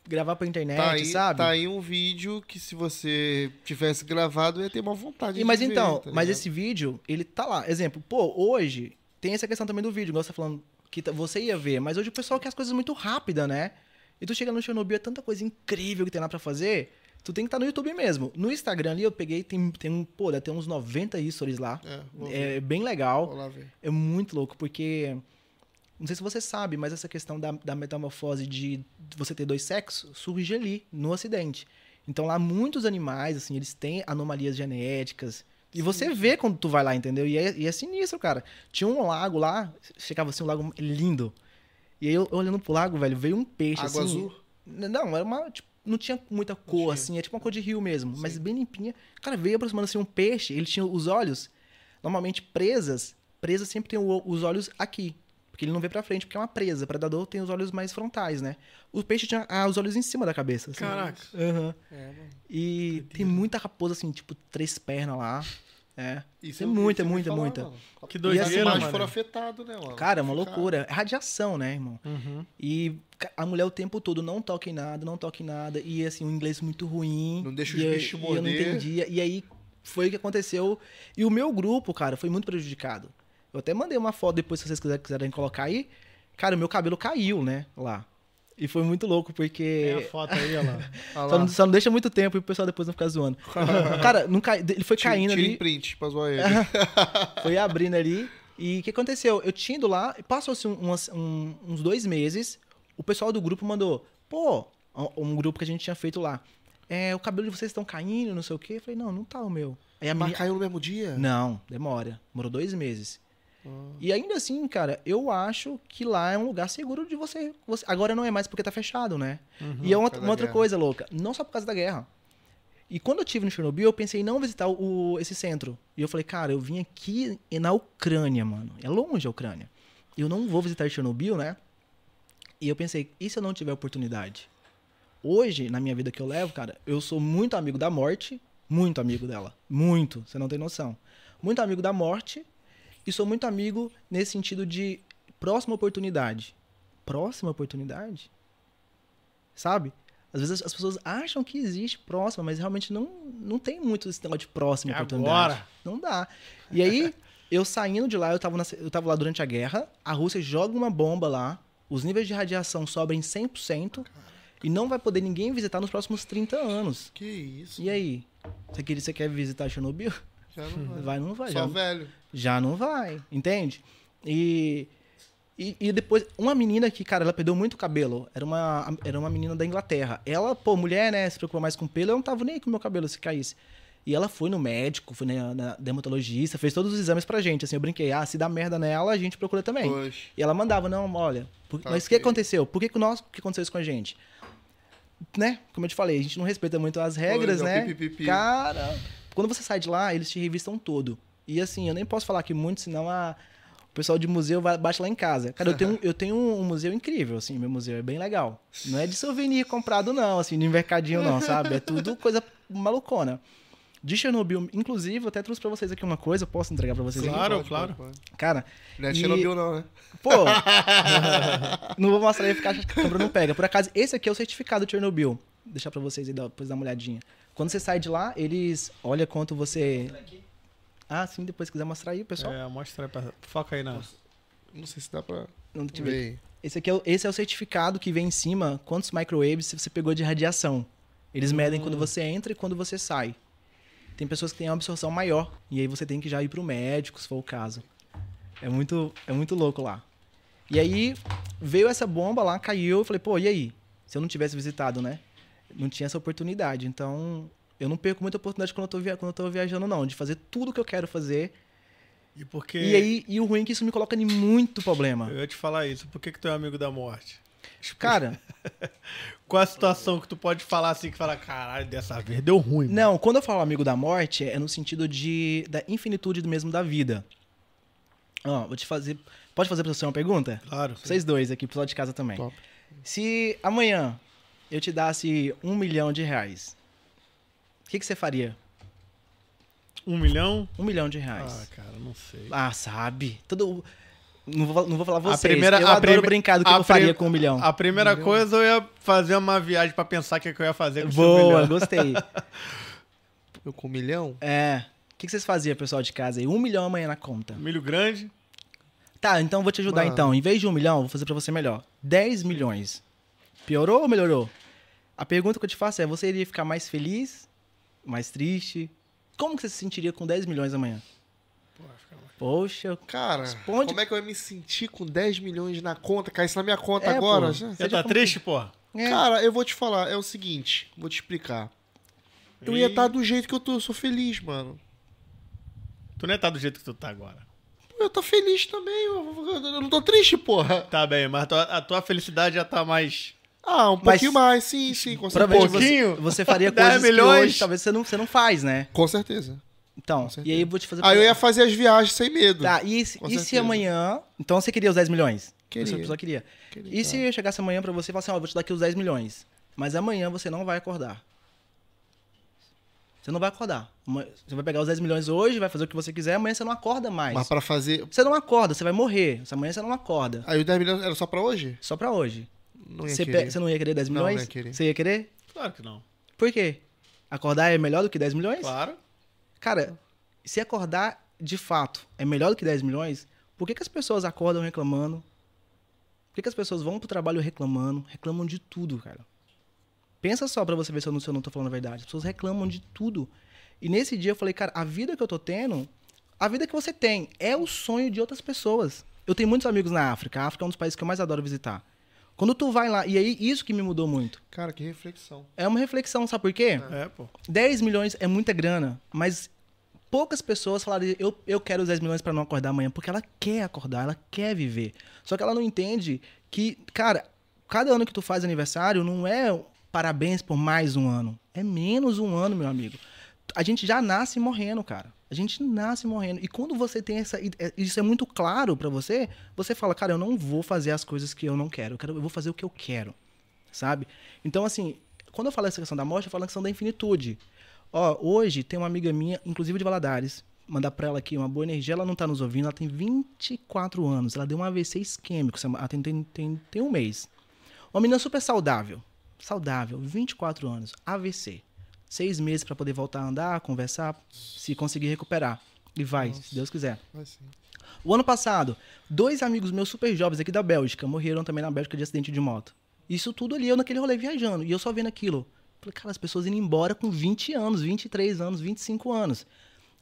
[SPEAKER 4] gravar pra internet,
[SPEAKER 1] Tá aí,
[SPEAKER 4] sabe?
[SPEAKER 1] tá aí um vídeo que se você tivesse gravado, eu ia ter uma vontade
[SPEAKER 4] E,
[SPEAKER 1] de
[SPEAKER 4] mas
[SPEAKER 1] ver,
[SPEAKER 4] então,
[SPEAKER 1] tá
[SPEAKER 4] mas esse vídeo, ele tá lá. Exemplo, pô, hoje tem essa questão também do vídeo, igual você tá falando que tá- você ia ver, mas hoje o pessoal quer as coisas muito rápida, né? E tu chega no Chernobyl, é tanta coisa incrível que tem lá pra fazer. Tu tem que estar no YouTube mesmo. No Instagram ali eu peguei, tem, tem um, pô, deve ter uns 90 stories lá.
[SPEAKER 1] É.
[SPEAKER 4] É bem legal. É muito louco, porque. Não sei se você sabe, mas essa questão da, da metamorfose de você ter dois sexos surge ali, no Ocidente. Então lá muitos animais, assim, eles têm anomalias genéticas. E você vê quando tu vai lá, entendeu? E é, e é sinistro, cara. Tinha um lago lá, chegava assim, um lago lindo. E aí eu olhando pro lago, velho, veio um peixe
[SPEAKER 1] Água
[SPEAKER 4] assim.
[SPEAKER 1] azul?
[SPEAKER 4] Não, era uma. Tipo, não tinha muita cor,
[SPEAKER 1] tinha.
[SPEAKER 4] assim, é tipo uma cor de rio mesmo, mas bem limpinha. Cara, veio aproximando assim um peixe, ele tinha os olhos, normalmente presas, presas sempre tem o- os olhos aqui. Porque ele não vê pra frente, porque é uma presa. predador tem os olhos mais frontais, né? O peixe tinha ah, os olhos em cima da cabeça. assim.
[SPEAKER 2] Caraca.
[SPEAKER 4] Aham.
[SPEAKER 1] É, mano.
[SPEAKER 4] E tem muita raposa, assim, tipo, três pernas lá. É.
[SPEAKER 1] Isso vi
[SPEAKER 4] muita, muita,
[SPEAKER 1] falar,
[SPEAKER 4] muita.
[SPEAKER 1] mano.
[SPEAKER 2] Que
[SPEAKER 1] E
[SPEAKER 2] doideira,
[SPEAKER 1] as imagens
[SPEAKER 2] mano.
[SPEAKER 1] foram afetadas, né, mano?
[SPEAKER 4] Cara, é uma loucura. É radiação, né, irmão?
[SPEAKER 2] Uhum.
[SPEAKER 4] E a mulher o tempo todo não toca em nada, não toca em nada. E assim, um inglês muito ruim.
[SPEAKER 1] Não deixa os
[SPEAKER 4] e eu-
[SPEAKER 1] bichos
[SPEAKER 4] e eu não
[SPEAKER 1] morder.
[SPEAKER 4] entendia. E aí foi o que aconteceu. E o meu grupo, cara, foi muito prejudicado. Eu até mandei uma foto depois, se vocês quiserem colocar aí. Cara, o meu cabelo caiu, né? Lá. E foi muito louco,
[SPEAKER 2] Tem a
[SPEAKER 4] porque.
[SPEAKER 2] foto aí, olha lá.
[SPEAKER 1] Olha
[SPEAKER 4] Só não, só não deixa muito tempo e o pessoal depois não fica zoando. cara, não cai, ele foi
[SPEAKER 1] Tira-
[SPEAKER 4] caindo
[SPEAKER 1] tira
[SPEAKER 4] ali.
[SPEAKER 1] em print pra zoar ele.
[SPEAKER 4] Foi abrindo ali. E o que aconteceu? Eu tinha ido lá, passou-se um- um- uns dois meses, o pessoal do grupo mandou, pô, um, um grupo que a gente tinha feito lá. É, o cabelo de vocês estão caindo, não sei o quê. Eu falei, não, não tá o meu. Aí a
[SPEAKER 1] Mas
[SPEAKER 4] minha...
[SPEAKER 1] caiu no mesmo dia?
[SPEAKER 4] Não, demora. Demorou dois meses. E ainda assim, cara, eu acho que lá é um lugar seguro de você. você- Agora não é mais porque tá fechado, né? e é uma, uma outra
[SPEAKER 1] guerra.
[SPEAKER 4] coisa louca. Não só por causa da guerra. E quando eu estive no Chernobyl, eu pensei em não visitar o, esse centro. E eu falei, cara, eu vim aqui na Ucrânia, mano. É longe a Ucrânia. Eu não vou visitar Chernobyl, né? E eu pensei, e se eu não tiver oportunidade? Hoje, na minha vida que eu levo, cara, eu sou muito amigo da morte, muito amigo dela. Muito, você não tem noção. Muito amigo da morte e sou muito amigo nesse sentido de próxima oportunidade. Próxima oportunidade? Sabe? Às vezes as pessoas acham que existe próxima, mas realmente não, não tem muito esse negócio de próxima
[SPEAKER 2] É
[SPEAKER 4] oportunidade.
[SPEAKER 2] agora.
[SPEAKER 4] Não dá. E aí, eu saindo de lá, eu tava, na- eu tava lá durante a guerra, a Rússia joga uma bomba lá, os níveis de radiação sobem 100% e não vai poder ninguém visitar nos próximos 30 anos.
[SPEAKER 1] Que isso?
[SPEAKER 4] E aí? Você quer, você quer visitar Chernobyl?
[SPEAKER 1] Já não vai.
[SPEAKER 4] Vai, não vai.
[SPEAKER 1] Só
[SPEAKER 4] já,
[SPEAKER 1] velho.
[SPEAKER 4] já não vai, entende? E, e, e depois, uma menina que, cara, ela perdeu muito cabelo. Era uma, era uma menina da Inglaterra. Ela, pô, mulher, né, se preocupa mais com pelo, eu não tava nem aí com o meu cabelo se caísse. E ela foi no médico, foi na, na dermatologista, fez todos os exames pra gente. Assim, eu brinquei, ah, se dá merda nela, a gente procura também.
[SPEAKER 1] Poxa.
[SPEAKER 4] E ela mandava, não, olha, por-
[SPEAKER 1] Tá
[SPEAKER 4] mas o que aconteceu? Por que, que, o nosso, que aconteceu isso com a gente? Né? Como eu te falei, a gente não respeita muito as regras,
[SPEAKER 1] Pois é,
[SPEAKER 4] né?
[SPEAKER 1] pipipipi.
[SPEAKER 4] Cara, quando você sai de lá, eles te revistam todo. E assim, eu nem posso falar aqui muito, senão a, o pessoal de museu vai, bate lá em casa. Cara, eu tenho, eu tenho um museu incrível, assim, meu museu é bem legal. Não é de souvenir comprado, não, assim, de mercadinho, não, sabe? É tudo coisa malucona. De Chernobyl, inclusive, eu até trouxe pra vocês aqui uma coisa, posso entregar pra vocês aqui?
[SPEAKER 2] Claro,
[SPEAKER 1] Pode,
[SPEAKER 2] claro.
[SPEAKER 4] Cara,
[SPEAKER 1] Não é
[SPEAKER 4] E-
[SPEAKER 1] Chernobyl, não, né?
[SPEAKER 4] Pô, não vou mostrar aí ficar que a câmera não pega. Por acaso, esse aqui é o certificado de Chernobyl. Vou deixar pra vocês aí depois dar uma olhadinha. Quando você sai de lá, eles olha quanto você. Ah, sim, depois se quiser mostrar aí, pessoal.
[SPEAKER 2] É, mostra aí pra... Foca aí na...
[SPEAKER 1] Não sei se dá pra
[SPEAKER 4] Não, eu ver. Esse aqui é o, esse é o certificado que vem em cima quantos microwaves você pegou de radiação. Eles medem quando você entra e quando você sai. Tem pessoas que têm uma absorção maior e aí você tem que já ir pro médico, se for o caso. É muito, é muito louco lá. E aí veio essa bomba lá, caiu, eu falei, pô, e aí? Se eu não tivesse visitado, né? Não tinha essa oportunidade. Então, eu não perco muita oportunidade quando eu tô, via quando eu tô viajando, não, de fazer tudo que eu quero fazer.
[SPEAKER 2] E porque...
[SPEAKER 4] E aí, e o ruim é que isso me coloca em muito problema.
[SPEAKER 2] Eu ia te falar isso. Por que que tu é amigo da morte?
[SPEAKER 4] Cara,
[SPEAKER 2] Qual a situação que tu pode falar assim, que fala, caralho, dessa vez deu ruim. mano."
[SPEAKER 4] Não, quando eu falo amigo da morte, é no sentido de da infinitude do mesmo da vida. Ó, vou te fazer. Pode fazer pra você uma pergunta?
[SPEAKER 2] Claro.
[SPEAKER 4] Vocês dois aqui, pessoal de casa também.
[SPEAKER 1] Top.
[SPEAKER 4] Se amanhã eu te dasse um milhão de reais, o que, que você faria?
[SPEAKER 2] Um milhão?
[SPEAKER 4] Um milhão de
[SPEAKER 2] Ah,
[SPEAKER 4] reais.
[SPEAKER 2] cara, não sei.
[SPEAKER 4] Ah, sabe. Todo. Não vou, não vou falar
[SPEAKER 2] A
[SPEAKER 4] vocês.
[SPEAKER 2] primeira-
[SPEAKER 4] eu
[SPEAKER 2] a
[SPEAKER 4] adoro
[SPEAKER 2] prime-
[SPEAKER 4] brincar do que
[SPEAKER 2] a
[SPEAKER 4] eu faria
[SPEAKER 2] prim-
[SPEAKER 4] com um milhão.
[SPEAKER 2] A primeira coisa eu ia fazer uma viagem pra pensar o que, que eu ia fazer com um
[SPEAKER 4] Boa,
[SPEAKER 2] milhão.
[SPEAKER 4] gostei.
[SPEAKER 1] Eu com um milhão?
[SPEAKER 4] É. O que, que vocês faziam, pessoal de casa aí? Um milhão amanhã na conta.
[SPEAKER 2] Milho grande.
[SPEAKER 4] Tá, então eu vou te ajudar
[SPEAKER 1] Mano.
[SPEAKER 4] então. Em vez de um milhão, vou fazer pra você melhor. 10 milhões. Piorou ou melhorou? A pergunta que eu te faço é: você iria ficar mais feliz? Mais triste? Como que você se sentiria com 10 milhões amanhã? Poxa,
[SPEAKER 1] Cara,
[SPEAKER 4] Responde.
[SPEAKER 1] como é que eu ia me sentir com 10 milhões na conta? Caísse na minha conta
[SPEAKER 4] É,
[SPEAKER 1] agora?
[SPEAKER 4] pô.
[SPEAKER 1] já?
[SPEAKER 2] Você tá
[SPEAKER 4] como-
[SPEAKER 2] triste, porra?
[SPEAKER 4] é,
[SPEAKER 1] Cara, eu vou te falar, é o seguinte, vou te explicar. Eu ia
[SPEAKER 2] Ih,
[SPEAKER 1] estar do jeito que eu tô, eu sou feliz, mano.
[SPEAKER 2] Tu não é tá do jeito que tu tá agora.
[SPEAKER 1] Eu tô feliz também, eu, eu não tô triste, porra.
[SPEAKER 2] Tá bem, mas a tua, a tua felicidade já tá mais.
[SPEAKER 1] Ah, um
[SPEAKER 4] Mas-
[SPEAKER 1] pouquinho mais, sim, sim, com certeza.
[SPEAKER 4] você,
[SPEAKER 2] pouquinho?
[SPEAKER 4] você faria
[SPEAKER 2] 10
[SPEAKER 4] coisas que
[SPEAKER 2] milhões?
[SPEAKER 4] hoje talvez você não, você não faz, né?
[SPEAKER 1] Com certeza.
[SPEAKER 4] Então,
[SPEAKER 1] Com certeza.
[SPEAKER 4] e aí eu vou te fazer...
[SPEAKER 1] Ah, eu ia fazer as viagens sem medo.
[SPEAKER 4] Tá, e, se- e se amanhã... Então você queria os 10 milhões?
[SPEAKER 1] Queria.
[SPEAKER 4] Pessoa queria.
[SPEAKER 1] Queria,
[SPEAKER 4] E se eu chegasse amanhã pra você e falasse assim, ó, eu vou te dar aqui os 10 milhões, mas amanhã você não vai acordar. Você não vai acordar. Você vai pegar os 10 milhões hoje, vai fazer o que você quiser, amanhã você não acorda mais.
[SPEAKER 1] Mas pra fazer.
[SPEAKER 4] Você não acorda, você vai morrer. Amanhã você não acorda.
[SPEAKER 1] Aí os 10 milhões era só pra hoje?
[SPEAKER 4] Só pra hoje.
[SPEAKER 1] Não ia
[SPEAKER 4] Você,
[SPEAKER 1] querer.
[SPEAKER 4] pe- você não ia querer 10
[SPEAKER 1] Não,
[SPEAKER 4] milhões?
[SPEAKER 1] não ia querer.
[SPEAKER 4] Você ia querer?
[SPEAKER 2] Claro que não.
[SPEAKER 4] Por quê? Acordar é melhor do que 10 milhões?
[SPEAKER 2] Claro.
[SPEAKER 4] Cara, se acordar de fato é melhor do que 10 milhões, por que, que as pessoas acordam reclamando? Por que, que as pessoas vão pro trabalho reclamando? Reclamam de tudo, cara. Pensa só pra você ver se eu, não, se eu não tô falando a verdade. As pessoas reclamam de tudo. E nesse dia eu falei, cara, a vida que eu tô tendo, a vida que você tem, é o sonho de outras pessoas. Eu tenho muitos amigos na África. A África é um dos países que eu mais adoro visitar. Quando tu vai lá, e aí isso que me mudou muito.
[SPEAKER 1] Cara, que reflexão.
[SPEAKER 4] É uma reflexão, sabe por quê?
[SPEAKER 2] É, pô.
[SPEAKER 4] 10 milhões é muita grana, mas poucas pessoas falaram, eu, eu quero os 10 milhões pra não acordar amanhã, porque ela quer acordar, ela quer viver. Só que ela não entende que, cara, cada ano que tu faz aniversário não é parabéns por mais um ano. É menos um ano, meu amigo. A gente já nasce morrendo, cara. A gente nasce morrendo. E quando você tem essa. Isso é muito claro pra você, você fala, cara, eu não vou fazer as coisas que eu não quero. Eu, quero, eu vou fazer o que eu quero. Sabe? Então, assim, quando eu falo essa questão da morte, eu falo a questão da infinitude. Ó, hoje tem uma amiga minha, inclusive de Valadares, mandar pra ela aqui uma boa energia, ela não tá nos ouvindo, ela tem 24 anos, ela deu um AVC isquêmico, ela tem, tem, tem, tem um mês. Uma menina super saudável, saudável, 24 anos, AVC. Seis meses pra poder voltar a andar, conversar, se conseguir recuperar. E vai, se Deus quiser.
[SPEAKER 1] Vai sim.
[SPEAKER 4] O ano passado, dois amigos meus super jovens aqui da Bélgica morreram também na Bélgica de acidente de moto. Isso tudo ali, eu naquele rolê viajando. E eu só vendo aquilo. Falei, cara, as pessoas indo embora com 20 anos, 23 anos, 25 anos.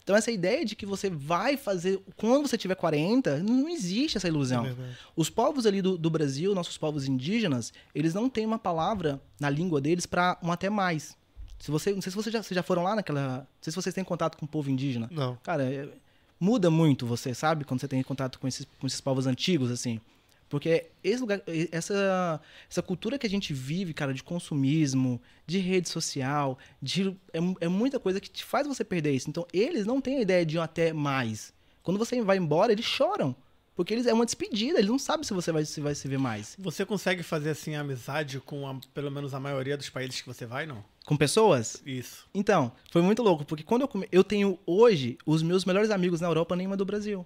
[SPEAKER 4] Então essa ideia de que você vai fazer quando você tiver 40, não existe essa ilusão.
[SPEAKER 1] É.
[SPEAKER 4] Os povos ali do, do Brasil, nossos povos indígenas, eles não têm uma palavra na língua deles para um até mais. Se você, não sei se vocês já, vocês já foram lá naquela, não sei se vocês têm contato com o povo indígena.
[SPEAKER 1] Não.
[SPEAKER 4] Cara, é- muda muito você, sabe? Quando você tem contato com esses, com esses povos antigos, assim. Porque esse lugar, essa, essa cultura que a gente vive, cara, de consumismo, de rede social, de, é, é muita coisa que te faz você perder isso. Então, eles não têm a ideia de um até mais. Quando você vai embora, eles choram. Porque eles é uma despedida, eles não sabem se você vai se, vai se ver mais.
[SPEAKER 2] Você consegue fazer assim amizade com a- pelo menos a maioria dos países que você vai, não?
[SPEAKER 4] Com pessoas?
[SPEAKER 2] Isso.
[SPEAKER 4] Então, foi muito louco, porque quando eu come... eu tenho hoje os meus melhores amigos na Europa, nenhuma do Brasil.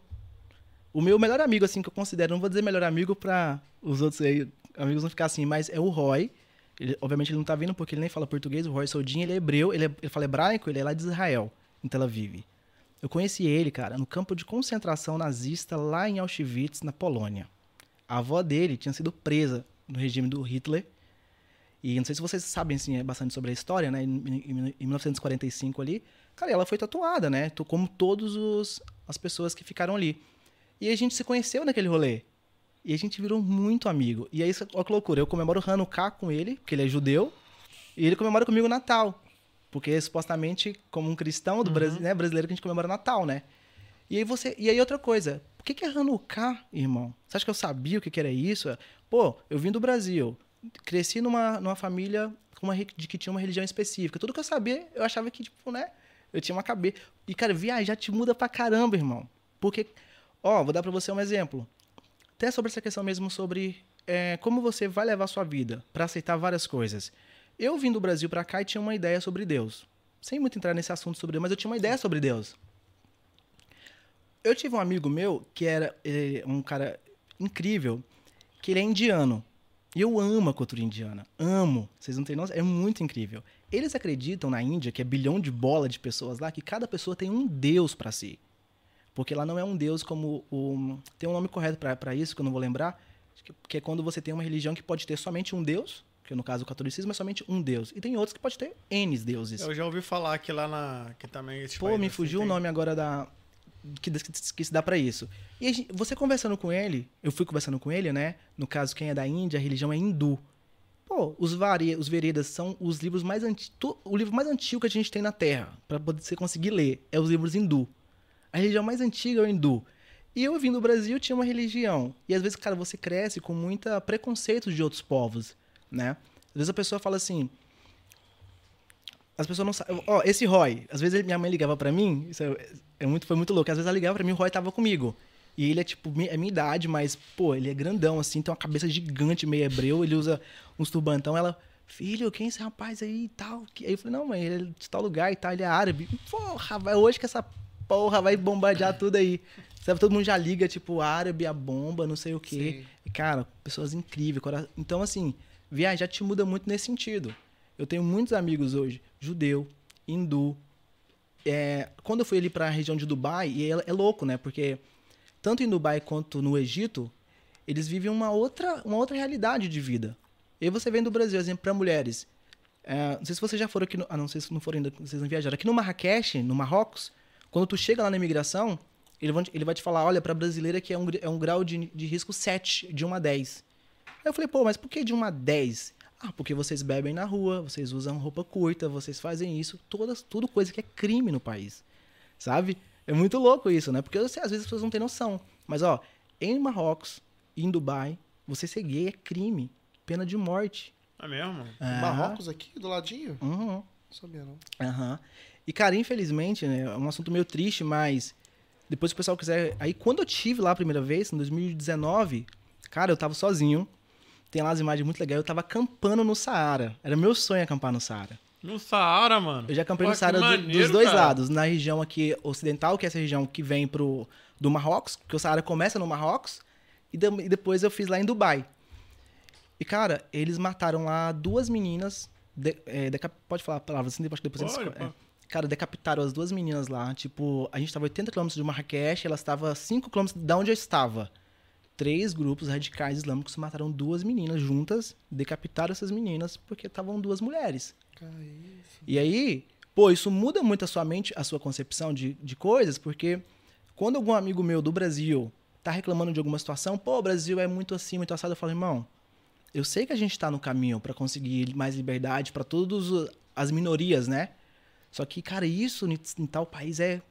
[SPEAKER 4] O meu melhor amigo, assim, que eu considero, não vou dizer melhor amigo pra os outros aí, amigos não ficar assim, mas é o Roy. Ele, obviamente ele não tá vindo porque ele nem fala português, o Roy Soldin, ele é hebreu, ele, é- ele fala hebraico, ele é lá de Israel, em Tel Aviv. Eu conheci ele, cara, no campo de concentração nazista lá em Auschwitz, na Polônia. A avó dele tinha sido presa no regime do Hitler. E não sei se vocês sabem assim, é bastante sobre a história, né? Em, em- em 1945 ali, cara, ela foi tatuada, né? Como todas as pessoas que ficaram ali. E a gente se conheceu naquele rolê. E a gente virou muito amigo. E aí, olha que loucura, eu comemoro o Hanukkah com ele, porque ele é judeu, e ele comemora comigo o Natal. Porque supostamente, como um cristão do Brasil, né, brasileiro, que a gente comemora Natal, né? E aí você. E aí outra coisa, por que, que é Hanukkah, irmão? Você acha que eu sabia o que, que era isso? Pô, eu vim do Brasil, cresci numa, numa família uma, de que tinha uma religião específica. Tudo que eu sabia, eu achava que, tipo, né? Eu tinha uma cabeça. E, cara, viajar te muda pra caramba, irmão. Porque, ó, vou dar pra você um exemplo. Até sobre essa questão mesmo sobre é, como você vai levar a sua vida pra aceitar várias coisas. Eu vim do Brasil pra cá e tinha uma ideia sobre Deus. Sem muito entrar nesse assunto sobre Deus, mas eu tinha uma ideia sobre Deus. Eu tive um amigo meu que era eh, um cara incrível, que ele é indiano. E eu amo a cultura indiana. Amo. Vocês não têm noção? É muito incrível. Eles acreditam na Índia, que é bilhão de bola de pessoas lá, que cada pessoa tem um deus pra si. Porque lá não é um deus como o. Tem um nome correto pra pra isso, que eu não vou lembrar. que- é quando você tem uma religião que pode ter somente um deus, que no caso o catolicismo é somente um Deus. E tem outros que pode ter N deuses.
[SPEAKER 2] Eu já ouvi falar que lá na. que também
[SPEAKER 4] Pô, me
[SPEAKER 2] assim
[SPEAKER 4] fugiu
[SPEAKER 2] tem-
[SPEAKER 4] o nome agora da. Que, que, se dá pra isso. E gente- você conversando com ele, eu fui conversando com ele, né? No caso, quem é da Índia, a religião é hindu. Pô, os, vari, os Veredas são os livros mais antigos. O livro mais antigo que a gente tem na Terra, poder você conseguir ler, é os livros hindu. A religião mais antiga é o hindu. E eu vim do Brasil, tinha uma religião. E às vezes, cara, você cresce com muita preconceito de outros povos, né? Às vezes a pessoa fala assim, as pessoas não sabem. Ó, esse Roy, às vezes minha mãe ligava pra mim, isso é, é muito, foi muito louco. Às vezes ela ligava pra mim, o Roy tava comigo. E ele é tipo, é minha idade, mas, pô, ele é grandão, assim, tem uma cabeça gigante, meio hebreu, ele usa uns turbantão. Ela, filho, quem é esse rapaz aí e tal? Aí eu falei, não, mãe, ele é de tal lugar e tal, ele é árabe. Porra, vai, hoje que essa porra vai bombardear tudo aí. Sabe, todo mundo já liga, tipo, árabe, a bomba, não sei o quê. E, cara, pessoas incríveis. cora- Então, assim, viajar te muda muito nesse sentido. Eu tenho muitos amigos hoje, judeu, hindu. É, quando eu fui ali pra região de Dubai, e é, é louco, né? Porque tanto em Dubai quanto no Egito, eles vivem uma outra, uma outra realidade de vida. E você vem do Brasil, exemplo, para mulheres. É, não sei se vocês já foram aqui, no, ah, não sei se não foram ainda, vocês não viajaram. Aqui no Marrakech, no Marrocos, quando tu chega lá na imigração, ele, vão ele vai te falar, olha, para brasileira que é um, é um grau de, de risco 7, de 1 a 10. Aí eu falei, pô, mas por que de 1 a 10? Ah, porque vocês bebem na rua, vocês usam roupa curta, vocês fazem isso, todas, tudo coisa que é crime no país. Sabe? É muito louco isso, né? Porque sei, às vezes as pessoas não têm noção. Mas, ó, em Marrocos, em Dubai, você ser gay é crime. Pena de morte.
[SPEAKER 2] É mesmo?
[SPEAKER 4] Ah,
[SPEAKER 1] Marrocos aqui, do ladinho?
[SPEAKER 4] Uhum.
[SPEAKER 1] Não sabia, não.
[SPEAKER 4] Aham. E, cara, infelizmente, né, é um assunto meio triste, mas depois que o pessoal quiser. Aí, quando eu tive lá a primeira vez, em 2019, cara, eu tava sozinho. Tem lá as imagens muito legais. Eu tava acampando no Saara. Era meu sonho acampar no Saara.
[SPEAKER 2] No Saara, mano.
[SPEAKER 4] Eu já acampei
[SPEAKER 2] Pô,
[SPEAKER 4] no Saara do-
[SPEAKER 2] maneiro,
[SPEAKER 4] dos dois
[SPEAKER 2] cara.
[SPEAKER 4] lados. Na região aqui ocidental, que é essa região que vem pro, do Marrocos, porque o Saara começa no Marrocos, e, de- e depois eu fiz lá em Dubai. E, cara, eles mataram lá duas meninas. de- é, decap- pode falar a palavra assim, depois depois
[SPEAKER 2] Pode,
[SPEAKER 4] eles- é. Cara, decapitaram as duas meninas lá. Tipo, a gente tava 80 km de Marrakech, elas estavam 5 km da onde eu estava. Três grupos radicais islâmicos mataram duas meninas juntas, decapitaram essas meninas porque estavam duas mulheres. E aí, pô, isso muda muito a sua mente, a sua concepção de, de coisas, porque quando algum amigo meu do Brasil tá reclamando de alguma situação, pô, o Brasil é muito assim, muito assado, eu falo, irmão, eu sei que a gente tá no caminho pra conseguir mais liberdade pra todas as minorias, né? Só que, cara, isso em em tal país é.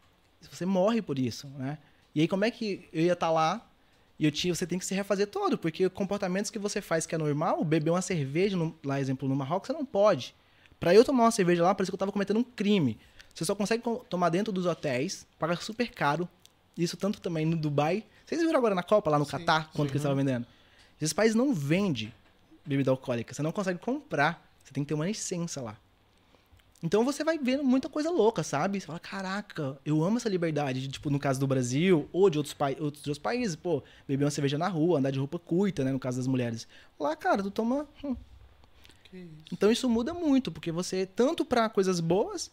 [SPEAKER 4] Você morre por isso, né? E aí, como é que eu ia estar lá e você tem que se refazer todo, porque comportamentos que você faz que é normal, beber uma cerveja, no- lá, exemplo, no Marrocos, você não pode. Pra eu tomar uma cerveja lá, parece que eu tava cometendo um crime. Você só consegue tomar dentro dos hotéis, paga super caro. Isso tanto também no Dubai. Vocês viram agora na Copa, lá no
[SPEAKER 1] Sim,
[SPEAKER 4] Catar, quanto que eles estavam vendendo? Esses países não vendem bebida alcoólica. Você não consegue comprar. Você tem que ter uma licença lá. Então você vai vendo muita coisa louca, sabe? Você fala, caraca, eu amo essa liberdade. de, Tipo, no caso do Brasil, ou de outros, pai- outros, outros países, pô, beber uma cerveja na rua, andar de roupa curta, né? No caso das mulheres. Lá, cara, tu toma. hum.
[SPEAKER 1] Isso.
[SPEAKER 4] Então isso muda muito, porque você, tanto pra coisas boas,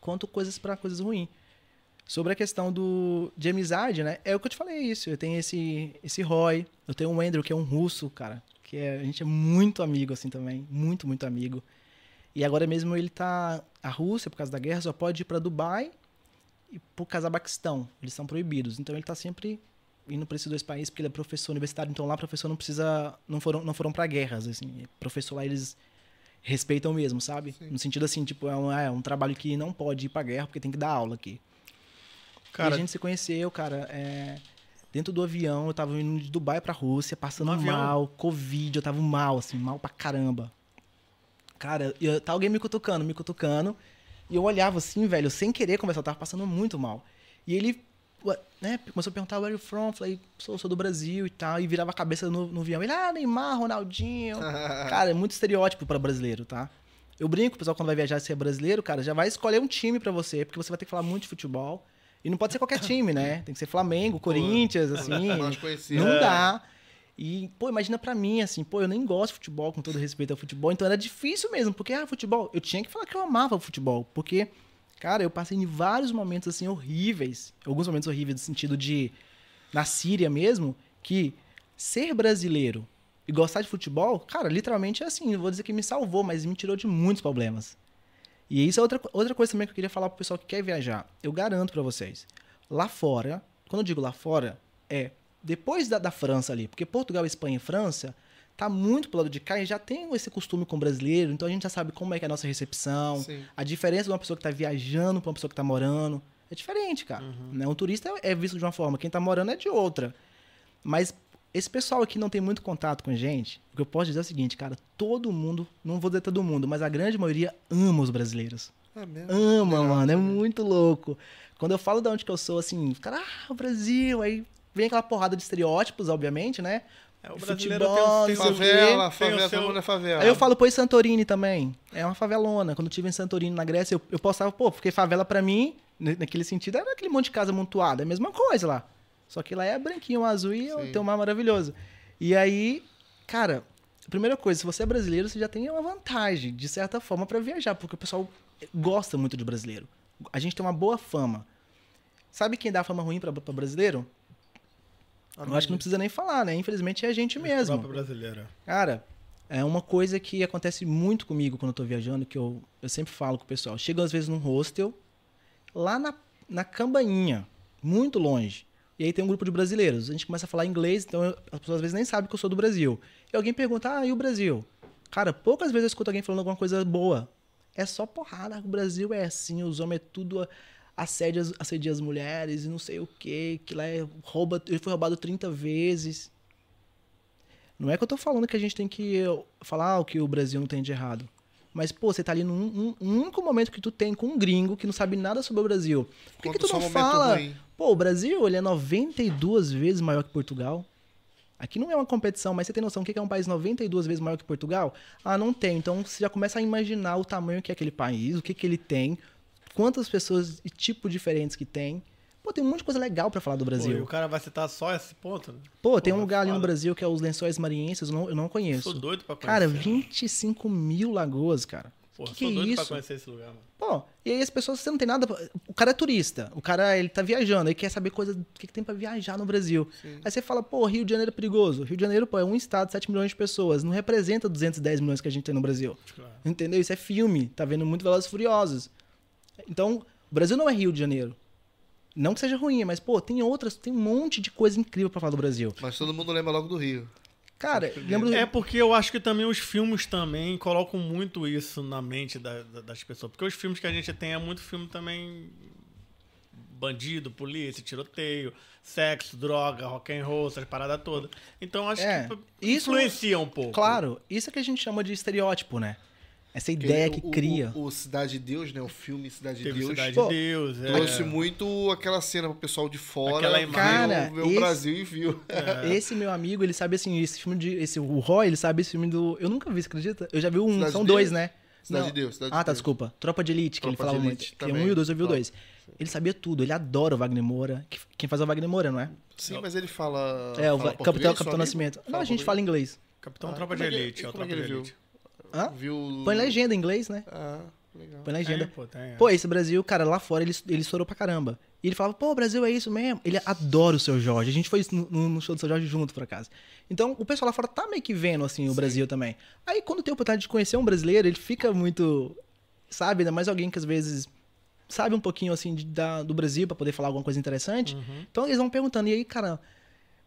[SPEAKER 4] quanto coisas pra coisas ruins. Sobre a questão do, de amizade, né? É o que eu te falei isso. Eu tenho esse, esse Roy, eu tenho um Andrew, que é um russo, cara. Que é, a gente é muito amigo, assim, também. Muito, muito amigo. E agora mesmo ele tá. A Rússia, por causa da guerra, só pode ir pra Dubai e pro Cazaquistão. Eles são proibidos. Então ele tá sempre indo pra esses dois países, porque ele é professor universitário. Então lá, professor não precisa. Não foram, não foram pra guerras, assim. Professor lá, eles respeitam mesmo, sabe?
[SPEAKER 1] Sim.
[SPEAKER 4] No sentido assim, tipo, é um, é um trabalho que não pode ir pra guerra, porque tem que dar aula aqui.
[SPEAKER 2] Cara,
[SPEAKER 4] e a gente se conheceu, cara, é, dentro do avião, eu tava indo de Dubai pra Rússia, passando mal, Covid, eu tava mal, assim, mal pra caramba. Cara, eu, tá alguém me cutucando, me cutucando, e eu olhava assim, velho, sem querer conversar, eu tava passando muito mal. E ele, né, começou a perguntar, where are you from? Falei, sou, sou do Brasil e tal, e virava a cabeça no, no avião. Ele, ah, Neymar, Ronaldinho. cara, é muito estereótipo pra brasileiro, tá? Eu brinco, o pessoal quando vai viajar se é brasileiro, cara, já vai escolher um time pra você, porque você vai ter que falar muito de futebol. E não pode ser qualquer time, né? Tem que ser Flamengo, Corinthians, assim. Não dá. E, pô, imagina pra mim, assim, pô, eu nem gosto de futebol, com todo respeito ao futebol, então era difícil mesmo, porque, ah, futebol, eu tinha que falar que eu amava futebol, porque, cara, eu passei em vários momentos, assim, horríveis, alguns momentos horríveis no sentido de, na Síria mesmo, que ser brasileiro e gostar de futebol, cara, literalmente é assim, vou dizer que me salvou, mas me tirou de muitos problemas. E isso é outra, outra coisa também que eu queria falar pro pessoal que quer viajar. Eu garanto pra vocês, lá fora, quando eu digo lá fora, é depois da, da França ali, porque Portugal, Espanha e França tá muito pro lado de cá e já tem esse costume com o brasileiro, então a gente já sabe como é que é a nossa recepção,
[SPEAKER 1] Sim.
[SPEAKER 4] a diferença de uma pessoa que tá viajando pra uma pessoa que tá morando. É diferente, cara. Né? Um turista é visto de uma forma, quem tá morando é de outra. Mas esse pessoal aqui não tem muito contato com gente. O que eu posso dizer é o seguinte, cara, todo mundo, não vou dizer todo mundo, mas a grande maioria ama os brasileiros.
[SPEAKER 1] É mesmo.
[SPEAKER 4] Ama,
[SPEAKER 1] Legal,
[SPEAKER 4] mano, é
[SPEAKER 1] saber.
[SPEAKER 4] muito louco. Quando eu falo de onde que eu sou, assim, cara, ah, o Brasil, aí vem aquela porrada de estereótipos, obviamente, né?
[SPEAKER 2] É, o brasileiro
[SPEAKER 4] Futebol,
[SPEAKER 2] tem, o- tem,
[SPEAKER 4] quê.
[SPEAKER 1] Favela,
[SPEAKER 2] tem o
[SPEAKER 1] favela,
[SPEAKER 2] seu-
[SPEAKER 1] é favela.
[SPEAKER 4] Aí eu falo, pô, e Santorini também. É uma favelona. Quando eu estive em Santorini, na Grécia, eu, eu postava, pô, porque favela pra mim, na- naquele sentido, era aquele monte de casa amontoada. É a mesma coisa lá. Só que lá é branquinho, azul e
[SPEAKER 1] Sim.
[SPEAKER 4] tem um mar maravilhoso. E aí, cara, a primeira coisa, se você é brasileiro, você já tem uma vantagem, de certa forma, pra viajar, porque o pessoal gosta muito de brasileiro. A gente tem uma boa fama. Sabe quem dá fama ruim pra, pra brasileiro? Eu acho que não precisa nem falar, né? Infelizmente é a gente mesmo.
[SPEAKER 2] próprio brasileiro.
[SPEAKER 4] Cara, é uma coisa que acontece muito comigo quando eu tô viajando, que eu, eu sempre falo com o pessoal. Chego às vezes num hostel, lá na, na cambainha, muito longe. E aí tem um grupo de brasileiros. A gente começa a falar inglês, então eu- as pessoas às vezes nem sabem que eu sou do Brasil. E alguém pergunta, ah, e o Brasil? Cara, poucas vezes eu escuto alguém falando alguma coisa boa. É só porrada. O Brasil é assim, os homens é tudo assédio, as- assedia as mulheres e não sei o quê, que lá é rouba, ele foi roubado 30 vezes. Não é que eu tô falando que a gente tem que falar o que o Brasil não tem de errado. Mas, pô, você tá ali num num único momento que tu tem com um gringo que não sabe nada sobre o Brasil. Por que, que tu não
[SPEAKER 1] um
[SPEAKER 4] fala?
[SPEAKER 1] ruim.
[SPEAKER 4] Pô, o Brasil, ele é 92 vezes maior que Portugal. Aqui não é uma competição, mas você tem noção do que é um país 92 vezes maior que Portugal? Ah, não tem. Então você já começa a imaginar o tamanho que é aquele país, o que, que ele tem, quantas pessoas e tipos diferentes que tem. Pô, tem um monte de coisa legal pra falar do
[SPEAKER 2] Pô, e
[SPEAKER 4] Brasil.
[SPEAKER 2] o cara vai citar só esse ponto? né?
[SPEAKER 4] Pô, tem um lugar ali no
[SPEAKER 2] fala.
[SPEAKER 4] Brasil que é os Lençóis Maranhenses, eu não, eu não conheço.
[SPEAKER 2] Sou doido pra conhecer.
[SPEAKER 4] Cara, 25 mil lagoas, cara.
[SPEAKER 2] Porra,
[SPEAKER 4] que
[SPEAKER 2] sou
[SPEAKER 4] que é
[SPEAKER 2] doido pra
[SPEAKER 4] isso?
[SPEAKER 2] conhecer esse lugar, mano.
[SPEAKER 4] Pô, e aí as pessoas, você não tem nada. pra- O cara é turista, o cara ele tá viajando, ele quer saber coisa do que, que tem pra viajar no Brasil. Aí você fala, pô, Rio de Janeiro é perigoso. Rio de Janeiro, pô, é um estado, 7 milhões de pessoas, não representa 210 milhões que a gente tem no Brasil.
[SPEAKER 2] Claro.
[SPEAKER 4] Entendeu? Isso é filme, tá vendo muito Velozes Furiosos. Então, o Brasil não é Rio de Janeiro. Não que seja ruim, mas, pô, tem outras, tem um monte de coisa incrível pra falar do Brasil.
[SPEAKER 1] Mas todo mundo lembra logo do Rio.
[SPEAKER 4] Cara, lembro.
[SPEAKER 2] É porque eu acho que também os filmes também colocam muito isso na mente da- da- das pessoas. Porque os filmes que a gente tem é muito filme também bandido, polícia, tiroteio, sexo, droga, rock and roll, essas paradas todas. Então acho
[SPEAKER 4] É,
[SPEAKER 2] que
[SPEAKER 4] isso-
[SPEAKER 2] influencia um pouco.
[SPEAKER 4] Claro, isso é que a gente chama de estereótipo, né? Essa ideia que
[SPEAKER 1] o,
[SPEAKER 4] cria.
[SPEAKER 1] O, o Cidade de Deus, né? O filme Cidade de Deus.
[SPEAKER 2] Cidade
[SPEAKER 4] Pô,
[SPEAKER 2] de Deus. é.
[SPEAKER 1] Trouxe muito aquela cena pro pessoal de fora
[SPEAKER 2] Aquela.
[SPEAKER 4] Cara,
[SPEAKER 1] o
[SPEAKER 4] esse-
[SPEAKER 1] Brasil e viu.
[SPEAKER 4] Esse meu amigo, ele sabe assim, esse filme de. Esse, o Roy, ele sabe esse filme do. Eu nunca vi, você acredita? Eu já vi um,
[SPEAKER 1] Cidade
[SPEAKER 4] são
[SPEAKER 1] de
[SPEAKER 4] dois,
[SPEAKER 1] Deus?
[SPEAKER 4] né?
[SPEAKER 1] Cidade
[SPEAKER 4] Não.
[SPEAKER 1] de Deus, Cidade
[SPEAKER 4] ah, tá,
[SPEAKER 1] Deus.
[SPEAKER 4] desculpa. Tropa de Elite, que ele
[SPEAKER 1] Tropa de
[SPEAKER 4] falava muito. Tem um e o dois, eu vi o dois. Ele sabia tudo, ele adora o Wagner Moura. Que- Quem faz é o Wagner Moura, não é?
[SPEAKER 1] Sim, mas ele fala.
[SPEAKER 4] é, o
[SPEAKER 1] fala
[SPEAKER 4] Capitão, Capitão? Nascimento. Não, a gente fala inglês.
[SPEAKER 2] Capitão
[SPEAKER 1] Ah,
[SPEAKER 2] Tropa de
[SPEAKER 1] é que-
[SPEAKER 2] Elite. é o
[SPEAKER 1] é
[SPEAKER 2] Tropa
[SPEAKER 1] que
[SPEAKER 2] de
[SPEAKER 1] ele
[SPEAKER 2] Elite.
[SPEAKER 4] Hã?
[SPEAKER 1] Viu.
[SPEAKER 4] Põe legenda em inglês, né?
[SPEAKER 1] Ah, legal.
[SPEAKER 4] Põe legenda.
[SPEAKER 2] Tem, pô, tem, é.
[SPEAKER 4] Pô, esse Brasil, cara, lá fora ele, ele estourou pra caramba. E ele falava, pô, o Brasil é isso mesmo. Ele adora o seu Jorge. A gente foi no, no show do seu Jorge junto, por acaso. Então, o pessoal lá fora tá meio que vendo, assim, o Brasil também. Aí, quando tem a oportunidade de conhecer um brasileiro, ele fica muito. Sabe, ainda mais alguém que às vezes sabe um pouquinho, assim, de- da, do Brasil pra poder falar alguma coisa interessante. Então, eles vão perguntando, e aí, cara.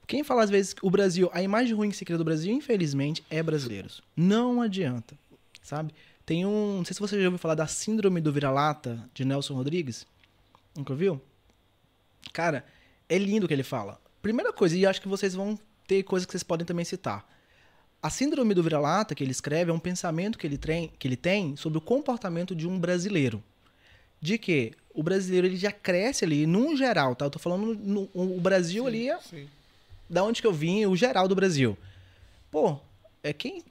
[SPEAKER 4] Quem fala às vezes que o Brasil, a imagem ruim que se cria do Brasil, infelizmente, é brasileiros. Não adianta, sabe? Tem um, não sei se você já ouviu falar da síndrome do vira-lata de Nelson Rodrigues. Nunca ouviu? Cara, é lindo o que ele fala. Primeira coisa, e acho que vocês vão ter coisas que vocês podem também citar. A síndrome do vira-lata que ele escreve é um pensamento que ele, tem, que ele tem sobre o comportamento de um brasileiro. De que o brasileiro ele já cresce ali, num geral, tá? Eu tô falando no, o Brasil ali é
[SPEAKER 1] Sim.
[SPEAKER 4] Da onde que eu vim, o geral do Brasil. Pô, é quem.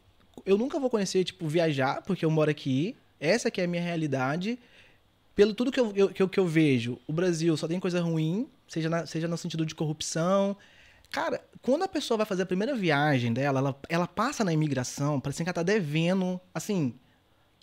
[SPEAKER 4] Eu nunca vou conhecer, tipo, viajar, porque eu moro aqui. Essa que é a minha realidade. Pelo tudo que eu, eu- que eu, que eu vejo, o Brasil só tem coisa ruim, seja, na- seja no sentido de corrupção. Cara, quando a pessoa vai fazer a primeira viagem dela, ela, ela passa na imigração, parece que ela tá devendo, assim,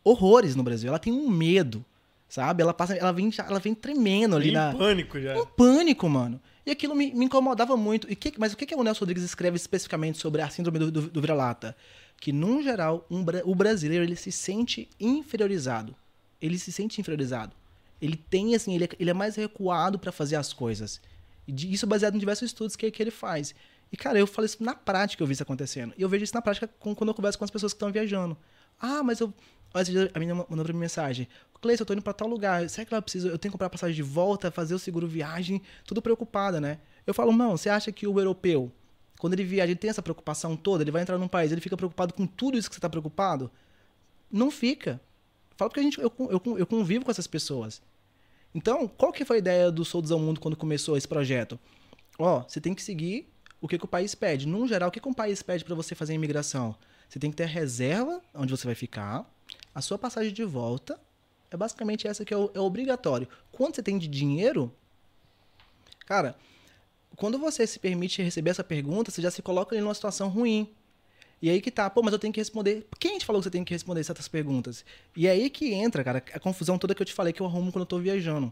[SPEAKER 4] horrores no Brasil. Ela tem um medo, sabe? Ela passa, ela vem, ela vem tremendo ali
[SPEAKER 2] Em
[SPEAKER 4] na
[SPEAKER 2] pânico já.
[SPEAKER 4] um pânico, mano. E aquilo me, me incomodava muito. E que, mas o que, que o Nelson Rodrigues escreve especificamente sobre a síndrome do, do, do vira-lata? Que, num geral, um, o brasileiro ele se sente inferiorizado. Ele se sente inferiorizado. Ele tem, assim, ele é, ele é mais recuado para fazer as coisas. E isso baseado em diversos estudos que, que ele faz. E, cara, eu falo isso na prática, eu vi isso acontecendo. E eu vejo isso na prática com- quando eu converso com as pessoas que estão viajando. Ah, mas eu. Dia a menina mandou pra mim mensagem. Cleiton, eu tô indo pra tal lugar. Será que ela precisa? Eu tenho que comprar passagem de volta, fazer o seguro viagem, tudo preocupada, né? Eu falo, não, você acha que o europeu, quando ele viaja, ele tem essa preocupação toda, ele vai entrar num país, ele fica preocupado com tudo isso que você tá preocupado? Não fica. Fala porque a gente, eu, eu, eu convivo com essas pessoas. Então, qual que foi a ideia do Soldos ao Mundo quando começou esse projeto? Ó, você tem que seguir o que, que o país pede. Num geral, o que, que um país pede para você fazer a imigração? Você tem que ter reserva onde você vai ficar, a sua passagem de volta. É basicamente essa que é, o, é obrigatório. Quanto você tem de dinheiro, cara, quando você se permite receber essa pergunta, você já se coloca em uma situação ruim. E aí que tá, pô, mas eu tenho que responder. Quem te falou que você tem que responder certas perguntas? E é aí que entra, cara, a confusão toda que eu te falei que eu arrumo quando eu tô viajando.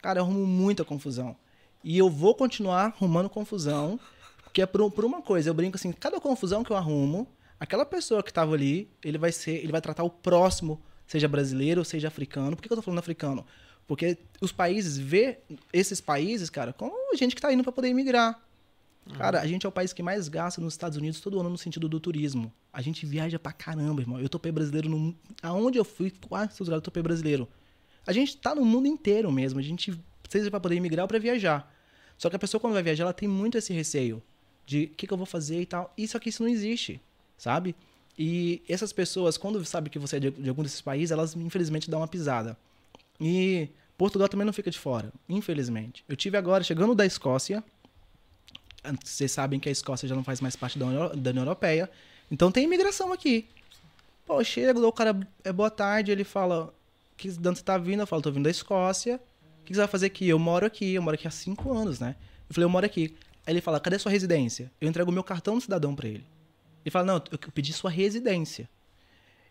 [SPEAKER 4] Cara, eu arrumo muita confusão. E eu vou continuar arrumando confusão, porque é por, por uma coisa, eu brinco assim, cada confusão que eu arrumo, aquela pessoa que tava ali, ele vai ser, ele vai tratar o próximo, seja brasileiro, seja africano. Por que, que eu tô falando africano? Porque os países vê esses países, cara, como gente que tá indo para poder imigrar. Cara, a gente é o país que mais gasta nos Estados Unidos todo ano no sentido do turismo. A gente viaja pra caramba, irmão. Eu topei brasileiro no. Aonde eu fui, quase todo lugar eu topei brasileiro. A gente tá no mundo inteiro mesmo. A gente, seja pra poder imigrar ou pra viajar. Só que a pessoa, quando vai viajar, ela tem muito esse receio de o que, que eu vou fazer e tal. Isso aqui, isso não existe, sabe? E essas pessoas, quando sabem que você é de, de algum desses países, elas infelizmente dão uma pisada. E Portugal também não fica de fora, infelizmente. Eu tive agora, chegando da Escócia, vocês sabem que a Escócia já não faz mais parte da União, Europeia. Então tem imigração aqui. Pô, eu chego, o cara é boa tarde, ele fala, que de onde você tá vindo? Eu falo, tô vindo da Escócia. O que você vai fazer aqui? Eu moro aqui, eu moro aqui há cinco anos, né? Eu falei, eu moro aqui. Aí ele fala, cadê sua residência? Eu entrego o meu cartão de cidadão pra ele. Ele fala, não, eu pedi sua residência.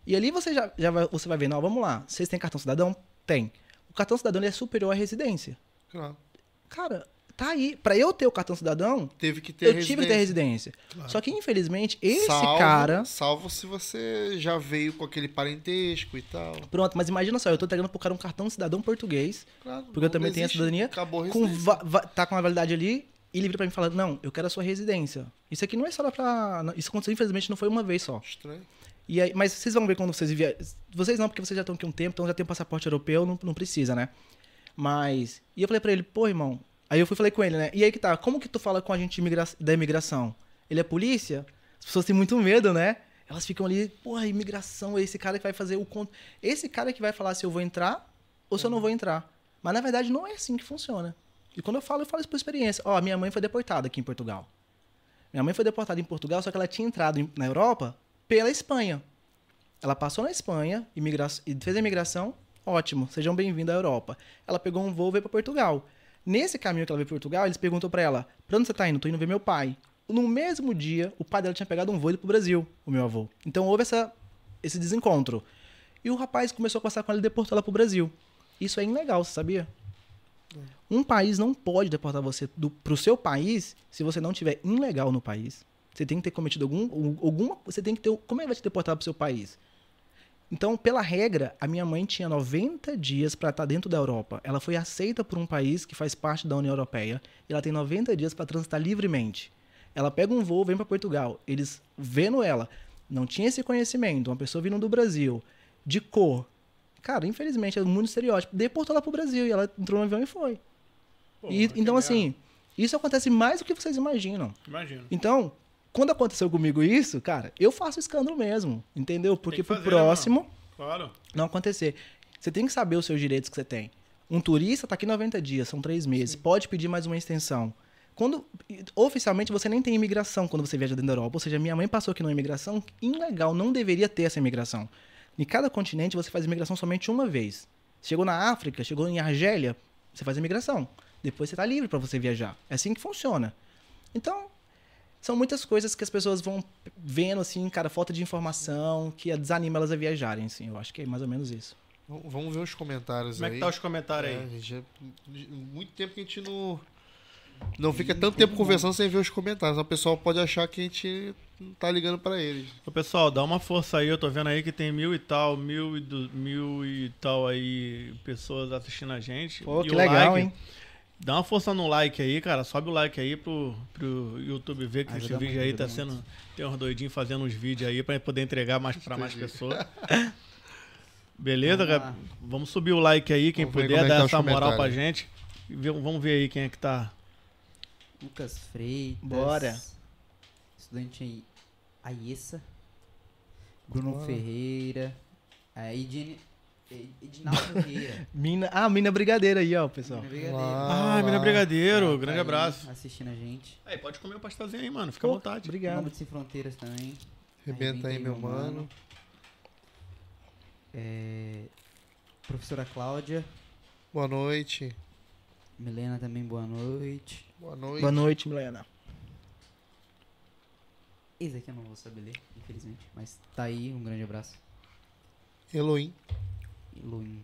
[SPEAKER 4] E ali você já, já vai, você vai ver, não, vamos lá. Vocês têm cartão cidadão? Tem. O cartão cidadão é superior à residência.
[SPEAKER 1] Claro.
[SPEAKER 4] Cara, tá aí. Pra eu ter o cartão cidadão,
[SPEAKER 1] Teve que ter
[SPEAKER 4] eu tive que ter residência. Só que, infelizmente, esse
[SPEAKER 1] salvo,
[SPEAKER 4] cara.
[SPEAKER 1] Salvo se você já veio com aquele parentesco e tal.
[SPEAKER 4] Pronto, mas imagina só, eu tô entregando pro cara um cartão cidadão português,
[SPEAKER 1] Claro,
[SPEAKER 4] porque eu também tenho a cidadania,
[SPEAKER 1] Acabou a
[SPEAKER 4] com
[SPEAKER 1] residência.
[SPEAKER 4] va- tá com a validade ali, e ele vira pra mim e fala: Não, eu quero a sua residência. Isso aqui não é só pra. Isso aconteceu, infelizmente, não foi uma vez só.
[SPEAKER 1] Estranho.
[SPEAKER 4] E aí, mas vocês vão ver quando vocês vierem. Vocês não, porque vocês já estão aqui um tempo, então já tem passaporte europeu, não, não precisa, né? Mas. E eu falei pra ele, pô, irmão. Aí eu fui falei com ele, né? E aí que tá, como que tu fala com a gente imigra- da imigração? Ele é polícia? As pessoas têm muito medo, né? Elas ficam ali, porra, imigração, esse cara que vai fazer o conto. Esse cara que vai falar se eu vou entrar ou se eu não vou entrar. Mas na verdade não é assim que funciona. E quando eu falo, eu falo isso por experiência. Ó, minha mãe foi deportada aqui em Portugal. Minha mãe foi deportada em Portugal, só que ela tinha entrado na Europa pela Espanha. Ela passou na Espanha imigra fez a imigração, ótimo, sejam bem-vindos à Europa. Ela pegou um voo e veio para Portugal. Nesse caminho que ela veio para Portugal, eles perguntou para ela: pra onde você tá indo? Tô indo ver meu pai. No mesmo dia, o pai dela tinha pegado um voo e pro Brasil, o meu avô. Então houve essa, esse desencontro. E o rapaz começou a conversar com ela e deportou ela pro Brasil. Isso é ilegal, você sabia? Um país não pode deportar você do, pro seu país se você não tiver ilegal no país. Você tem que ter cometido algum, alguma. Você tem que ter. Como é que vai te deportar pro seu país? Então, pela regra, a minha mãe tinha 90 dias para estar dentro da Europa. Ela foi aceita por um país que faz parte da União Europeia e ela tem 90 dias para transitar livremente. Ela pega um voo, vem para Portugal. Eles vendo ela, não tinha esse conhecimento, uma pessoa vindo do Brasil, de cor. Cara, infelizmente é muito estereótipo. Deportou ela pro Brasil e ela entrou no avião e foi.
[SPEAKER 2] Pô,
[SPEAKER 4] E- então, assim, isso acontece mais do que vocês imaginam.
[SPEAKER 2] Imagina.
[SPEAKER 4] Então, quando aconteceu comigo isso, cara, eu faço escândalo mesmo, entendeu? Porque
[SPEAKER 2] que
[SPEAKER 4] pro
[SPEAKER 2] fazer, né,
[SPEAKER 4] próximo
[SPEAKER 2] Claro.
[SPEAKER 4] não acontecer. Você tem que saber os seus direitos que você tem. Um turista tá aqui 90 dias, são três meses, pode pedir mais uma extensão. Quando oficialmente você nem tem imigração quando você viaja dentro da Europa, ou seja, minha mãe passou aqui numa imigração ilegal, não deveria ter essa imigração. Em cada continente você faz imigração somente uma vez. Chegou na África, chegou em Argélia, você faz imigração. Depois você tá livre para você viajar. É assim que funciona. Então, são muitas coisas que as pessoas vão vendo, assim, cara, falta de informação, que desanima elas a viajarem, assim. Eu acho que é mais ou menos isso.
[SPEAKER 1] Vamos ver os comentários
[SPEAKER 2] Como é
[SPEAKER 1] aí.
[SPEAKER 2] que tá os comentários
[SPEAKER 1] É,
[SPEAKER 2] aí?
[SPEAKER 1] já- muito tempo que a gente não, Não fica tanto tempo conversando sem ver os comentários. O pessoal pode achar que a gente não tá ligando pra eles.
[SPEAKER 2] Ô, pessoal, dá uma força aí. Eu tô vendo aí que tem mil e tal, mil e, du- mil e tal aí pessoas assistindo a gente.
[SPEAKER 4] Pô,
[SPEAKER 2] E
[SPEAKER 4] que
[SPEAKER 2] o
[SPEAKER 4] legal,
[SPEAKER 2] like,
[SPEAKER 4] hein?
[SPEAKER 2] Dá uma força no like aí, cara. Sobe o like aí pro, pro YouTube ver que esse vídeo
[SPEAKER 3] muito,
[SPEAKER 2] aí tá
[SPEAKER 3] ajuda
[SPEAKER 2] sendo. Tem uns doidinhos fazendo uns vídeos aí pra poder entregar mais pra mais pessoas. Beleza,
[SPEAKER 3] Vamos lá.
[SPEAKER 2] Vamos subir o like aí, quem
[SPEAKER 1] Vamos
[SPEAKER 2] puder
[SPEAKER 1] é
[SPEAKER 2] dar
[SPEAKER 1] tá
[SPEAKER 2] essa moral pra gente. E Vamos ver aí quem é que tá.
[SPEAKER 3] Lucas Freitas.
[SPEAKER 4] Bora.
[SPEAKER 3] Estudante aí. Aiessa. Bruno
[SPEAKER 1] Bora.
[SPEAKER 3] Ferreira. A Edine, Ed- Edinaldo.
[SPEAKER 4] Mina, ah, Mina Brigadeira aí, ó, pessoal.
[SPEAKER 3] Mina Brigadeiro.
[SPEAKER 1] Ah,
[SPEAKER 2] Ah, Mina. Brigadeiro,
[SPEAKER 3] tá
[SPEAKER 2] grande
[SPEAKER 3] aí
[SPEAKER 2] abraço.
[SPEAKER 3] Assistindo a gente.
[SPEAKER 2] Aí, pode comer o pastelzinho aí, mano. Fica à
[SPEAKER 4] Pô,
[SPEAKER 2] vontade.
[SPEAKER 4] Obrigado.
[SPEAKER 3] Nome Sem Fronteiras também.
[SPEAKER 1] Arrebenta aí, meu mano.
[SPEAKER 3] É, Professora Cláudia.
[SPEAKER 1] Boa noite.
[SPEAKER 3] Milena também, boa noite.
[SPEAKER 1] Boa noite.
[SPEAKER 4] Boa noite, Milena.
[SPEAKER 3] Esse aqui eu não vou saber ler, infelizmente. Mas tá aí, um grande abraço.
[SPEAKER 1] Elohim,
[SPEAKER 3] Luim.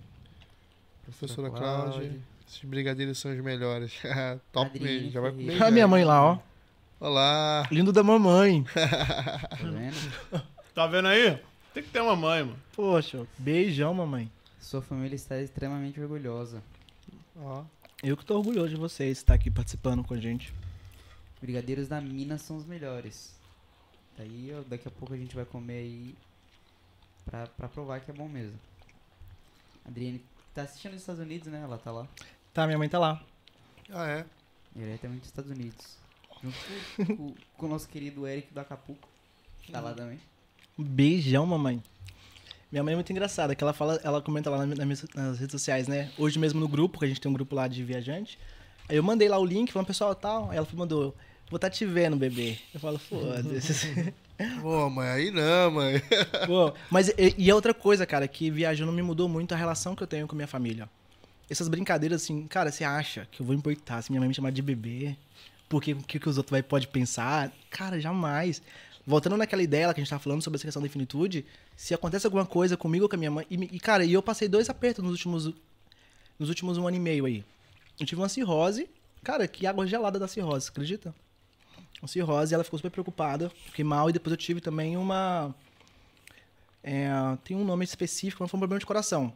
[SPEAKER 1] professora Cláudia. Esses brigadeiros são os melhores. Top mesmo. Já vai comer.
[SPEAKER 4] A minha mãe lá, ó.
[SPEAKER 1] Olá.
[SPEAKER 4] Lindo da mamãe.
[SPEAKER 3] Tá vendo?
[SPEAKER 2] Tá vendo aí? Tem que ter uma mãe, mano.
[SPEAKER 4] Poxa, beijão, mamãe.
[SPEAKER 3] Sua família está extremamente orgulhosa.
[SPEAKER 1] Ó.
[SPEAKER 4] Eu que tô orgulhoso de vocês estar aqui participando com a gente.
[SPEAKER 3] Brigadeiros da Minas são os melhores. Daí ó, daqui a pouco a gente vai comer aí pra, pra provar que é bom mesmo. Adriane tá assistindo nos Estados Unidos, né? Ela tá lá.
[SPEAKER 4] Tá, minha mãe tá lá.
[SPEAKER 1] Ah, é?
[SPEAKER 3] Diretamente dos Estados Unidos. Junto com, com- o nosso querido Eric do Acapulco. Tá lá também.
[SPEAKER 4] Um beijão, mamãe. Minha mãe é muito engraçada, que ela fala, ela comenta lá na- na minhas- nas redes sociais, né? Hoje mesmo no grupo, que a gente tem um grupo lá de viajante. Aí eu mandei lá o link, falando, pessoal, tal. Aí ela mandou, vou tá te vendo, bebê. Eu falo, foda-se.
[SPEAKER 1] Pô, mãe, aí não, mãe.
[SPEAKER 4] Pô, mas e, e é outra coisa, cara, que viajando me mudou muito a relação que eu tenho com minha família. Essas brincadeiras, assim, cara, você acha que eu vou importar se minha mãe me chamar de bebê? Porque o que, que os outros vai, pode pensar? Cara, jamais. Voltando naquela ideia lá que a gente tava falando sobre essa questão da infinitude, se acontece alguma coisa comigo ou com a minha mãe. E, e, cara, e eu passei dois apertos nos últimos, nos últimos um ano e meio aí. Eu tive uma cirrose, cara, que água gelada da cirrose, acredita? Uma cirrose, ela ficou super preocupada, fiquei mal, e depois eu tive também uma. é, tem um nome específico, mas foi um problema de coração.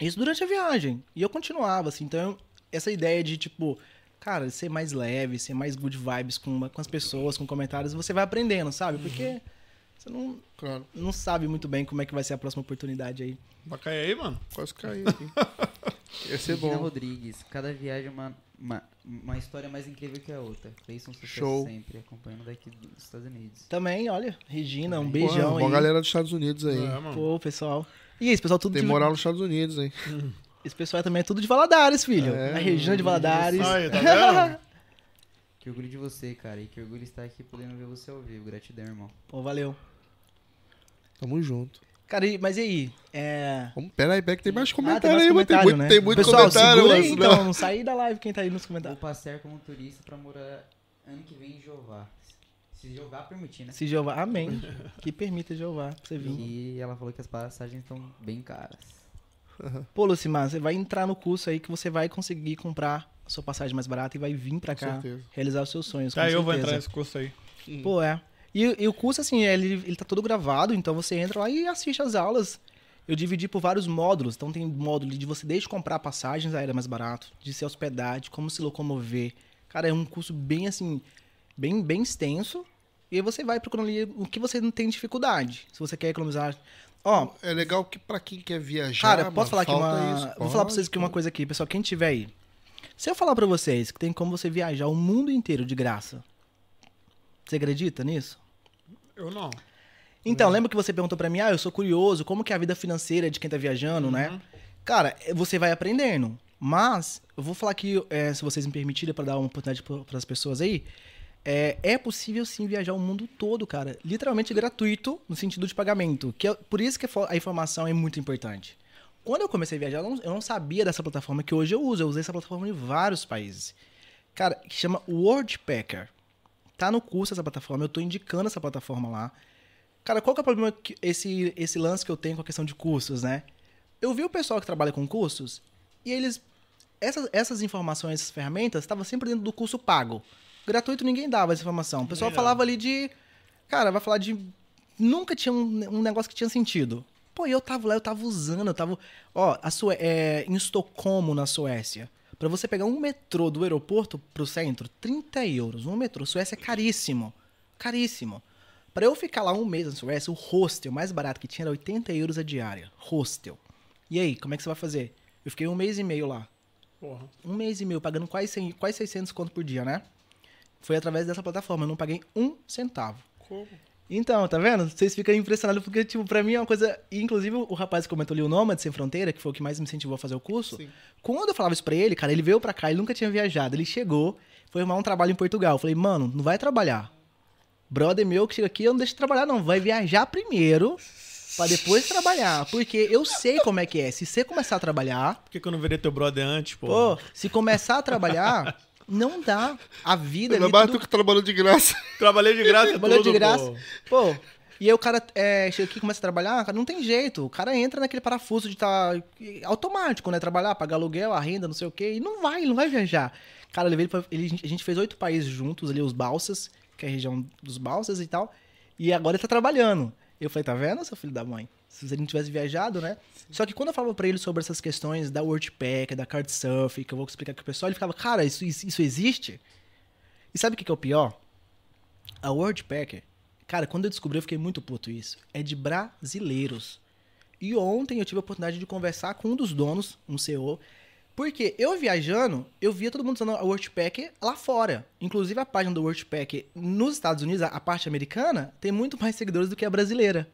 [SPEAKER 4] Isso durante a viagem. E eu continuava, assim. Então, essa ideia de, tipo, cara, ser mais leve, ser mais good vibes com, com as pessoas, com comentários, você vai aprendendo, sabe? Porque você não,
[SPEAKER 1] Claro,
[SPEAKER 4] não sabe muito bem como é que vai ser a próxima oportunidade aí.
[SPEAKER 2] Vai cair aí, mano?
[SPEAKER 1] quase caí aqui. Ia ser
[SPEAKER 3] Regina
[SPEAKER 1] bom.
[SPEAKER 3] Rodrigues. Cada viagem é uma, uma, uma história mais incrível que a outra. Cleison sucesso
[SPEAKER 1] Show.
[SPEAKER 3] sempre, acompanhando daqui dos Estados Unidos.
[SPEAKER 4] Também, olha, Regina, um
[SPEAKER 1] Pô,
[SPEAKER 4] beijão
[SPEAKER 1] uma
[SPEAKER 4] aí.
[SPEAKER 1] galera dos Estados Unidos aí.
[SPEAKER 2] É, mano.
[SPEAKER 4] Pô, pessoal. E esse pessoal tudo
[SPEAKER 1] Tem
[SPEAKER 4] de-
[SPEAKER 1] moral nos Estados Unidos, hein?
[SPEAKER 4] Esse pessoal também é tudo de Valadares, filho.
[SPEAKER 1] É,
[SPEAKER 4] a Regina de Valadares.
[SPEAKER 2] Aí, tá vendo?
[SPEAKER 3] Que orgulho de você, cara. E que orgulho estar aqui podendo ver você ao vivo. Gratidão, irmão.
[SPEAKER 4] Pô, valeu.
[SPEAKER 1] Tamo junto.
[SPEAKER 4] Cara, e- mas e aí? É...
[SPEAKER 1] Vamos, pera aí, pera que tem mais
[SPEAKER 4] Ah,
[SPEAKER 1] comentário
[SPEAKER 4] mais
[SPEAKER 1] aí, mano. Tem
[SPEAKER 4] comentário,
[SPEAKER 1] muito,
[SPEAKER 4] né?
[SPEAKER 1] tem muito
[SPEAKER 4] Pessoal,
[SPEAKER 1] comentário,
[SPEAKER 4] segura aí, então. Não sair da live quem tá aí nos
[SPEAKER 3] Vou
[SPEAKER 4] comentários.
[SPEAKER 3] passear como turista pra morar ano que vem em Jeová. Se Jeová permitir, né?
[SPEAKER 4] Se Jeová, amém. que permita Jeová pra você vir.
[SPEAKER 3] E ela falou que as passagens estão bem caras.
[SPEAKER 4] Pô, Lucimar, você vai entrar no curso aí que você vai conseguir comprar a sua passagem mais barata e vai vir pra cá realizar os seus sonhos.
[SPEAKER 2] Tá, eu vou
[SPEAKER 4] certeza.
[SPEAKER 2] entrar nesse curso aí.
[SPEAKER 4] Pô, é. E, e o curso, assim, ele, ele tá todo gravado, então você entra lá e assiste as aulas. Eu dividi por vários módulos. Então tem módulo de você desde comprar passagens aéreas mais barato, de se hospedar, de como se locomover. Cara, é um curso bem, assim, bem, bem extenso. E aí você vai procurando ali o que você não tem dificuldade. Se você quer economizar. Ó,
[SPEAKER 1] É legal que pra quem quer viajar.
[SPEAKER 4] Cara, posso falar aqui uma.
[SPEAKER 1] isso.
[SPEAKER 4] Vou falar pra vocês aqui uma coisa aqui, pessoal. Quem tiver aí. Se eu falar pra vocês que tem como você viajar o mundo inteiro de graça, você acredita nisso?
[SPEAKER 2] Eu não.
[SPEAKER 4] Então, lembra que você perguntou pra mim, ah, eu sou curioso, como que é a vida financeira de quem tá viajando, né? Cara, eh, você vai aprendendo. Mas, eu vou falar aqui, eh, se vocês me permitirem, pra dar uma oportunidade para as pessoas aí. É, é possível sim viajar o mundo todo, cara. Literalmente gratuito, no sentido de pagamento. Que é- por isso que a informação é muito importante. Quando eu comecei a viajar, eu não, eu não sabia dessa plataforma que hoje eu uso. Eu usei essa plataforma em vários países. Cara, que chama Worldpacker. Tá no curso essa plataforma, eu tô indicando essa plataforma lá. Cara, qual que é o problema que esse, esse lance que eu tenho com a questão de cursos, né? Eu vi o pessoal que trabalha com cursos e eles essas, essas informações, essas ferramentas, estavam sempre dentro do curso pago. Gratuito ninguém dava essa informação. O pessoal
[SPEAKER 2] Ninguém
[SPEAKER 4] falava ali de. Cara, vai falar de. Nunca tinha um, um negócio que tinha sentido. Pô, eu tava lá, eu tava usando, eu tava. Ó, a Sue... é, em Estocolmo, na Suécia. Pra você pegar um metrô do aeroporto pro centro, 30 euros. Um metrô. Suécia é caríssimo. Caríssimo. Pra eu ficar lá um mês na Suécia, o hostel mais barato que tinha era 80 euros a diária. Hostel. E aí, como é que você vai fazer? Eu fiquei um mês e meio lá.
[SPEAKER 2] Porra.
[SPEAKER 4] Um mês e meio, pagando quase, 100, quase 600 conto por dia, né? Foi através dessa plataforma. Eu não paguei um centavo.
[SPEAKER 2] Como?
[SPEAKER 4] Então, tá vendo? Vocês ficam impressionados porque, tipo, pra mim é uma coisa. Inclusive, o rapaz que comentou ali, o Nômade Sem Fronteira, que foi o que mais me incentivou a fazer o curso.
[SPEAKER 1] Sim.
[SPEAKER 4] Quando eu falava isso pra ele, cara, ele veio pra cá, ele nunca tinha viajado. Ele chegou, foi arrumar um trabalho em Portugal. Eu falei, mano, não vai trabalhar. Brother meu que chega aqui, eu não deixo de trabalhar, não. Vai viajar primeiro, pra depois trabalhar. Porque eu sei como é que é. Se você começar a trabalhar,
[SPEAKER 2] Por que, que eu não virei teu brother antes, pô?
[SPEAKER 4] pô, se começar a trabalhar, não dá. A vida
[SPEAKER 1] Ainda
[SPEAKER 4] ali.
[SPEAKER 1] mais
[SPEAKER 4] tudo-
[SPEAKER 1] tu que trabalhou de graça.
[SPEAKER 2] Trabalhei de graça e
[SPEAKER 4] Trabalhou
[SPEAKER 2] tudo,
[SPEAKER 4] de graça.
[SPEAKER 2] pô.
[SPEAKER 4] Pô, e aí o cara é, chega aqui e começa a trabalhar, cara, não tem jeito. O cara entra naquele parafuso de estar automático, né? Trabalhar, pagar aluguel, a renda, não sei o quê. E não vai, não vai viajar. Cara, levei ele pra, ele, a gente fez oito países juntos ali, os Balsas, que é a região dos Balsas e tal. E agora ele tá trabalhando. Eu falei, tá vendo, seu filho da mãe? Se ele não tivesse viajado, né? Só que quando eu falava pra ele sobre essas questões da WordPack, da Cardsurf, que eu vou explicar aqui pro pessoal, ele ficava, cara, isso, isso, existe? E sabe o que, que é o pior? A WordPacker, cara, quando eu descobri, eu fiquei muito puto isso. É de brasileiros. E ontem eu tive a oportunidade de conversar com um dos donos, um CEO, porque eu viajando, eu via todo mundo usando a WordPack lá fora. Inclusive a página do WordPack nos Estados Unidos, a parte americana, tem muito mais seguidores do que a brasileira.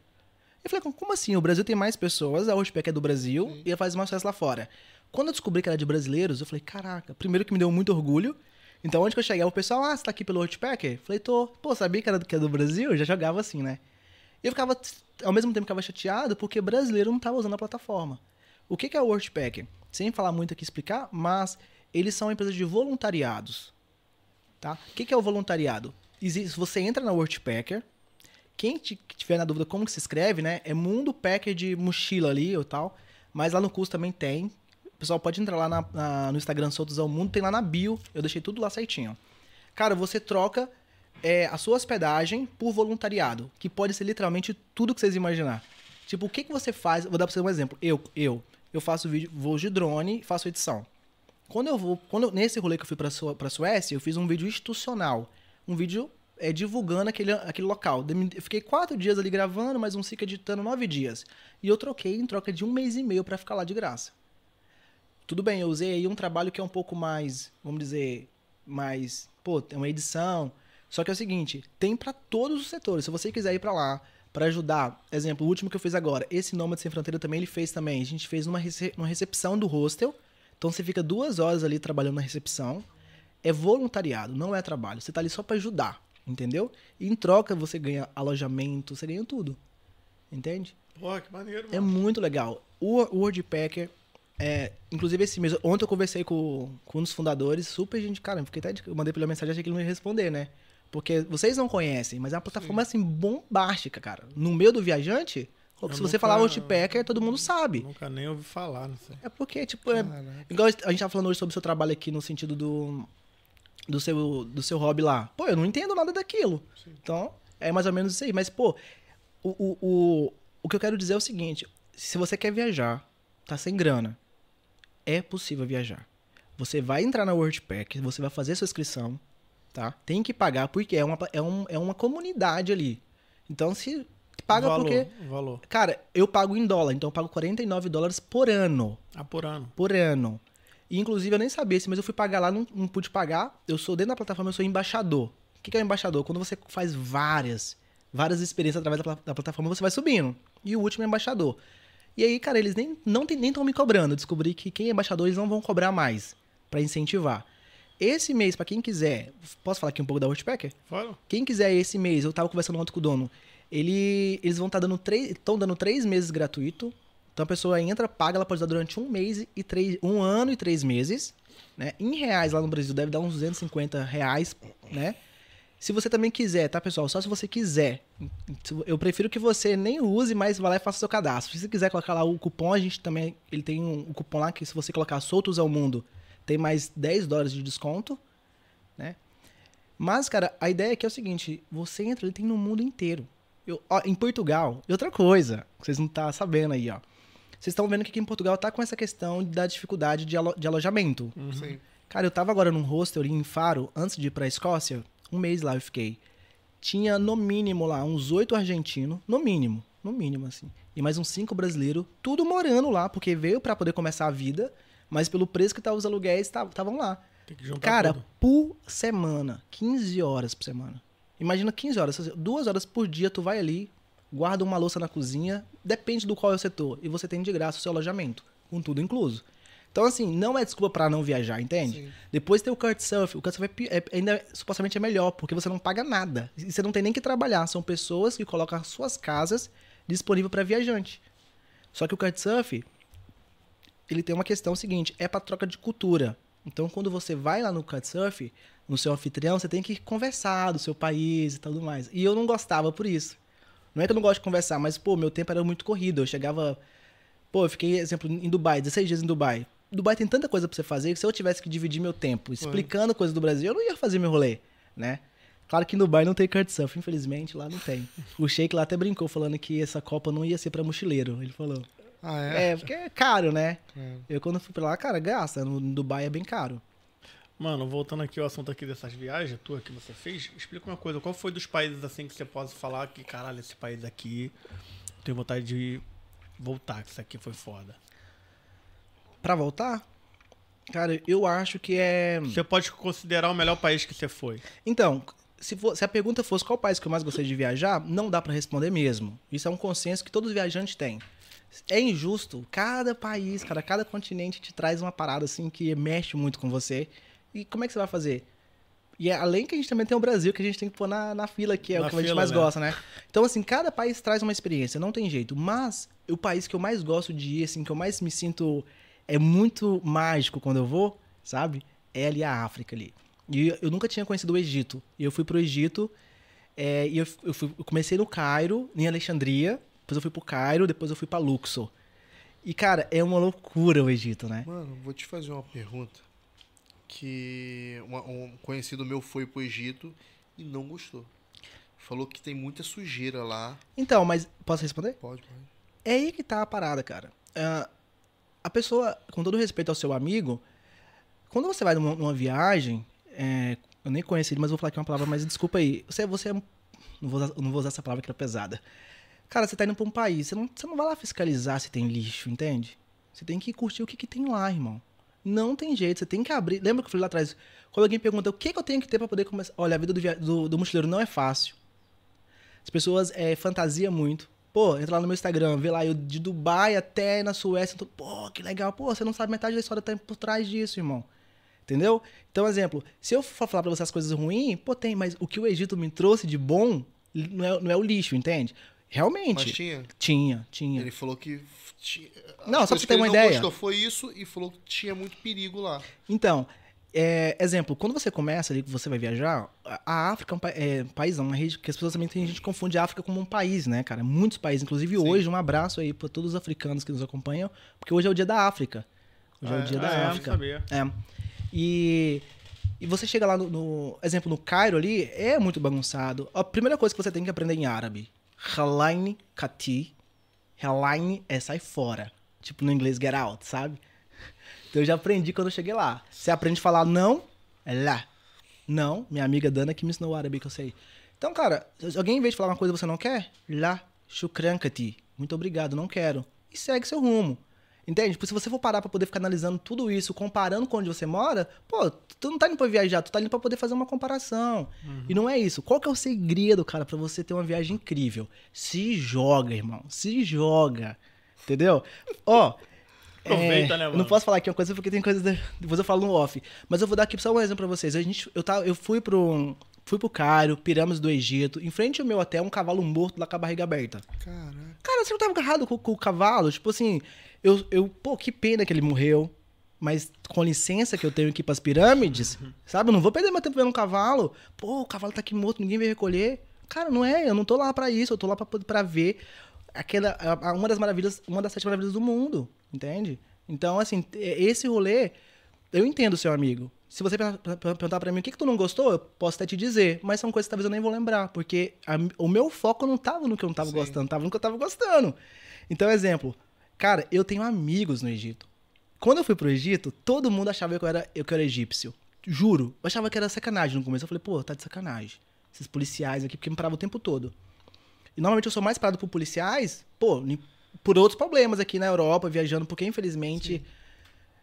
[SPEAKER 4] Eu falei, como assim? O Brasil tem mais pessoas, a WordPack é do Brasil e ela faz mais sucesso lá fora. Quando eu descobri que era de brasileiros, eu falei, caraca, primeiro que me deu muito orgulho. Então, onde que eu chegava, o pessoal, ah, você tá aqui pelo? Eu Falei, tô. Pô, sabia que era do, que é do Brasil? Eu já jogava assim, né? E eu ficava, ao mesmo tempo, ficava chateado porque brasileiro não tava usando a plataforma. O que que é o WordPack? Sem falar muito aqui explicar, mas eles são uma empresa de voluntariados. Tá? O que que é o voluntariado? Existe, você entra na WordPacker, quem ti- que tiver na dúvida como que se escreve, né? É Mundo Packer de mochila ali ou tal. Mas lá no curso também tem. O pessoal pode entrar lá na- na- no Instagram Soltos ao Mundo, tem lá na bio. Eu deixei tudo lá certinho. Cara, você troca é, a sua hospedagem por voluntariado, que pode ser literalmente tudo que vocês imaginar. Tipo, o que, que você faz? Vou dar pra você um exemplo. Eu, eu, eu faço vídeo, vou de drone faço edição. Quando eu vou, quando eu- nesse rolê que eu fui pra, Su- pra Suécia, eu fiz um vídeo institucional. Um vídeo é, divulgando aquele, aquele local. Eu fiquei quatro dias ali gravando, mas um fica editando nove dias. E eu troquei em troca de um mês e meio pra ficar lá de graça. Tudo bem, eu usei aí um trabalho que é um pouco mais, vamos dizer, mais, pô, tem uma edição. Só que é o seguinte, tem pra todos os setores. Se você quiser ir pra lá pra ajudar, exemplo, o último que eu fiz agora, esse Nômade Sem Fronteira também ele fez também. A gente fez numa, rece numa recepção do hostel. Então você fica duas horas ali trabalhando na recepção. É voluntariado, não é trabalho. Você tá ali só pra ajudar, entendeu? E em troca você ganha alojamento, você ganha tudo. Entende?
[SPEAKER 2] Porra, que maneiro,
[SPEAKER 4] É
[SPEAKER 2] mano.
[SPEAKER 4] muito legal. O o Wordpacker, é, inclusive esse mês, ontem eu conversei com, com um dos fundadores, super gente, cara, eu fiquei até, eu mandei pela mensagem, achei que ele não ia responder, né? Porque vocês não conhecem, mas é uma plataforma assim bombástica, cara. No meio do viajante,
[SPEAKER 2] Eu
[SPEAKER 4] se você
[SPEAKER 2] nunca-
[SPEAKER 4] falar Wordpacker, todo mundo sabe.
[SPEAKER 2] Nunca nem ouvi falar, não sei.
[SPEAKER 4] É porque, tipo, é, igual a gente tava falando hoje sobre o seu trabalho aqui no sentido do, do, seu, do seu hobby lá. Pô, eu não entendo nada daquilo. Então, é mais ou menos isso aí. Mas, pô, o, o, o, o que eu quero dizer é o seguinte: se você quer viajar, tá sem grana, é possível viajar. Você vai entrar na WordPack, você vai fazer sua inscrição, tá? Tem que pagar, porque é uma, é um, é uma comunidade ali. Então, se paga
[SPEAKER 2] valor,
[SPEAKER 4] porque.
[SPEAKER 2] Valor.
[SPEAKER 4] Cara, eu pago em dólar, então eu pago 49 dólares por ano
[SPEAKER 2] Ah, por ano.
[SPEAKER 4] por ano. E, inclusive, eu nem sabia isso, mas eu fui pagar lá, não, não pude pagar. Eu sou, dentro da plataforma, eu sou embaixador. O que é um embaixador? Quando você faz várias, várias experiências através da, da plataforma, você vai subindo. E o último é embaixador. E aí, cara, eles nem não tem, nem estão me cobrando. Eu descobri que quem é embaixador, eles não vão cobrar mais pra incentivar. Esse mês, pra quem quiser, posso falar aqui um pouco da Wordpacker?
[SPEAKER 2] Fala.
[SPEAKER 4] Quem quiser esse mês, eu tava conversando ontem com o dono. Ele, eles vão estar dando três, estão dando três meses gratuito. Então a pessoa entra, paga, ela pode usar durante um mês e três, um ano e três meses, né? Em reais lá no Brasil deve dar uns 250 reais, né? Se você também quiser, tá, pessoal? Só se você quiser. Eu prefiro que você nem use, mas vá lá e faça seu cadastro. Se você quiser colocar lá o cupom, a gente também. Ele tem um, um cupom lá que se você colocar soltos ao mundo tem mais 10 dólares de desconto, né? Mas, cara, a ideia aqui é o seguinte: você entra ali, tem no mundo inteiro. Eu, ó, em Portugal, e outra coisa, que vocês não estão sabendo aí, ó. Vocês estão vendo que aqui em Portugal tá com essa questão da dificuldade de, alo- de alojamento.
[SPEAKER 1] Sim.
[SPEAKER 4] Cara, eu tava agora num hostel ali em Faro, antes de ir pra Escócia. Um mês lá eu fiquei. Tinha no mínimo lá uns oito argentinos, no mínimo, no mínimo assim. E mais uns cinco brasileiros, tudo morando lá, porque veio pra poder começar a vida, mas pelo preço que estavam os aluguéis, estavam lá.
[SPEAKER 2] Tem que juntar
[SPEAKER 4] Cara,
[SPEAKER 2] tudo.
[SPEAKER 4] por semana, 15 horas por semana. Imagina 15 horas, duas horas por dia tu vai ali, guarda uma louça na cozinha, depende do qual é o setor, e você tem de graça o seu alojamento, com tudo incluso. Então, assim, não é desculpa pra não viajar, entende?
[SPEAKER 1] Sim.
[SPEAKER 4] Depois tem o Couchsurf. O Couchsurf é é- ainda supostamente é melhor, porque você não paga nada. E você não tem nem que trabalhar. São pessoas que colocam as suas casas disponível para viajante. Só que o Couchsurf, ele tem uma questão seguinte, é para troca de cultura. Então, quando você vai lá no Couchsurf, no seu anfitrião, você tem que conversar do seu país e tudo mais. E eu não gostava por isso. Não é que eu não gosto de conversar, mas, pô, meu tempo era muito corrido. Eu chegava... Pô, eu fiquei, exemplo, em Dubai, 16 dias em Dubai. Dubai tem tanta coisa pra você fazer que se eu tivesse que dividir meu tempo explicando coisas do Brasil, eu não ia fazer meu rolê, né? Claro que em Dubai não tem kitesurf, infelizmente lá não tem. O Sheik lá até brincou falando que essa Copa não ia ser pra mochileiro, ele falou.
[SPEAKER 1] Ah, é?
[SPEAKER 4] É, porque é caro, né?
[SPEAKER 1] É.
[SPEAKER 4] Eu quando fui pra lá, cara, gasta, no Dubai é bem caro.
[SPEAKER 2] Mano, voltando aqui ao assunto aqui dessas viagens tua que você fez, explica uma coisa. Qual foi dos países assim que você possa falar que, caralho, esse país aqui tenho vontade de voltar, que isso aqui foi foda.
[SPEAKER 4] Pra voltar, cara, eu acho que é...
[SPEAKER 2] Você pode considerar o melhor país que você foi.
[SPEAKER 4] Então, se, for- se a pergunta fosse qual país que eu mais gostei de viajar, não dá pra responder mesmo. Isso é um consenso que todos os viajantes têm. É injusto. Cada país, cara, cada continente te traz uma parada assim que mexe muito com você. E como é que você vai fazer? E é- além que a gente também tem o Brasil, que a gente tem que pôr na, na fila, que é
[SPEAKER 2] Na
[SPEAKER 4] o que a gente
[SPEAKER 2] fila,
[SPEAKER 4] mais
[SPEAKER 2] né?
[SPEAKER 4] gosta, né? Então, assim, cada país traz uma experiência, não tem jeito. Mas o país que eu mais gosto de ir, assim, que eu mais me sinto. É muito mágico quando eu vou, sabe? É ali a África ali. E eu, eu nunca tinha conhecido o Egito. E eu fui pro Egito. é, e eu, eu fui- eu comecei no Cairo, em Alexandria. Depois eu fui pro Cairo, depois eu fui pra Luxor. E, cara, é uma loucura o Egito, né?
[SPEAKER 1] Mano, vou te fazer uma pergunta. Que um conhecido meu foi pro Egito e não gostou. Falou que tem muita sujeira lá.
[SPEAKER 4] Então, mas posso responder?
[SPEAKER 1] Pode, pode.
[SPEAKER 4] É aí que tá a parada, cara. Ah, a pessoa, com todo respeito ao seu amigo, quando você vai numa, numa viagem, é, eu nem conheci ele, mas vou falar aqui uma palavra, mas desculpa aí. Você, você é não vou, usar, não vou usar essa palavra que era pesada. Cara, você tá indo pra um país, você não, você não vai lá fiscalizar se tem lixo, entende? Você tem que curtir o que, que tem lá, irmão. Não tem jeito, você tem que abrir. Lembra que eu falei lá atrás? Quando alguém pergunta o que, que eu tenho que ter pra poder começar. Olha, a vida do, via- do, do mochileiro não é fácil. As pessoas é, fantasiam muito. Pô, entra lá no meu Instagram, vê lá eu de Dubai até na Suécia. tô, Pô, que legal. Pô, você não sabe metade da história tá por trás disso, irmão. Entendeu? Então, exemplo, se eu for falar pra você as coisas ruins, pô, tem, mas o que o Egito me trouxe de bom não é, não é o lixo, entende? Realmente.
[SPEAKER 1] Mas tinha.
[SPEAKER 4] Tinha, tinha.
[SPEAKER 1] Ele falou que. Tinha,
[SPEAKER 4] Não, só pra você ter uma ideia.
[SPEAKER 1] Gostou foi isso e falou que tinha muito perigo lá.
[SPEAKER 4] Então, é, exemplo, quando você começa ali, que você vai viajar, a- a África é um pa- é, país, não, uma rede que as pessoas também tem gente que confunde a África como um país, né, cara? Muitos países, inclusive
[SPEAKER 1] Sim.
[SPEAKER 4] hoje, um abraço aí para todos os africanos que nos acompanham, porque hoje é o dia da África. Hoje é, o dia
[SPEAKER 2] Ah,
[SPEAKER 4] da
[SPEAKER 2] é,
[SPEAKER 4] África.
[SPEAKER 2] Não sabia.
[SPEAKER 4] É. E, e você chega lá no, no- exemplo, no Cairo ali, é muito bagunçado. A primeira coisa que você tem que aprender em árabe, Halaini Kati. Halaini é sai fora. Tipo no inglês get out, sabe? Então eu já aprendi quando eu cheguei lá. Você aprende a falar não, é lá. Não, minha amiga Dana que me ensinou o árabe que eu sei. Então, cara, alguém em vez de falar uma coisa que você não quer, lá, shukran kati. Muito obrigado, não quero. E segue seu rumo. Entende? Porque se você for parar pra poder ficar analisando tudo isso, comparando com onde você mora, pô, tu não tá indo pra viajar, tu tá indo pra poder fazer uma comparação. E não é isso. Qual que é o segredo, cara, pra você ter uma viagem incrível? Se joga, irmão. Se joga. Entendeu? Ó.
[SPEAKER 2] Aproveita,
[SPEAKER 4] é,
[SPEAKER 2] né, mano?
[SPEAKER 4] Não posso falar aqui uma coisa porque tem coisa. de- Depois eu falo no off. Mas eu vou dar aqui só um exemplo pra vocês. A gente, eu, tava, eu fui pro. Fui pro Cairo, pirâmides do Egito. Em frente ao meu hotel, um cavalo morto lá com a barriga aberta.
[SPEAKER 1] Caraca.
[SPEAKER 4] Cara, você não tava agarrado com, com o cavalo? Tipo assim, eu, eu, pô, que pena que ele morreu. Mas com licença que eu tenho aqui pras pirâmides, sabe? Eu não vou perder meu tempo vendo um cavalo. Pô, o cavalo tá aqui morto, ninguém veio recolher. Cara, não é, eu não tô lá pra isso, eu tô lá pra, pra ver aquela, uma das maravilhas, uma das sete maravilhas do mundo, entende? Então, assim, t- esse rolê, eu entendo seu amigo. Se você per- per- perguntar pra mim o que, que tu não gostou, eu posso até te dizer, mas são coisas que talvez eu nem vou lembrar, porque a- o meu foco não tava no que eu não tava
[SPEAKER 1] Sim.
[SPEAKER 4] gostando, tava no que eu tava gostando. Então, exemplo, cara, eu tenho amigos no Egito. Quando eu fui pro Egito, todo mundo achava que eu era, eu que era egípcio. Juro. Eu achava que era sacanagem no começo. Eu falei, pô, tá de sacanagem. Esses policiais aqui, porque me paravam o tempo todo. E normalmente eu sou mais parado por policiais, pô, por outros problemas aqui na Europa, viajando, porque infelizmente.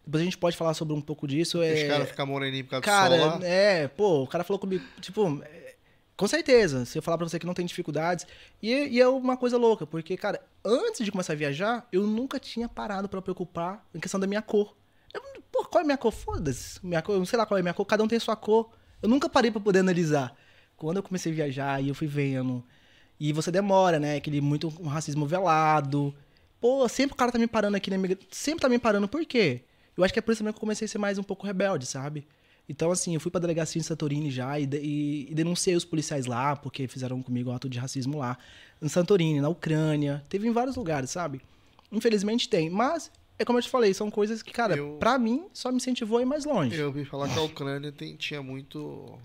[SPEAKER 4] Depois a gente pode falar sobre um pouco disso.
[SPEAKER 1] Os
[SPEAKER 4] É,
[SPEAKER 1] caras ficam moreninhos por causa do sol
[SPEAKER 4] Cara, é, pô, o cara falou comigo, tipo, é, com certeza, se eu falar pra você que não tem dificuldades, e, e é uma coisa louca, porque, cara, antes de começar a viajar, eu nunca tinha parado pra preocupar em questão da minha cor. Eu, pô, qual é a minha cor? Foda-se, minha cor, eu não sei lá qual é a minha cor, cada um tem sua cor. Eu nunca parei pra poder analisar. Quando eu comecei a viajar, e eu fui vendo, e você demora, né, aquele muito um racismo velado, Pô, sempre o cara tá me parando aqui na imigra... Sempre tá me parando, por quê? Eu acho que é por isso também que eu comecei a ser mais um pouco rebelde, sabe? Então, assim, eu fui pra delegacia em Santorini já e, de- e- e denunciei os policiais lá, porque fizeram comigo um ato de racismo lá. Em Santorini, na Ucrânia, teve em vários lugares, sabe? Infelizmente tem. Mas, é como eu te falei, são coisas que, cara,
[SPEAKER 1] Eu-
[SPEAKER 4] pra mim, só me incentivou a ir mais longe.
[SPEAKER 1] Eu ouvi falar que a Ucrânia tem- tinha muito.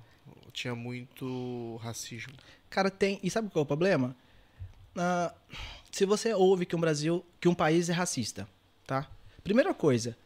[SPEAKER 1] Tinha muito racismo.
[SPEAKER 4] Cara, tem. E sabe qual é o problema? Ah, se você ouve que um Brasil, que um país é racista, tá? Primeira coisa,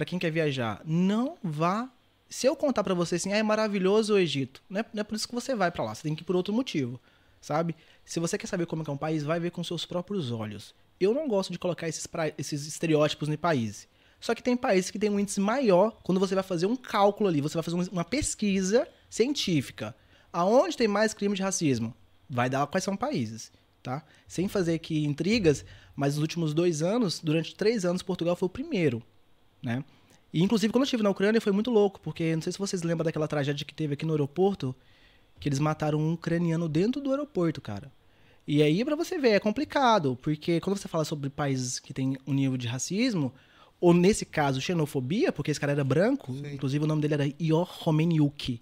[SPEAKER 4] pra quem quer viajar, não vá. Se eu contar pra você assim, ah, é maravilhoso o Egito, não é, não é por isso que você vai pra lá, você tem que ir por outro motivo, sabe? Se você quer saber como é é um país, vai ver com seus próprios olhos. Eu não gosto de colocar esses, pra- esses estereótipos no país. Só que tem países que tem um índice maior quando você vai fazer um cálculo ali, você vai fazer um- uma pesquisa científica. Aonde tem mais crime de racismo? Vai dar quais são países, tá? Sem fazer aqui intrigas, mas nos últimos dois anos, durante três anos, Portugal foi o primeiro, né? E, inclusive, quando eu estive na Ucrânia, foi muito louco, porque não sei se vocês lembram daquela tragédia que teve aqui no aeroporto, que eles mataram um ucraniano dentro do aeroporto, cara. E aí, pra você ver, é complicado, porque quando você fala sobre países que têm um nível de racismo, ou nesse caso, xenofobia, porque esse cara era branco,
[SPEAKER 1] Sim.
[SPEAKER 4] inclusive o nome dele era Ior Romeniuk.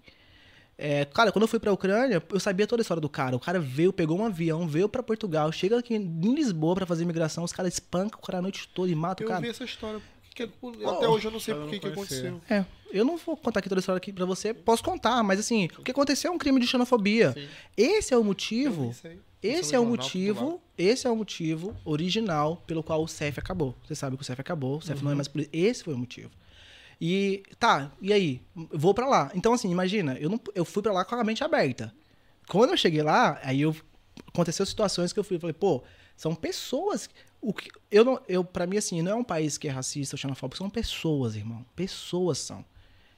[SPEAKER 4] É, cara, quando eu fui pra Ucrânia, eu sabia toda a história do cara. O cara veio, pegou um avião, veio pra Portugal, chega aqui em Lisboa pra fazer imigração, os caras espancam o cara a noite toda e matam o
[SPEAKER 1] Eu
[SPEAKER 4] cara.
[SPEAKER 1] vi essa história. Que Até hoje eu não sei por que, aconteceu.
[SPEAKER 4] É, eu não vou contar aqui toda a história aqui pra você, posso contar, mas assim, o que aconteceu é um crime de xenofobia.
[SPEAKER 2] Sim.
[SPEAKER 4] Esse é o motivo esse
[SPEAKER 1] Passou
[SPEAKER 4] é o motivo, esse é o motivo original pelo qual o CEF acabou. Você sabe que o CEF acabou, o CEF não é mais polícia. Esse foi o motivo. E tá, e aí? Vou pra lá. Então assim, imagina, eu não eu fui pra lá com a mente aberta. Quando eu cheguei lá, aí eu aconteceu situações que eu fui, eu falei, pô, são pessoas o que eu não eu para mim assim, não é um país que é racista ou xenofóbico, são pessoas, irmão. Pessoas são.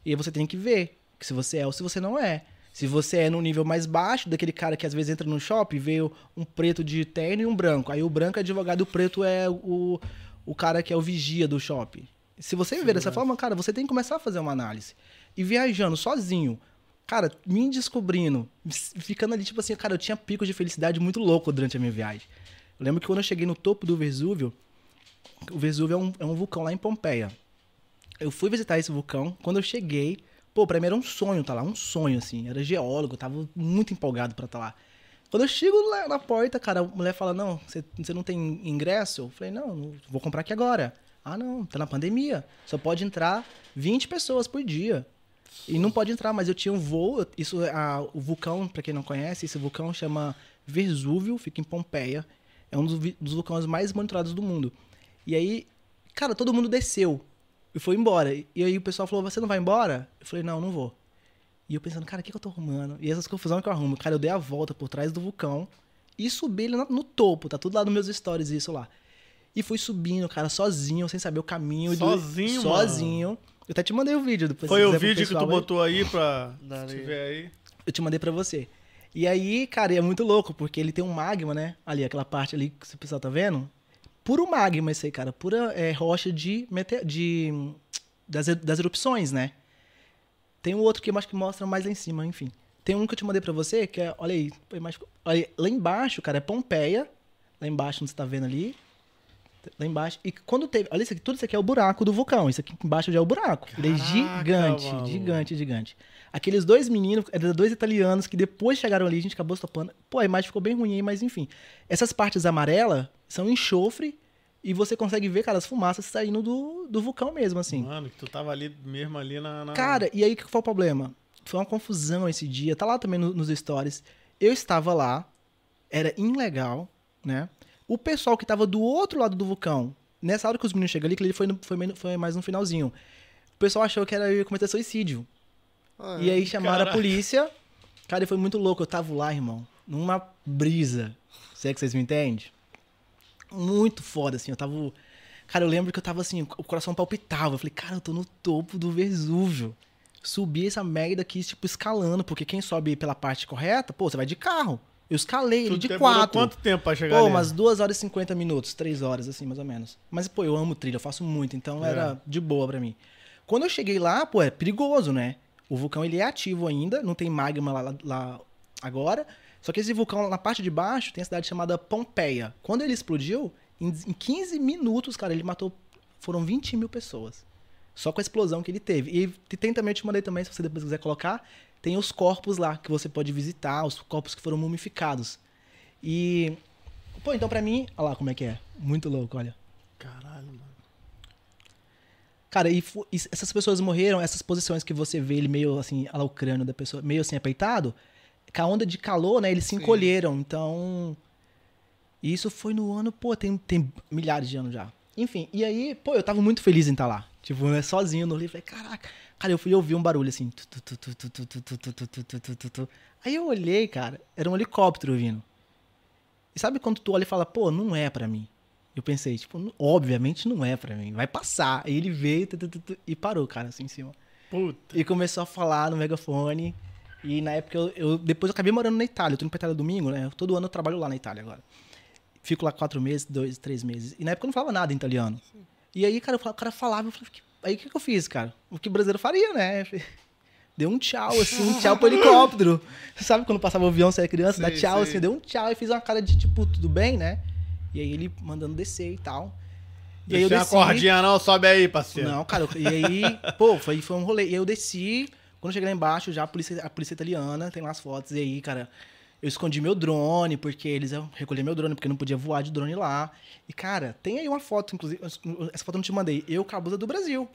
[SPEAKER 4] E você tem que ver que se você é ou se você não é. Se você é no nível mais baixo, daquele cara que às vezes entra no shopping, vê um preto de terno e um branco. Aí o branco é advogado e o preto é o, o cara que é o vigia do shopping. Se você viver dessa forma, cara, você tem que começar a fazer uma análise. E viajando sozinho, cara, me descobrindo, ficando ali, tipo assim, cara, eu tinha picos de felicidade muito louco durante a minha viagem. Eu lembro que quando eu cheguei no topo do Vesúvio, o Vesúvio é um, é um vulcão lá em Pompeia. Eu fui visitar esse vulcão, quando eu cheguei, pô, pra mim era um sonho tá lá, um sonho, assim. Era geólogo, tava muito empolgado pra estar lá. Quando eu chego lá na porta, cara, a mulher fala, não, você não tem ingresso? Eu falei, não, vou comprar aqui agora. Ah, não, tá na pandemia. Só pode entrar 20 pessoas por dia. E não pode entrar, mas eu tinha um voo. Isso, a, o vulcão, pra quem não conhece, esse vulcão chama Vesúvio, fica em Pompeia. É um dos, dos vulcões mais monitorados do mundo. E aí, cara, todo mundo desceu e foi embora. E aí o pessoal falou: Você não vai embora? Eu falei: Não, não vou. E eu pensando, cara, o que, que eu tô arrumando? E essas confusões que eu arrumo. Cara, eu dei a volta por trás do vulcão e subi ele no, no topo. Tá tudo lá nos meus stories, isso lá. E fui subindo, cara, sozinho, sem saber o caminho. do-
[SPEAKER 2] Sozinho, mano?
[SPEAKER 4] Sozinho. Eu até te mandei o vídeo. Depois
[SPEAKER 2] Foi o vídeo que tu botou aí pra. Se tiver aí.
[SPEAKER 4] Eu te mandei pra você. E aí, cara, é muito louco, porque ele tem um magma, né? Ali, aquela parte ali que o pessoal tá vendo. Puro magma esse aí, cara. Pura é, rocha de, mete... de das, e- das erupções, né? Tem um outro que eu acho que mostra mais lá em cima, enfim. Tem um que eu te mandei pra você, que é, olha aí, olha aí, lá embaixo, cara, é Pompeia. Lá embaixo, onde você tá vendo ali. Lá embaixo. E quando teve. Olha isso aqui, tudo isso aqui é o buraco do vulcão. Isso aqui embaixo já é o buraco. Ele é
[SPEAKER 2] Caraca,
[SPEAKER 4] gigante, gigante, gigante. Aqueles dois meninos, eram dois italianos que depois chegaram ali, a gente acabou se topando. Pô, a imagem ficou bem ruim aí, mas enfim. Essas partes amarelas são enxofre e você consegue ver, cara, as fumaças saindo do, do vulcão mesmo, assim.
[SPEAKER 2] Mano, que tu tava ali mesmo ali na. na-
[SPEAKER 4] Cara, e aí o que foi o problema? Foi uma confusão esse dia, tá lá também no- nos stories. Eu estava lá, era ilegal, né? O pessoal que tava do outro lado do vulcão, nessa hora que os meninos chegam ali, que ele foi, no- foi, foi mais no finalzinho. O pessoal achou que era cometer suicídio.
[SPEAKER 1] Ah,
[SPEAKER 4] E aí chamaram
[SPEAKER 2] Caraca.
[SPEAKER 4] a polícia. Cara, e foi muito louco. Eu tava lá, irmão, numa brisa. Se é que vocês me entendem? Muito foda, assim. Eu tava. Cara, eu lembro que eu tava assim, o coração palpitava. Eu falei, cara, eu tô no topo do Vesúvio. Subi essa merda aqui, tipo, escalando, porque quem sobe pela parte correta, pô, você vai de carro. Eu escalei ele de quatro.
[SPEAKER 2] quanto tempo pra chegar
[SPEAKER 4] Pô,
[SPEAKER 2] ali?
[SPEAKER 4] umas 2 horas e 50 minutos, 3 horas, assim, mais ou menos. Mas, pô, eu amo trilha, eu faço muito, então
[SPEAKER 2] É.
[SPEAKER 4] era de boa pra mim. Quando eu cheguei lá, pô, é perigoso, né? O vulcão, ele é ativo ainda, não tem magma lá, lá- agora. Só que esse vulcão, na parte de baixo, tem a cidade chamada Pompeia. Quando ele explodiu, em, em 15 minutos, cara, ele matou, foram 20 mil pessoas. Só com a explosão que ele teve. E tem também, eu te mandei também, se você depois quiser colocar, tem os corpos lá que você pode visitar, os corpos que foram mumificados. E. Pô, então pra mim. Olha lá como é que é. Muito louco, olha.
[SPEAKER 2] Caralho, mano.
[SPEAKER 4] Cara, e, e, essas pessoas morreram, essas posições que você vê ele meio assim, olha lá o crânio da pessoa, meio assim apeitado, com a onda de calor, né, eles se
[SPEAKER 1] Sim.
[SPEAKER 4] encolheram. Então. Isso foi no ano, pô, tem, tem milhares de anos já. Enfim, e aí, pô, eu tava muito feliz em estar lá. Tipo, né, sozinho no livro. Falei, caraca. Cara, eu fui ouvir um barulho assim. Aí eu olhei, cara, era um helicóptero vindo. E sabe quando tu olha e fala, pô, não é para mim. Eu pensei, tipo, "Não- obviamente não é pra mim, vai passar. Aí ele veio tu, tu, tu, tu, e parou, cara, assim em cima.
[SPEAKER 2] Puta.
[SPEAKER 4] E começou a falar no megafone. E na época eu, eu- depois eu acabei morando na Itália. Eu tô indo pra Itália domingo, né? Todo ano eu trabalho lá na Itália agora. Fico lá quatro meses, dois, três meses. E na época eu não falava nada em italiano. E aí, cara, eu falava- o cara falava, eu falei, "Que- aí o que, que eu fiz, cara? O que o brasileiro faria, né? Deu um tchau, assim, um tchau pro helicóptero. Sabe quando passava o avião, você era criança, dá
[SPEAKER 1] Sei,
[SPEAKER 4] tchau,
[SPEAKER 1] sei.
[SPEAKER 4] assim, deu um tchau e fiz uma cara de tipo, tudo bem, né? E aí ele mandando descer e tal. E aí eu desci.
[SPEAKER 2] cordinha não, sobe aí, parceiro.
[SPEAKER 4] Não, cara, e aí, pô, foi, foi um rolê. E aí eu desci, quando eu cheguei lá embaixo, já a polícia, a polícia italiana, tem lá as fotos, e aí, cara, eu escondi meu drone, porque eles iam recolher meu drone, porque não podia voar de drone lá. E, cara, tem aí uma foto, inclusive, essa foto eu não te mandei, eu com a blusa do Brasil.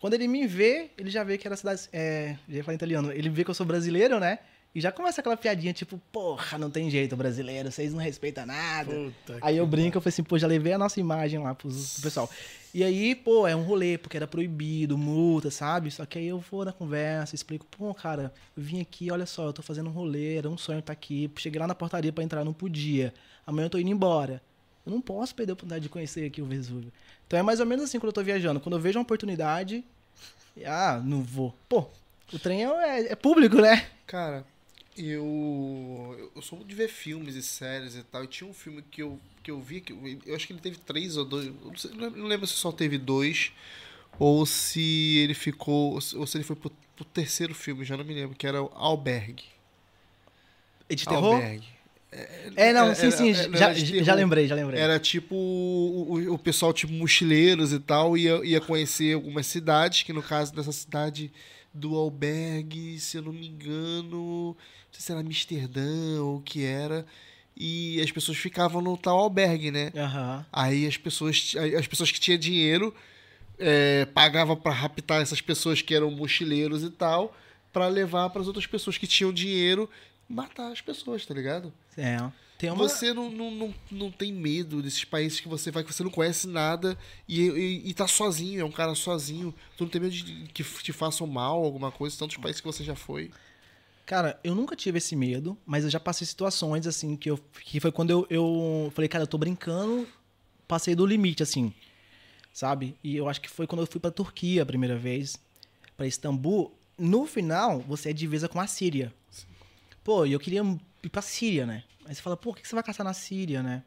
[SPEAKER 4] Quando ele me vê, ele já vê que era cidade, é, já ia falar italiano, ele vê que eu sou brasileiro, né? E já começa aquela piadinha, tipo, porra, não tem jeito, brasileiro, vocês não respeitam nada.
[SPEAKER 2] Puta
[SPEAKER 4] Aí eu brinco, eu falei assim, pô, já levei a nossa imagem lá pro, pro pessoal. E aí, pô, é um rolê, porque era proibido, multa, sabe? Só que aí eu vou na conversa, explico, pô, cara, eu vim aqui, olha só, eu tô fazendo um rolê, era um sonho estar aqui, cheguei lá na portaria pra entrar, não podia. Amanhã eu tô indo embora. Eu não posso perder a oportunidade de conhecer aqui o Vesúvio. Então é mais ou menos assim quando eu tô viajando. Quando eu vejo uma oportunidade, ah, não vou. Pô, o trem é, é público, né?
[SPEAKER 1] Cara, eu. Eu sou muito de ver filmes e séries e tal. E tinha um filme que eu, que eu vi, que eu, eu acho que ele teve três ou dois. Não, sei- não lembro- se só teve dois. Ou se ele ficou. Ou se ele foi pro, pro terceiro filme, já não me lembro, que era o Albergue.
[SPEAKER 4] E de terror?
[SPEAKER 1] Albergue.
[SPEAKER 4] É, não,
[SPEAKER 1] Era-
[SPEAKER 4] sim, sim,
[SPEAKER 1] era-
[SPEAKER 4] já,
[SPEAKER 1] era
[SPEAKER 4] já lembrei, já lembrei.
[SPEAKER 1] Era tipo o, o- pessoal, tipo, mochileiros e tal, ia, ia conhecer algumas cidades, que no caso dessa cidade do albergue, se eu não me engano, sei se era Amsterdã ou o que era, e as pessoas ficavam no tal albergue, né?
[SPEAKER 4] Aham.
[SPEAKER 1] Aí as pessoas, as pessoas que tinham dinheiro é, pagavam pra raptar essas pessoas que eram mochileiros e tal, pra levar para as outras pessoas que tinham dinheiro matar as pessoas, tá ligado?
[SPEAKER 4] É. Tem uma...
[SPEAKER 1] Você não, não, não, não tem medo desses países que você vai, que você não conhece nada e, e, e tá sozinho, é um cara sozinho. Tu não tem medo de que te façam mal, alguma coisa, tantos países que você já foi.
[SPEAKER 4] Cara, eu nunca tive esse medo, mas eu já passei situações assim que eu que foi quando eu, eu falei, cara, eu tô brincando, passei do limite assim. Sabe? E eu acho que foi quando eu fui pra Turquia a primeira vez, pra Istambul. No final, você é divisa com a Síria. Pô, e eu queria ir pra Síria, né? Aí você fala, pô, o que você vai caçar na Síria, né?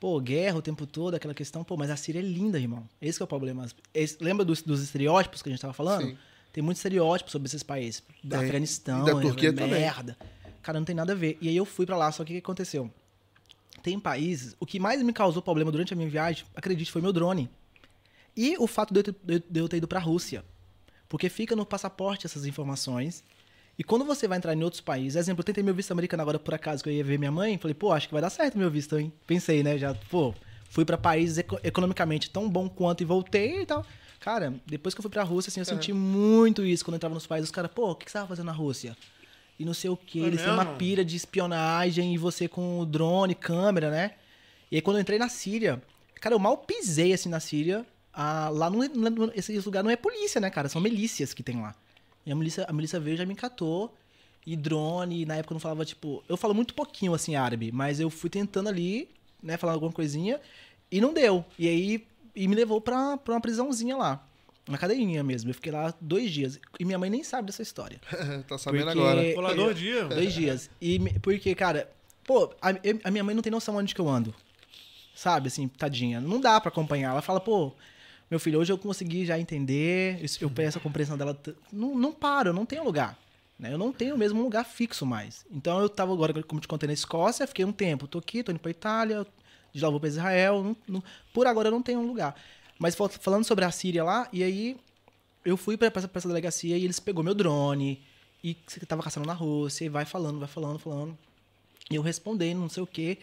[SPEAKER 4] Pô, guerra o tempo todo, aquela questão. Pô, mas a Síria é linda, irmão. Esse é o problema. Esse- lembra dos, dos estereótipos que a gente tava falando?
[SPEAKER 1] Sim.
[SPEAKER 4] Tem muito estereótipo sobre esses países. Da. Afeganistão,
[SPEAKER 1] E da Turquia
[SPEAKER 4] é,
[SPEAKER 1] também.
[SPEAKER 4] merda. Cara, não tem nada a ver. E aí eu fui pra lá, só que o que aconteceu? Tem países... O que mais me causou problema durante a minha viagem, acredite, foi meu drone. E o fato de eu ter, de- eu ter ido pra Rússia. Porque fica no passaporte essas informações. E quando você vai entrar em outros países, exemplo, eu tentei meu visto americano agora por acaso, que eu ia ver minha mãe, falei, pô, acho que vai dar certo meu visto, hein? Pensei, né? Já, pô, fui pra países eco- economicamente tão bom quanto e voltei e tal. Cara, depois que eu fui pra Rússia, assim, eu senti muito isso quando eu entrava nos países. Os caras, pô, o que que você tava fazendo na Rússia? E não sei o que,
[SPEAKER 2] É
[SPEAKER 4] eles têm uma pira de espionagem e você com drone, câmera, né? E aí quando eu entrei na Síria, cara, eu mal pisei assim na Síria. ah, lá não, é- não- esse lugar não é polícia, né, cara? São milícias que tem lá. E a milícia, a milícia veio e já me catou. E drone, e na época eu não falava, tipo. Eu falo muito pouquinho assim árabe, mas eu fui tentando ali, né, falar alguma coisinha, e não deu. E aí e me levou pra, pra uma prisãozinha lá. Uma cadeirinha mesmo. Eu fiquei lá dois dias. E minha mãe nem sabe dessa história.
[SPEAKER 1] tá sabendo
[SPEAKER 4] Porque-
[SPEAKER 1] agora.
[SPEAKER 2] Ficou lá dois dias.
[SPEAKER 4] Dois dias. E me- porque, cara, pô, a, a minha mãe não tem noção onde que eu ando. Sabe, assim, tadinha. Não dá pra acompanhar. Ela fala, pô, meu filho, hoje eu consegui já entender. Eu peço a compreensão dela. t- Não, não paro, eu não tenho lugar. né? Eu não tenho mesmo um lugar fixo mais. Então eu tava agora, como te contei, na Escócia, fiquei um tempo. Tô aqui, tô indo pra Itália, de lá vou pra Israel. não- não- por agora eu não tenho um lugar. Mas fal- falando sobre a Síria lá, e aí eu fui pra, essa- essa delegacia e eles pegou meu drone e tava caçando na Rússia e vai falando, vai falando, falando. E eu respondendo, não sei o quê.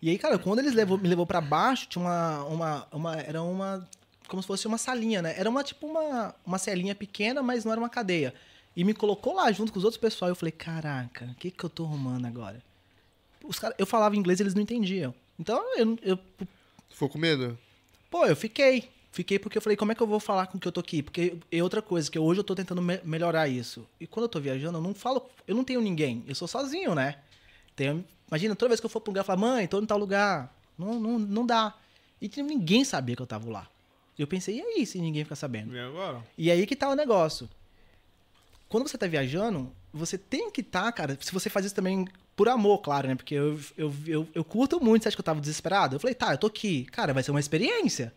[SPEAKER 4] E aí, cara, quando eles levou, me levou pra baixo, tinha uma, uma, uma. Era uma. Como se fosse uma salinha, né? Era uma tipo uma, uma celinha pequena, mas não era uma cadeia. E me colocou lá junto com os outros pessoal. Eu falei, caraca, o que, que eu tô arrumando agora? Os cara, eu falava inglês eles não entendiam. Então, eu, eu,
[SPEAKER 1] Ficou com medo?
[SPEAKER 4] Pô, eu fiquei. Fiquei porque eu falei, como é que eu vou falar com que eu tô aqui? Porque é outra coisa, que hoje eu tô tentando me- melhorar isso. E quando eu tô viajando, eu não falo, eu não tenho ninguém. Eu sou sozinho, né? Tenho, imagina, toda vez que eu for pra um lugar, eu falo, mãe, tô em tal lugar. Não, não, não dá. E tipo, ninguém sabia que eu tava lá. E eu pensei, e aí se ninguém ficar sabendo?
[SPEAKER 2] E agora?
[SPEAKER 4] E aí que tá o negócio. Quando você tá viajando, você tem que estar, cara. Se você faz isso também por amor, claro, né? Porque eu, eu, eu, eu curto muito. Você acha que eu tava desesperado? Eu falei, tá, eu tô aqui. Cara, vai ser uma experiência.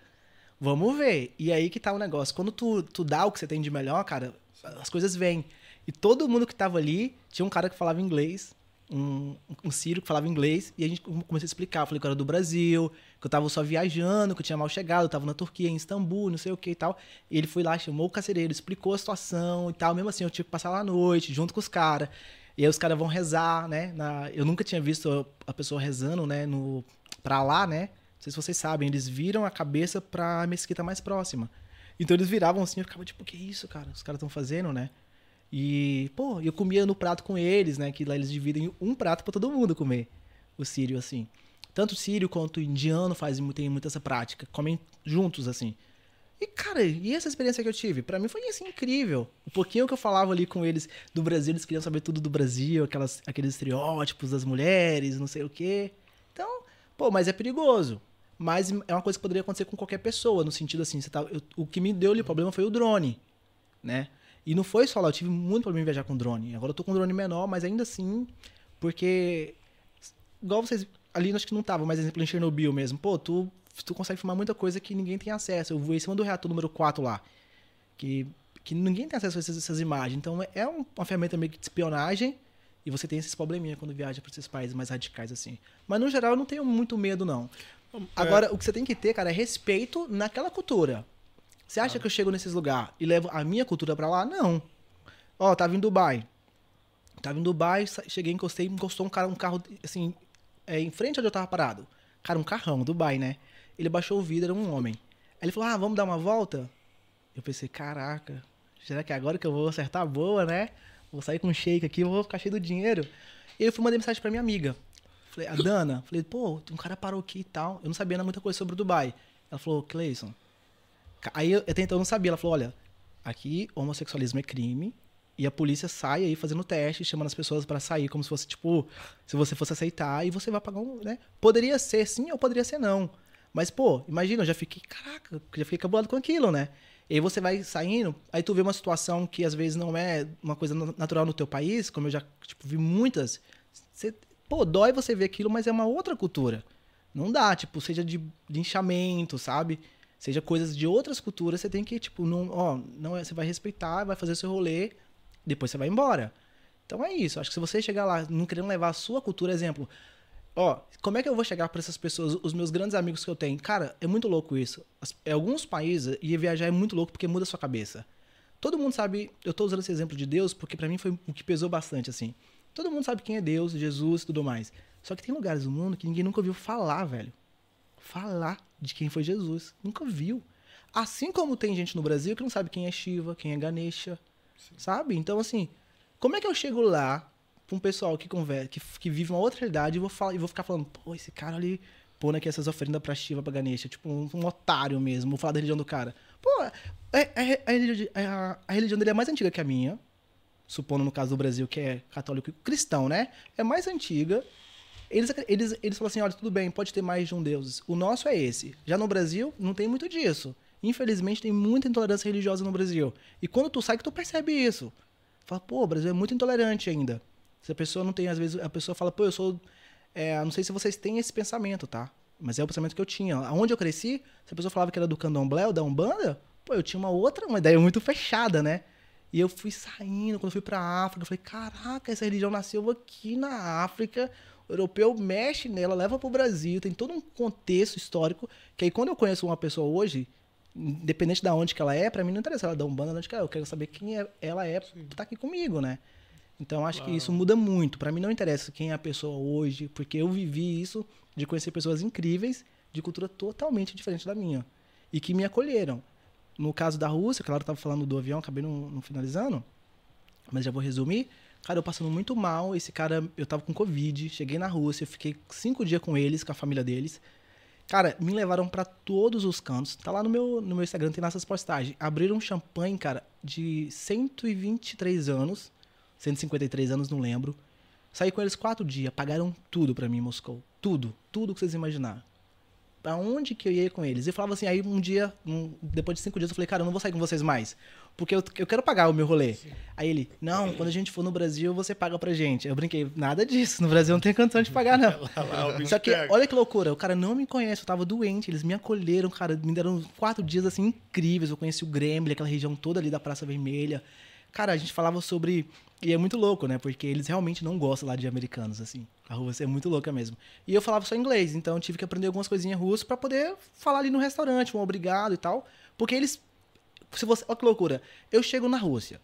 [SPEAKER 4] Vamos ver. E aí que tá o negócio. Quando tu, tu dá o que você tem de melhor, cara, as coisas vêm. E todo mundo que tava ali, tinha um cara que falava inglês, um, um sírio que falava inglês, e a gente começou a explicar. Eu falei que eu era do Brasil, que eu tava só viajando, que eu tinha mal chegado, eu tava na Turquia, em Istambul, não sei o que e tal. E ele foi lá, chamou o carcereiro, explicou a situação e tal. Mesmo assim, eu tive que passar lá à noite, junto com os caras. E aí os caras vão rezar, né? Na- eu nunca tinha visto a pessoa rezando, né? No, pra lá, né? Não sei se vocês sabem, eles viram a cabeça pra mesquita mais próxima. Então eles viravam assim, eu ficava tipo, que isso, cara? Os caras estão fazendo, né? E, pô, eu comia no prato com eles, né? Que lá eles dividem um prato pra todo mundo comer. O sírio, assim. Tanto o sírio quanto o indiano fazem, tem muito essa prática. Comem juntos, assim. E, cara, e essa experiência que eu tive? Pra mim foi, assim, incrível. O pouquinho que eu falava ali com eles do Brasil, eles queriam saber tudo do Brasil, aquelas, aqueles estereótipos das mulheres, não sei o quê. Então, pô, mas é perigoso. Mas é uma coisa que poderia acontecer com qualquer pessoa, no sentido assim, tá, eu- o que me deu ali problema foi o drone, né? E não foi só lá, eu tive muito problema em viajar com drone. Agora eu tô com um drone menor, mas ainda assim, porque igual vocês ali acho que não tava, mas exemplo em Chernobyl mesmo. Pô, tu tu consegue filmar muita coisa que ninguém tem acesso. Eu voei em cima do reator número 4 lá, que que ninguém tem acesso a essas, essas imagens. Então é um- uma ferramenta meio que de espionagem e você tem esses probleminha quando viaja para esses países mais radicais assim. Mas no geral eu não tenho muito medo não. Agora, o que você tem que ter, cara, é respeito naquela cultura. Você acha que eu chego nesses lugares e levo a minha cultura pra lá? Não. Ó, tava em Dubai. Tava em Dubai, cheguei, encostei, encostou um cara, um carro, assim, é, em frente onde eu tava parado. Cara, um carrão, Dubai, né? Ele baixou o vidro, era um homem. Aí ele falou, ah, vamos dar uma volta? Eu pensei, caraca, será que é agora que eu vou acertar a boa, né? Vou sair com um shake aqui, vou ficar cheio do dinheiro. E eu fui mandar mensagem pra minha amiga. Falei, a Dana, falei, pô, um cara parou aqui e tal. Eu não sabia muita coisa sobre o Dubai. Ela falou, Cleison. Aí eu até então não sabia. Ela falou, olha, aqui homossexualismo é crime. E a polícia sai aí fazendo teste, chamando as pessoas pra sair, como se fosse, tipo, se você fosse aceitar e você vai pagar um, né? Poderia ser sim ou poderia ser não. Mas, pô, imagina, eu já fiquei, caraca, já fiquei cabulado com aquilo, né? E aí você vai saindo, aí tu vê uma situação que às vezes não é uma coisa na- natural no teu país, como eu já, tipo, vi muitas. Você, pô, dói você ver aquilo, mas é uma outra cultura. Não dá, tipo, seja de linchamento, sabe? Seja coisas de outras culturas, você tem que, tipo, não, ó, não é, você vai respeitar, vai fazer seu rolê, depois você vai embora. Então é isso. Acho que se você chegar lá não querendo levar a sua cultura, exemplo, ó, como é que eu vou chegar para essas pessoas, os meus grandes amigos que eu tenho? Cara, é muito louco isso. As- alguns países, ir viajar é muito louco porque muda a sua cabeça. Todo mundo sabe, eu tô usando esse exemplo de Deus porque para mim foi o que pesou bastante, assim. Todo mundo sabe quem é Deus, Jesus e tudo mais. Só que tem lugares do mundo que ninguém nunca ouviu falar, velho. Falar de quem foi Jesus. Nunca viu. Assim como tem gente no Brasil que não sabe quem é Shiva, quem é Ganesha, sabe? Então, assim, como é que eu chego lá pra um pessoal que conversa, que, que vive uma outra realidade e vou, falar, e vou ficar falando, pô, esse cara ali pondo aqui essas oferendas pra Shiva, pra Ganesha, tipo um, um otário mesmo, vou falar da religião do cara. Pô, é, é- a, é a- a religião dele é mais antiga que a minha, supondo no caso do Brasil que é católico e cristão, né? É mais antiga. Eles, eles, eles falam assim, olha, tudo bem, pode ter mais de um deus. O nosso é esse. Já no Brasil, não tem muito disso. Infelizmente, tem muita intolerância religiosa no Brasil. E quando tu sai, que tu percebe isso. Fala, pô, o Brasil é muito intolerante ainda. Se a pessoa não tem, às vezes, a pessoa fala, pô, eu sou... é, não sei se vocês têm esse pensamento, tá? Mas é o pensamento que eu tinha. Onde eu cresci, se a pessoa falava que era do candomblé ou da Umbanda, pô, eu tinha uma outra, uma ideia muito fechada, né? E eu fui saindo, quando eu fui pra África, eu falei, caraca, essa religião nasceu aqui na África, o europeu mexe nela, leva pro Brasil, tem todo um contexto histórico, que aí quando eu conheço uma pessoa hoje, independente da onde que ela é, pra mim não interessa ela é da Umbanda, de onde que ela é, eu quero saber quem é, ela é, tá aqui comigo, né? Então acho que isso muda muito. Pra mim não interessa quem é a pessoa hoje, porque eu vivi isso de conhecer pessoas incríveis de cultura totalmente diferente da minha e que me acolheram. No caso da Rússia, claro, eu tava falando do avião, acabei não, não finalizando, mas já vou resumir. Cara, eu passando muito mal. Esse cara, eu tava com Covid, cheguei na Rússia, fiquei cinco dias com eles, com a família deles. Cara, me levaram pra todos os cantos. Tá lá no meu, no meu Instagram, tem nessas postagens. Abriram um champanhe, cara, de 123 anos. 153 anos, não lembro. Saí com eles quatro dias, pagaram tudo pra mim em Moscou. Tudo, tudo que vocês imaginaram. Pra onde que eu ia com eles? E eu falava assim, aí um dia, um- depois de cinco dias, eu falei, cara, eu não vou sair com vocês mais. Porque eu, eu quero pagar o meu rolê. Aí ele, não, quando a gente for no Brasil, você paga pra gente. Eu brinquei, nada disso, no Brasil não tem condição de pagar, não.
[SPEAKER 2] lá,
[SPEAKER 4] Só que, olha que loucura, o cara não me conhece, eu tava doente, eles me acolheram, cara, me deram quatro dias, assim, incríveis. Eu conheci o Gremlin, aquela região toda ali da Praça Vermelha. Cara, a gente falava sobre... E é muito louco, né? Porque eles realmente não gostam lá de americanos, assim. A Rússia é muito louca mesmo. E eu falava só inglês, então eu tive que aprender algumas coisinhas russas pra poder falar ali no restaurante, um obrigado e tal. Porque eles... Se você... Olha que loucura. Eu chego na Rússia,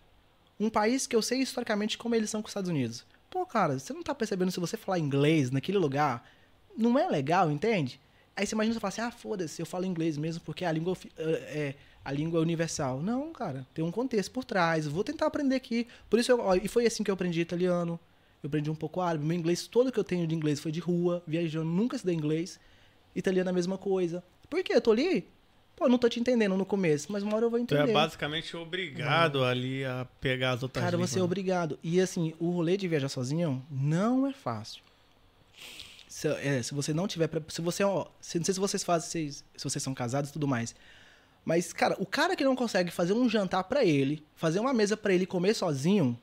[SPEAKER 4] um país que eu sei historicamente como eles são com os Estados Unidos. Pô, cara, você não tá percebendo se você falar inglês naquele lugar, não é legal, entende? Aí você imagina você falar assim, ah, foda-se, eu falo inglês mesmo porque a língua é, é a língua universal. Não, cara, tem um contexto por trás. Vou tentar aprender aqui. Por isso, eu, ó, e foi assim que eu aprendi italiano. Eu aprendi um pouco árabe. Meu inglês, todo que eu tenho de inglês foi de rua, viajando, nunca estudei inglês. Italiano é a mesma coisa. Por quê? Eu tô ali, pô, não tô te entendendo no começo, mas uma hora eu vou
[SPEAKER 2] Tu
[SPEAKER 4] entender.
[SPEAKER 2] é basicamente obrigado ali a pegar as outras
[SPEAKER 4] Cara, você é obrigado. E assim, o rolê de viajar sozinho não é fácil. Se, é, se você não tiver. pre- Se você, ó, se, não sei se vocês fazem, se, se vocês são casados e tudo mais. Mas, cara, o cara que não consegue fazer um jantar pra ele, fazer uma mesa pra ele comer sozinho,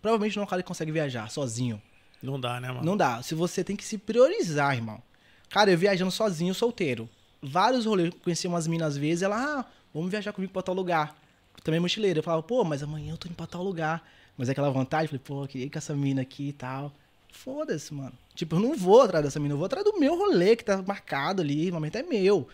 [SPEAKER 4] provavelmente não é um cara que consegue viajar sozinho.
[SPEAKER 2] Não dá, né, mano?
[SPEAKER 4] Não dá. Se você tem que se priorizar, irmão. Cara, eu viajando sozinho, solteiro. Vários rolês. Conheci umas minas às vezes, ela, ah, vamos viajar comigo pra tal lugar. Também mochileira. Eu falava, pô, mas amanhã eu tô indo pra tal lugar. Mas é aquela vontade, falei, pô, eu queria ir com essa mina aqui e tal. Foda-se, mano. Tipo, eu não vou atrás dessa mina, eu vou atrás do meu rolê que tá marcado ali, o momento é meu.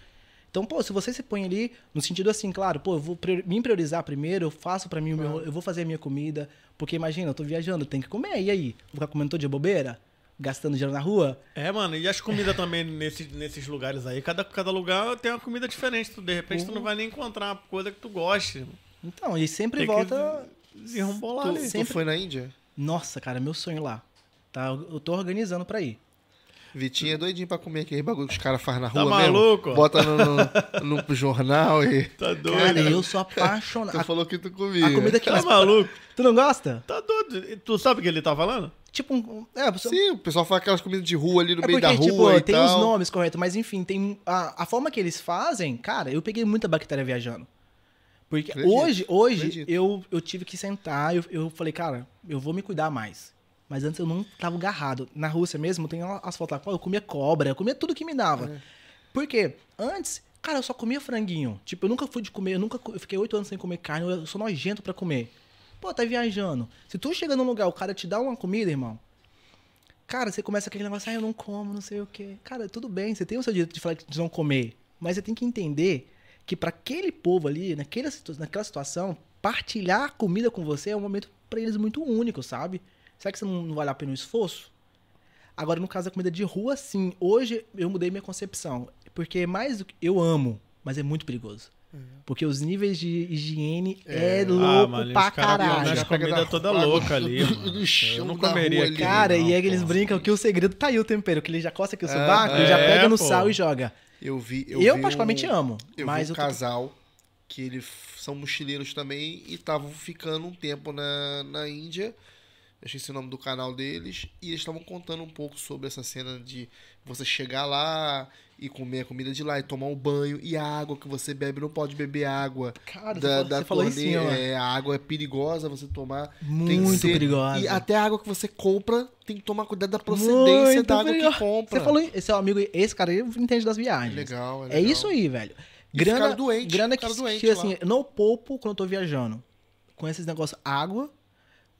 [SPEAKER 4] Então, pô, se você se põe ali, no sentido assim, claro, pô, eu vou prior- me priorizar primeiro, eu faço pra mim o meu, eu vou fazer a minha comida, porque imagina, eu tô viajando, eu tenho que comer, e aí? Vou ficar comendo todo dia bobeira? Gastando dinheiro na rua?
[SPEAKER 2] É, mano, e as comidas também nesse, nesses lugares aí. Cada, cada lugar tem uma comida diferente. Tu, de repente tu não vai nem encontrar uma coisa que tu goste.
[SPEAKER 4] Então, e sempre
[SPEAKER 2] Tem
[SPEAKER 4] volta.
[SPEAKER 2] desenrolar
[SPEAKER 1] Tu,
[SPEAKER 2] ali.
[SPEAKER 1] tu
[SPEAKER 4] sempre-
[SPEAKER 1] foi na Índia?
[SPEAKER 4] Nossa, cara, meu sonho lá. Tá, eu eu tô organizando pra ir.
[SPEAKER 1] Vitinho é doidinho pra comer aquele bagulho que os caras fazem na
[SPEAKER 2] Tá
[SPEAKER 1] rua mesmo.
[SPEAKER 2] maluco?
[SPEAKER 1] Bota no, no, no jornal e...
[SPEAKER 2] Tá doido.
[SPEAKER 4] Cara, eu sou apaixonado.
[SPEAKER 1] Tu falou que tu comia.
[SPEAKER 4] a comida que
[SPEAKER 2] Tá
[SPEAKER 4] mais.
[SPEAKER 2] maluco?
[SPEAKER 4] Tu não gosta?
[SPEAKER 2] Tá doido. Tu sabe o que ele tá falando?
[SPEAKER 4] Tipo, um- é, pessoa-
[SPEAKER 1] Sim, o pessoal faz aquelas comidas de rua ali no
[SPEAKER 4] É
[SPEAKER 1] meio
[SPEAKER 4] porque,
[SPEAKER 1] da rua
[SPEAKER 4] tipo,
[SPEAKER 1] e
[SPEAKER 4] tem
[SPEAKER 1] tal.
[SPEAKER 4] os nomes corretos, mas enfim, tem a, a forma que eles fazem, cara, eu peguei muita bactéria viajando. Porque
[SPEAKER 1] Acredito,
[SPEAKER 4] hoje, hoje
[SPEAKER 1] acredito.
[SPEAKER 4] eu, eu tive que sentar, eu, eu falei, cara, eu vou me cuidar mais. Mas antes eu não tava agarrado. Na Rússia mesmo, tem as fotos lá, eu comia cobra, eu comia tudo que me dava.
[SPEAKER 1] É.
[SPEAKER 4] Por quê? Antes, cara, eu só comia franguinho. Tipo, eu nunca fui de comer, eu nunca eu fiquei oito anos sem comer carne, eu sou nojento pra comer. Pô, tá viajando. Se tu chega num lugar, o cara te dá uma comida, irmão, Cara, você começa aquele negócio, ah, eu não como, não sei o quê. Cara, tudo bem, você tem o seu direito de falar que não comer. Mas você tem que entender que pra aquele povo ali, naquela, naquela situação, partilhar a comida com você é um momento pra eles muito único, sabe? Será que você não, vale a pena o esforço? Agora, no caso da comida de rua, sim. Hoje eu mudei minha concepção. Porque mais do que. Eu amo, mas é muito perigoso. Porque os níveis de higiene é,
[SPEAKER 1] É.
[SPEAKER 4] louco
[SPEAKER 2] Ah, mano,
[SPEAKER 4] pra caralho.
[SPEAKER 1] pega
[SPEAKER 2] comida
[SPEAKER 1] da
[SPEAKER 2] toda
[SPEAKER 1] rua,
[SPEAKER 2] louca ali, mano. Eu não comeria
[SPEAKER 1] ali.
[SPEAKER 4] Cara,
[SPEAKER 2] não,
[SPEAKER 4] e é que eles brincam que o segredo tá aí o tempero, que ele já coça aqui o
[SPEAKER 1] É,
[SPEAKER 4] sovaco, ele já
[SPEAKER 2] é,
[SPEAKER 4] pega no
[SPEAKER 2] pô.
[SPEAKER 4] sal e joga.
[SPEAKER 1] Eu vi.
[SPEAKER 4] Eu,
[SPEAKER 1] Eu, vi
[SPEAKER 4] particularmente
[SPEAKER 1] um,
[SPEAKER 4] amo.
[SPEAKER 1] Eu
[SPEAKER 4] mas
[SPEAKER 1] vi um casal que eles são mochileiros também e estavam ficando um tempo na, na Índia. Eu esqueci o nome do canal deles. E eles estavam contando um pouco sobre essa cena de você chegar lá e comer a comida de lá e tomar um banho. E a água que você bebe, não pode beber água.
[SPEAKER 4] Cara, você
[SPEAKER 1] da,
[SPEAKER 4] falou-
[SPEAKER 1] da
[SPEAKER 4] você falou isso
[SPEAKER 1] torneira.
[SPEAKER 4] ó.
[SPEAKER 1] é, a água é perigosa você tomar.
[SPEAKER 4] Muito
[SPEAKER 1] ser-
[SPEAKER 4] perigosa.
[SPEAKER 1] E até a água que você compra, tem que tomar cuidado da procedência
[SPEAKER 4] Muito
[SPEAKER 1] da água
[SPEAKER 4] perigosa.
[SPEAKER 1] que compra.
[SPEAKER 4] Você falou, esse é amigo, esse cara aí entende das viagens.
[SPEAKER 1] Legal, é
[SPEAKER 4] É
[SPEAKER 1] legal.
[SPEAKER 4] isso aí, velho. Grana,
[SPEAKER 1] doentes,
[SPEAKER 4] grana que,
[SPEAKER 1] doentes
[SPEAKER 4] que
[SPEAKER 1] lá.
[SPEAKER 4] assim, não poupo quando eu tô viajando. Com esses negócios, água,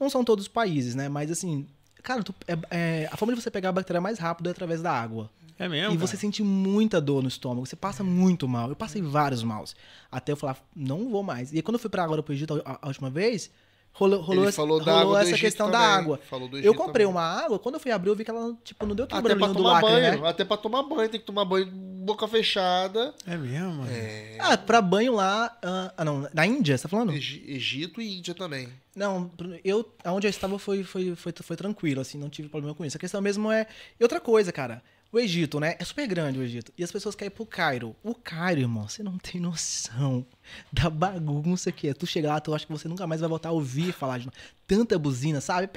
[SPEAKER 4] não são todos os países, né? Mas assim, cara, tu- é- é, a forma de você pegar a bactéria mais rápido é através da água.
[SPEAKER 2] É mesmo?
[SPEAKER 4] e você
[SPEAKER 2] cara?
[SPEAKER 4] sente muita dor no estômago, você passa muito mal. Eu passei vários maus. Até eu falar, não vou mais. E aí, quando eu fui pra agora pro Egito a, a última vez, rolou, rolou,
[SPEAKER 1] Ele
[SPEAKER 4] essa-
[SPEAKER 1] falou da
[SPEAKER 4] rolou
[SPEAKER 1] água
[SPEAKER 4] essa questão da
[SPEAKER 1] também.
[SPEAKER 4] água.
[SPEAKER 1] Falou do
[SPEAKER 4] Eu comprei
[SPEAKER 1] também.
[SPEAKER 4] uma água, quando eu fui abrir, eu vi que ela, tipo, não deu aquele
[SPEAKER 1] Até pra
[SPEAKER 4] barulhinho do lacre,
[SPEAKER 1] banho.
[SPEAKER 4] né?
[SPEAKER 1] Até pra tomar banho, tem que tomar banho boca fechada.
[SPEAKER 2] É mesmo, mano.
[SPEAKER 4] Ah, pra banho lá. ah, ah, não, na Índia, você tá falando?
[SPEAKER 1] Egi- Egito e Índia também.
[SPEAKER 4] Não, eu. Aonde eu estava foi, foi, foi, foi tranquilo, assim, não tive problema com isso. A questão mesmo é. E outra coisa, cara. O Egito, né? É super grande o Egito. E as pessoas querem ir pro Cairo. O Cairo, irmão, você não tem noção da bagunça que é. Tu chegar lá, tu acha que você nunca mais vai voltar a ouvir falar de. Tanta buzina, sabe?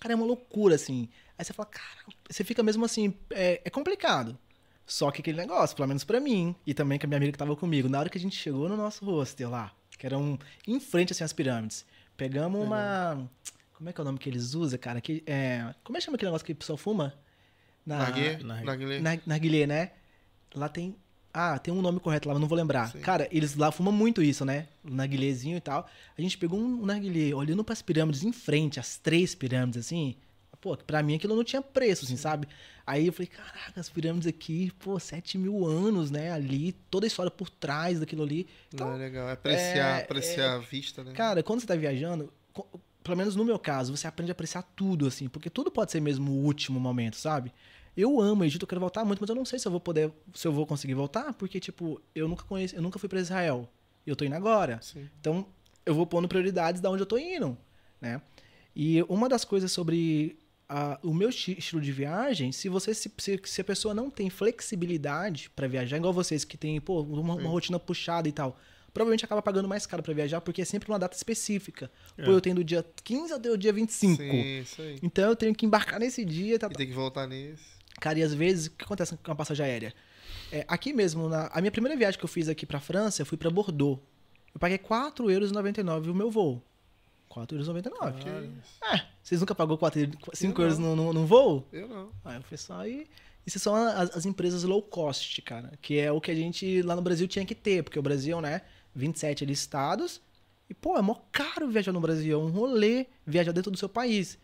[SPEAKER 4] Cara, é uma loucura, assim. Aí você fala, cara, você fica mesmo assim. É, é complicado. Só que aquele negócio, pelo menos pra mim, e também com a minha amiga que tava comigo, na hora que a gente chegou no nosso hostel lá, que era um. em frente assim às pirâmides, pegamos uma. Como é que é o nome que eles usam, cara? Que, é, como é que chama aquele negócio que o pessoal fuma? Na,
[SPEAKER 1] Narguilé?
[SPEAKER 2] na-
[SPEAKER 1] Narguilé.
[SPEAKER 4] na, narguilé, né? Lá tem. Ah, tem um nome correto lá, mas não vou lembrar.
[SPEAKER 1] Sim.
[SPEAKER 4] Cara, eles lá fumam muito isso, né? O narguilézinho e tal. A gente pegou um narguilé olhando pras pirâmides em frente, as três pirâmides, assim. Pô, pra mim aquilo não tinha preço, assim, sabe? Aí eu falei, caraca, as pirâmides aqui, pô, sete mil anos, né? Ali, toda a história por trás daquilo ali. Então,
[SPEAKER 1] Não, é legal. É apreciar,
[SPEAKER 4] é-
[SPEAKER 1] apreciar a vista, né?
[SPEAKER 4] Cara, quando você tá viajando, pelo menos no meu caso, você aprende a apreciar tudo, assim, porque tudo pode ser mesmo o último momento, sabe? Eu amo o Egito, eu quero voltar muito, mas eu não sei se eu vou poder, se eu vou conseguir voltar, porque, tipo, eu nunca conheço, eu nunca fui pra Israel. Eu tô indo agora.
[SPEAKER 1] Sim.
[SPEAKER 4] Então, eu vou pondo prioridades da onde eu tô indo, né? E uma das coisas sobre a- o meu esti- estilo de viagem, se você se, se, se a pessoa não tem flexibilidade pra viajar, igual vocês que tem, pô, uma, uma rotina puxada e tal, provavelmente acaba pagando mais caro pra viajar, porque é sempre uma data específica.
[SPEAKER 2] É.
[SPEAKER 4] Pô, eu tenho do dia 15 até o dia 25.
[SPEAKER 1] Sim, isso aí.
[SPEAKER 4] Então eu tenho que embarcar nesse dia e tal.
[SPEAKER 1] E tem que voltar nesse.
[SPEAKER 4] Cara, e às vezes, o que acontece com a passagem aérea? É, aqui mesmo, na, a minha primeira viagem que eu fiz aqui pra França, eu fui pra Bordeaux. Eu paguei 4,99 euros o meu voo. 4,99
[SPEAKER 1] Que
[SPEAKER 4] euros.
[SPEAKER 1] isso?
[SPEAKER 4] É, vocês nunca pagou 4, 5
[SPEAKER 1] Eu
[SPEAKER 4] euros
[SPEAKER 1] não.
[SPEAKER 4] no, no, no voo?
[SPEAKER 1] Eu não.
[SPEAKER 4] Ah, eu fui só aí. Isso são as, as empresas low cost, cara. Que é o que a gente lá no Brasil tinha que ter. Porque o Brasil, né? 27 ali estados. E, pô, é mó caro viajar no Brasil. É um rolê viajar dentro do seu país.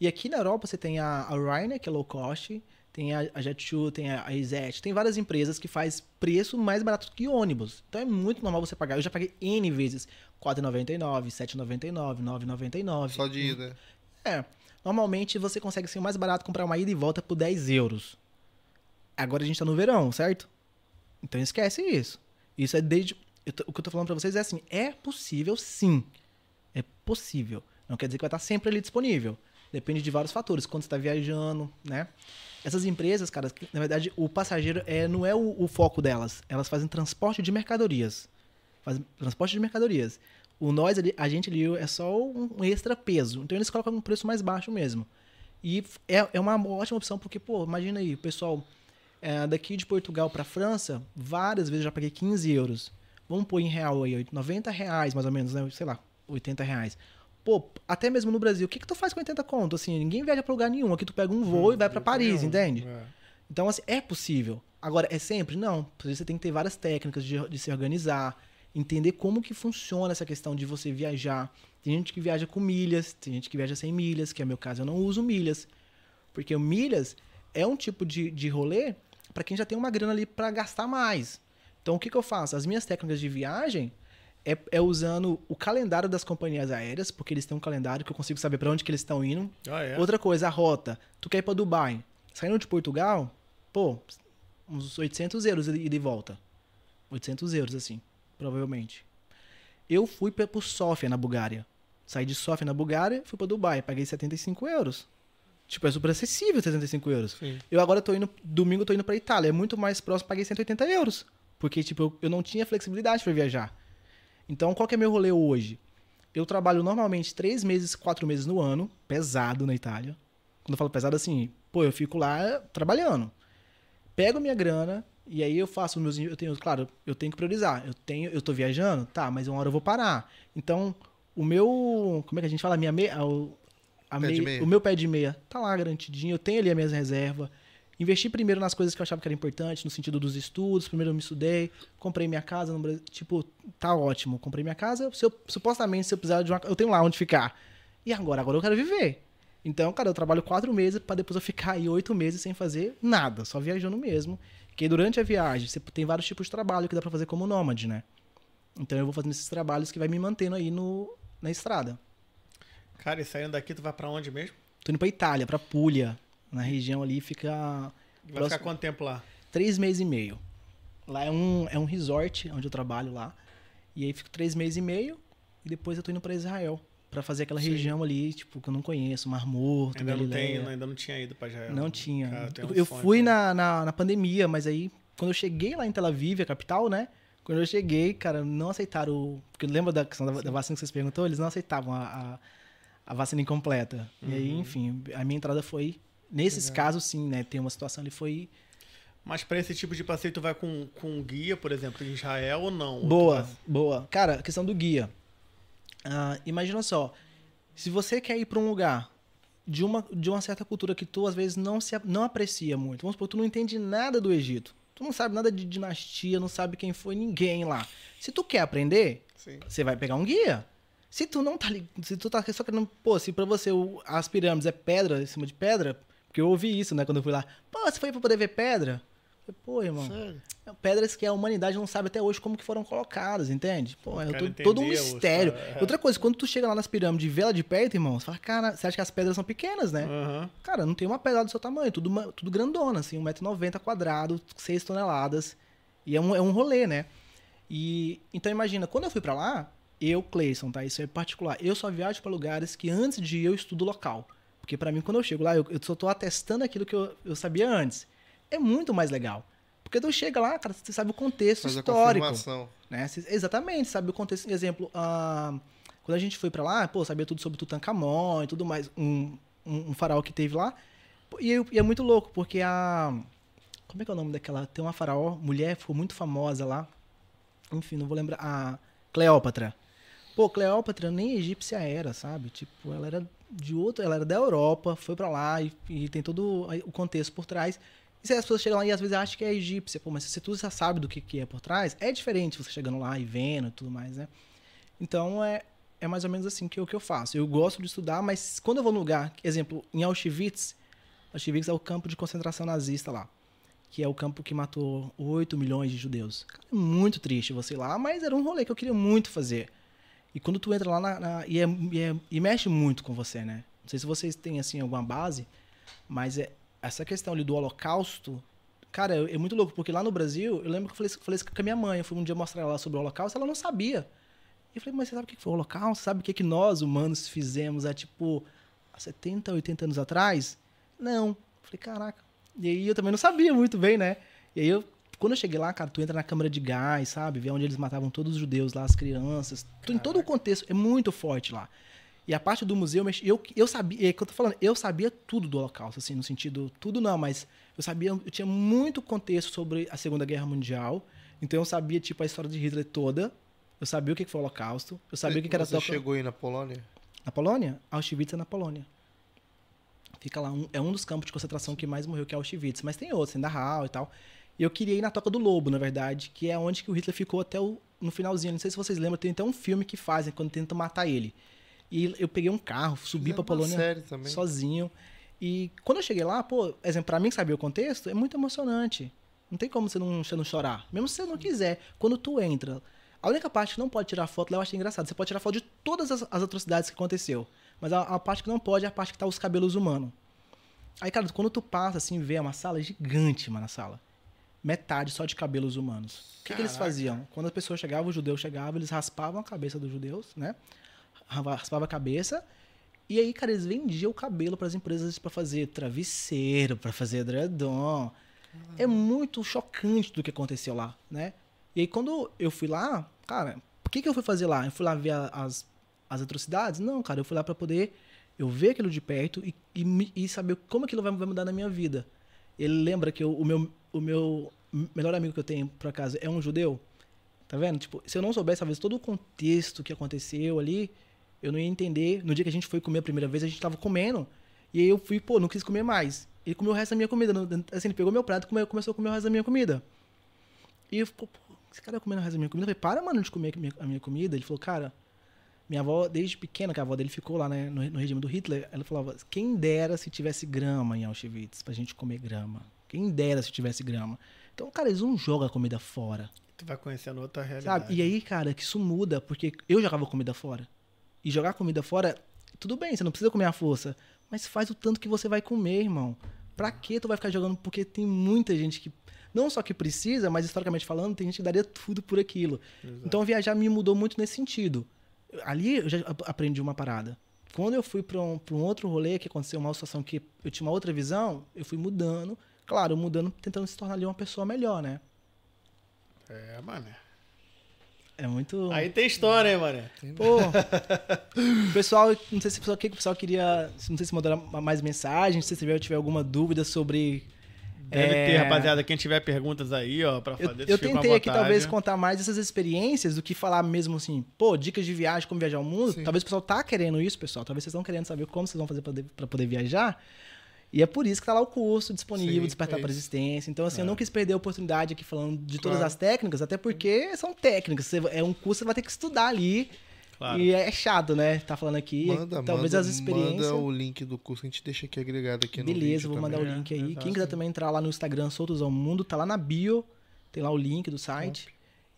[SPEAKER 4] E aqui na Europa você tem a, a Ryanair, que é low cost. Tem a, a Jet2, tem a, a EasyJet. Tem várias empresas que faz preço mais barato que ônibus. Então é muito normal você pagar. Eu já paguei N vezes. R$ 4,99, R$ 7,99, R$ 9,99.
[SPEAKER 1] Só de ida.
[SPEAKER 4] É. Normalmente você consegue ser mais barato comprar uma ida e volta por 10 euros. Agora a gente tá no verão, certo? Então esquece isso. Isso é desde. Tô- o que eu tô falando pra vocês é assim: é possível sim. É possível. Não quer dizer que vai estar sempre ali disponível. Depende de vários fatores. Quando você tá viajando, né? Essas empresas, cara, que, na verdade, o passageiro é, não é o, o foco delas. Elas fazem transporte de mercadorias. Fazem transporte de mercadorias. O nós ali, a gente ali é só um extra peso. Então eles colocam um preço mais baixo mesmo. E é, é uma ótima opção, porque, pô, imagina aí, pessoal, é, daqui de Portugal pra França, várias vezes eu já paguei 15 euros. Vamos pôr em real aí, 90 reais mais ou menos, né? Sei lá, 80 reais. Pô, até mesmo no Brasil, o que, que tu faz com 80 conto? Assim, ninguém viaja pra lugar nenhum. Aqui tu pega um voo e vai pra Paris, entende?
[SPEAKER 2] É.
[SPEAKER 4] Então, assim, é possível. Agora, é sempre? Não. Você tem que ter várias técnicas de, de se organizar, entender como que funciona essa questão de você viajar. Tem gente que viaja com milhas, tem gente que viaja sem milhas, que é meu caso, eu não uso milhas. Porque milhas é um tipo de, de rolê para quem já tem uma grana ali para gastar mais. Então, o que, que eu faço? As minhas técnicas de viagem é, é usando o calendário das companhias aéreas, porque eles têm um calendário que eu consigo saber para onde que eles estão indo.
[SPEAKER 2] Ah, é?
[SPEAKER 4] Outra coisa, a rota. Tu quer ir pra Dubai. Saindo de Portugal, pô, uns 800 euros e de volta. 800 euros, assim, provavelmente. Eu fui pra, pro Sofia, na Bulgária. Saí de Sofia, na Bulgária, fui pra Dubai. Paguei 75 euros. Tipo, é super acessível 75 euros.
[SPEAKER 1] Sim.
[SPEAKER 4] Eu agora tô indo, domingo eu tô indo pra Itália. É muito mais próximo, paguei 180 euros. Porque, tipo, eu, eu não tinha flexibilidade pra viajar. Então, qual que é meu rolê hoje? Eu trabalho normalmente três meses, quatro meses no ano, pesado na Itália. Quando eu falo pesado, assim, pô, eu fico lá trabalhando. Pego minha grana e aí eu faço meus. Eu tenho, claro, eu tenho que priorizar. Eu tenho, eu tô viajando, tá, mas uma hora eu vou parar. Então, o meu. Como é que a gente fala? A minha meia. O, a meia- o meu pé de meia tá lá garantidinho. Eu tenho ali as minhas reservas. Investi primeiro nas coisas que eu achava que era importante, no sentido dos estudos. Primeiro eu me estudei, comprei minha casa no Brasil. Tipo, tá ótimo. Comprei minha casa. Se eu, supostamente, se eu precisar de uma. Eu tenho lá onde ficar. E agora? Agora eu quero viver. Então, cara, eu trabalho quatro meses pra depois eu ficar aí oito meses sem fazer nada, só viajando mesmo. Porque durante a viagem, você tem vários tipos de trabalho que dá pra fazer como nômade, né? Então eu vou fazendo esses trabalhos que vai me mantendo aí no, na estrada.
[SPEAKER 2] Cara, e saindo daqui, tu vai pra onde mesmo?
[SPEAKER 4] Tô indo pra Itália, pra Puglia. Na região ali fica
[SPEAKER 2] Vai
[SPEAKER 4] Próximo.
[SPEAKER 2] ficar quanto tempo lá?
[SPEAKER 4] três meses e meio. Lá é um, é um resort onde eu trabalho lá. E aí fico três meses e meio. E depois eu tô indo pra Israel. Pra fazer aquela
[SPEAKER 2] Sim.
[SPEAKER 4] região ali, tipo, que eu não conheço. Mar Morto,
[SPEAKER 2] Ainda não,
[SPEAKER 4] Galileia.
[SPEAKER 2] tem, ainda não tinha ido pra Israel.
[SPEAKER 4] Não tinha.
[SPEAKER 2] Cara, eu tenho
[SPEAKER 4] eu fui na, na, na pandemia, mas aí, quando eu cheguei lá em Tel Aviv, a capital, né? Quando eu cheguei, cara, não aceitaram. o- Porque lembra da questão da, da vacina que vocês perguntou? Eles não aceitavam a, a, a vacina incompleta. E aí,
[SPEAKER 2] Uhum.
[SPEAKER 4] enfim, a minha entrada foi. Nesses
[SPEAKER 1] Legal.
[SPEAKER 4] casos, sim, né? Tem uma situação ali, foi.
[SPEAKER 2] Mas pra esse tipo de passeio, tu vai com, com um guia, por exemplo, em Israel ou não? Ou
[SPEAKER 4] Boa,
[SPEAKER 2] vai-
[SPEAKER 4] boa. Cara, a questão do guia. Ah, imagina só. Se você quer ir pra um lugar de uma, de uma certa cultura que tu às vezes não, se, não aprecia muito, vamos supor, tu não entende nada do Egito. Tu não sabe nada de dinastia, não sabe quem foi ninguém lá. Se tu quer aprender,
[SPEAKER 1] Sim.
[SPEAKER 4] você vai pegar um guia. Se tu não tá se tu tá só querendo, pô, se pra você o- as pirâmides é pedra em cima de pedra, porque eu ouvi isso, né, quando eu fui lá. Pô, você foi pra poder ver pedra? Falei, Pô, irmão,
[SPEAKER 1] Sério?
[SPEAKER 4] pedras que a humanidade não sabe até hoje como que foram colocadas, entende? Pô, é todo, todo um mistério.
[SPEAKER 2] é.
[SPEAKER 4] Outra coisa, quando tu chega lá nas pirâmides e vê ela de perto, irmão, você fala, cara, você acha que as pedras são pequenas, né?
[SPEAKER 2] Aham.
[SPEAKER 4] Cara, não tem uma pedra do seu tamanho, tudo, tudo grandona, assim, 1,90m quadrado, 6 toneladas. E é um, é um rolê, né? E então imagina, quando eu fui pra lá, eu, Cleison, tá? Isso é particular. Eu só viajo pra lugares que antes de ir eu estudo local. Porque pra mim, quando eu chego lá, eu, eu só tô atestando aquilo que eu, eu sabia antes. É muito mais legal. Porque tu chega lá, cara, você sabe o contexto
[SPEAKER 1] Faz a
[SPEAKER 4] histórico
[SPEAKER 1] confirmação.
[SPEAKER 4] né? Cê- Exatamente, sabe o contexto. Exemplo, ah, quando a gente foi pra lá, pô, sabia tudo sobre Tutankhamon e tudo mais, um, um, um faraó que teve lá. E, e é muito louco, porque a. Como é que é o nome daquela? Tem uma faraó, mulher, ficou muito famosa lá. Enfim, não vou lembrar. A Cleópatra. Pô, Cleópatra nem egípcia era, sabe? Tipo, ela era de outro, ela era da Europa, foi pra lá e, e tem todo o contexto por trás. E se as pessoas chegam lá e às vezes acham que é egípcia, pô, mas se tu já sabe do que, que é por trás, é diferente você chegando lá e vendo e tudo mais, né? Então é, é mais ou menos assim que, eu- que eu faço. Eu gosto de estudar, mas quando eu vou num lugar, exemplo, em Auschwitz, Auschwitz é o campo de concentração nazista lá, que é o campo que matou 8 milhões de judeus. Cara, é muito triste você ir lá, mas era um rolê que eu queria muito fazer. E quando tu entra lá na, na- e, é- e é- e mexe muito com você, né? Não sei se vocês têm assim alguma base, mas é essa questão ali do Holocausto, cara, é, é muito louco porque lá no Brasil, eu lembro que eu falei, falei isso com a minha mãe, eu fui um dia mostrar ela sobre o Holocausto, ela não sabia. E eu falei, mas você sabe o que foi o Holocausto? Sabe o que, que nós, humanos, fizemos há, tipo, há 70, 80 anos atrás? Não. Eu falei, caraca. E aí eu também não sabia muito bem, né? E aí eu, quando eu cheguei lá, cara, tu entra na câmara de gás, sabe? Vê onde eles matavam todos os judeus lá, as crianças. Em todo o contexto, é muito forte lá. E a parte do museu, eu, eu sabia, é que eu tô falando, eu sabia tudo do Holocausto, assim, no sentido, tudo não, mas eu sabia, eu tinha muito contexto sobre a Segunda Guerra Mundial, então eu sabia, tipo, a história de Hitler toda, eu sabia o que foi o Holocausto, eu sabia o que era
[SPEAKER 1] Você chegou aí na Polônia?
[SPEAKER 4] na Polônia? Auschwitz é na Polônia. Fica lá, um- é um dos campos de concentração que mais morreu, que é Auschwitz. Mas tem outros, tem Dachau e tal. E eu queria ir na Toca do Lobo, na verdade, que é onde que o Hitler ficou até o, no finalzinho. Não sei se vocês lembram, tem até um filme que fazem quando tentam matar ele. E eu peguei um carro, subi
[SPEAKER 1] uma
[SPEAKER 4] Polônia sozinho. E quando eu cheguei lá, pô, exemplo, pra mim saber o contexto, é muito emocionante. Não tem como você não, você não chorar. Mesmo se você não quiser. Quando tu entra, A única parte que não pode tirar foto, lá eu achei engraçado. Você pode tirar foto de todas as, as atrocidades que aconteceu. Mas a, a parte que não pode é a parte que tá os cabelos humanos. Aí, cara, quando tu passa assim, vê é uma sala gigante, mano, a sala. Metade só de cabelos humanos. O que, que eles faziam? Quando a pessoa chegava, o judeu chegava, eles raspavam a cabeça dos judeus, né? Raspavam a cabeça. E aí, cara, eles vendiam o cabelo para as empresas para fazer travesseiro, para fazer edredom. É muito chocante do que aconteceu lá, né? E aí, quando eu fui lá, cara, por que, que eu fui fazer lá? Eu fui lá ver as, as atrocidades? Não, cara, eu fui lá para poder eu ver aquilo de perto e, e, e saber como aquilo vai, vai mudar na minha vida. Ele lembra que eu- o, meu, o meu melhor amigo que eu tenho, por acaso, é um judeu. Tá vendo? Tipo, se eu não soubesse, talvez, todo o contexto que aconteceu ali, eu não ia entender. No dia que a gente foi comer a primeira vez, a gente tava comendo. E aí eu fui, pô, não quis comer mais. Ele comeu o resto da minha comida. Assim, ele pegou meu prato e come- começou a comer o resto da minha comida. E eu, pô, pô, esse cara comendo o resto da minha comida. Eu falei, para, mano, de comer a minha, a minha comida. Ele falou, cara, minha avó, desde pequena, que a avó dele ficou lá né, no, no regime do Hitler, ela falava, quem dera se tivesse grama em Auschwitz, pra gente comer grama. Quem dera se tivesse grama. Então, cara, eles não jogam a comida fora.
[SPEAKER 2] Tu vai conhecendo outra realidade.
[SPEAKER 4] Sabe? E aí, cara, que isso muda, porque eu jogava comida fora. E jogar comida fora, tudo bem, você não precisa comer à força. Mas faz o tanto que você vai comer, irmão. Pra que tu vai ficar jogando? Porque tem muita gente que. Não só que precisa, mas historicamente falando, tem gente que daria tudo por aquilo. Então viajar me mudou muito nesse sentido. Ali eu já ap- aprendi uma parada. Quando eu fui pra um, pra um outro rolê que aconteceu uma situação que eu tinha uma outra visão, eu fui mudando. Claro, mudando, tentando se tornar ali uma pessoa melhor, né?
[SPEAKER 2] É, mano.
[SPEAKER 4] É muito.
[SPEAKER 2] Aí tem história, hein, mano.
[SPEAKER 4] Pô, o pessoal, não sei se o pessoal, o que que o pessoal queria, não sei se mandar mais mensagens, se tiver, tiver alguma dúvida sobre...
[SPEAKER 2] Deve
[SPEAKER 4] é,
[SPEAKER 2] ter, rapaziada. Quem tiver perguntas aí, ó, pra
[SPEAKER 4] Eu,
[SPEAKER 2] fazer,
[SPEAKER 4] eu
[SPEAKER 2] à
[SPEAKER 4] tentei aqui talvez contar mais essas experiências do que falar mesmo assim, pô, dicas de viagem, como viajar o mundo.
[SPEAKER 1] Sim.
[SPEAKER 4] Talvez o pessoal tá querendo isso, pessoal. Talvez vocês estão querendo saber como vocês vão fazer pra poder, pra poder viajar. E é por isso que tá lá o curso disponível,
[SPEAKER 1] Sim,
[SPEAKER 4] Despertar
[SPEAKER 1] é
[SPEAKER 4] para
[SPEAKER 1] isso.
[SPEAKER 4] Resistência. Então, assim, eu não quis perder a oportunidade aqui falando de todas
[SPEAKER 1] Claro.
[SPEAKER 4] as técnicas, até porque são técnicas. Você- É um curso que você vai ter que estudar ali.
[SPEAKER 2] Claro.
[SPEAKER 4] E é chato, né? Tá falando aqui.
[SPEAKER 1] Manda,
[SPEAKER 4] Talvez
[SPEAKER 1] manda,
[SPEAKER 4] as experiências.
[SPEAKER 1] Manda o link do curso, a gente deixa aqui agregado aqui no
[SPEAKER 4] Beleza, vou mandar
[SPEAKER 1] também.
[SPEAKER 4] o link aí.
[SPEAKER 2] exato.
[SPEAKER 4] Quem quiser também entrar lá no Instagram Soltos ao Mundo, tá lá na bio, tem lá o link do site.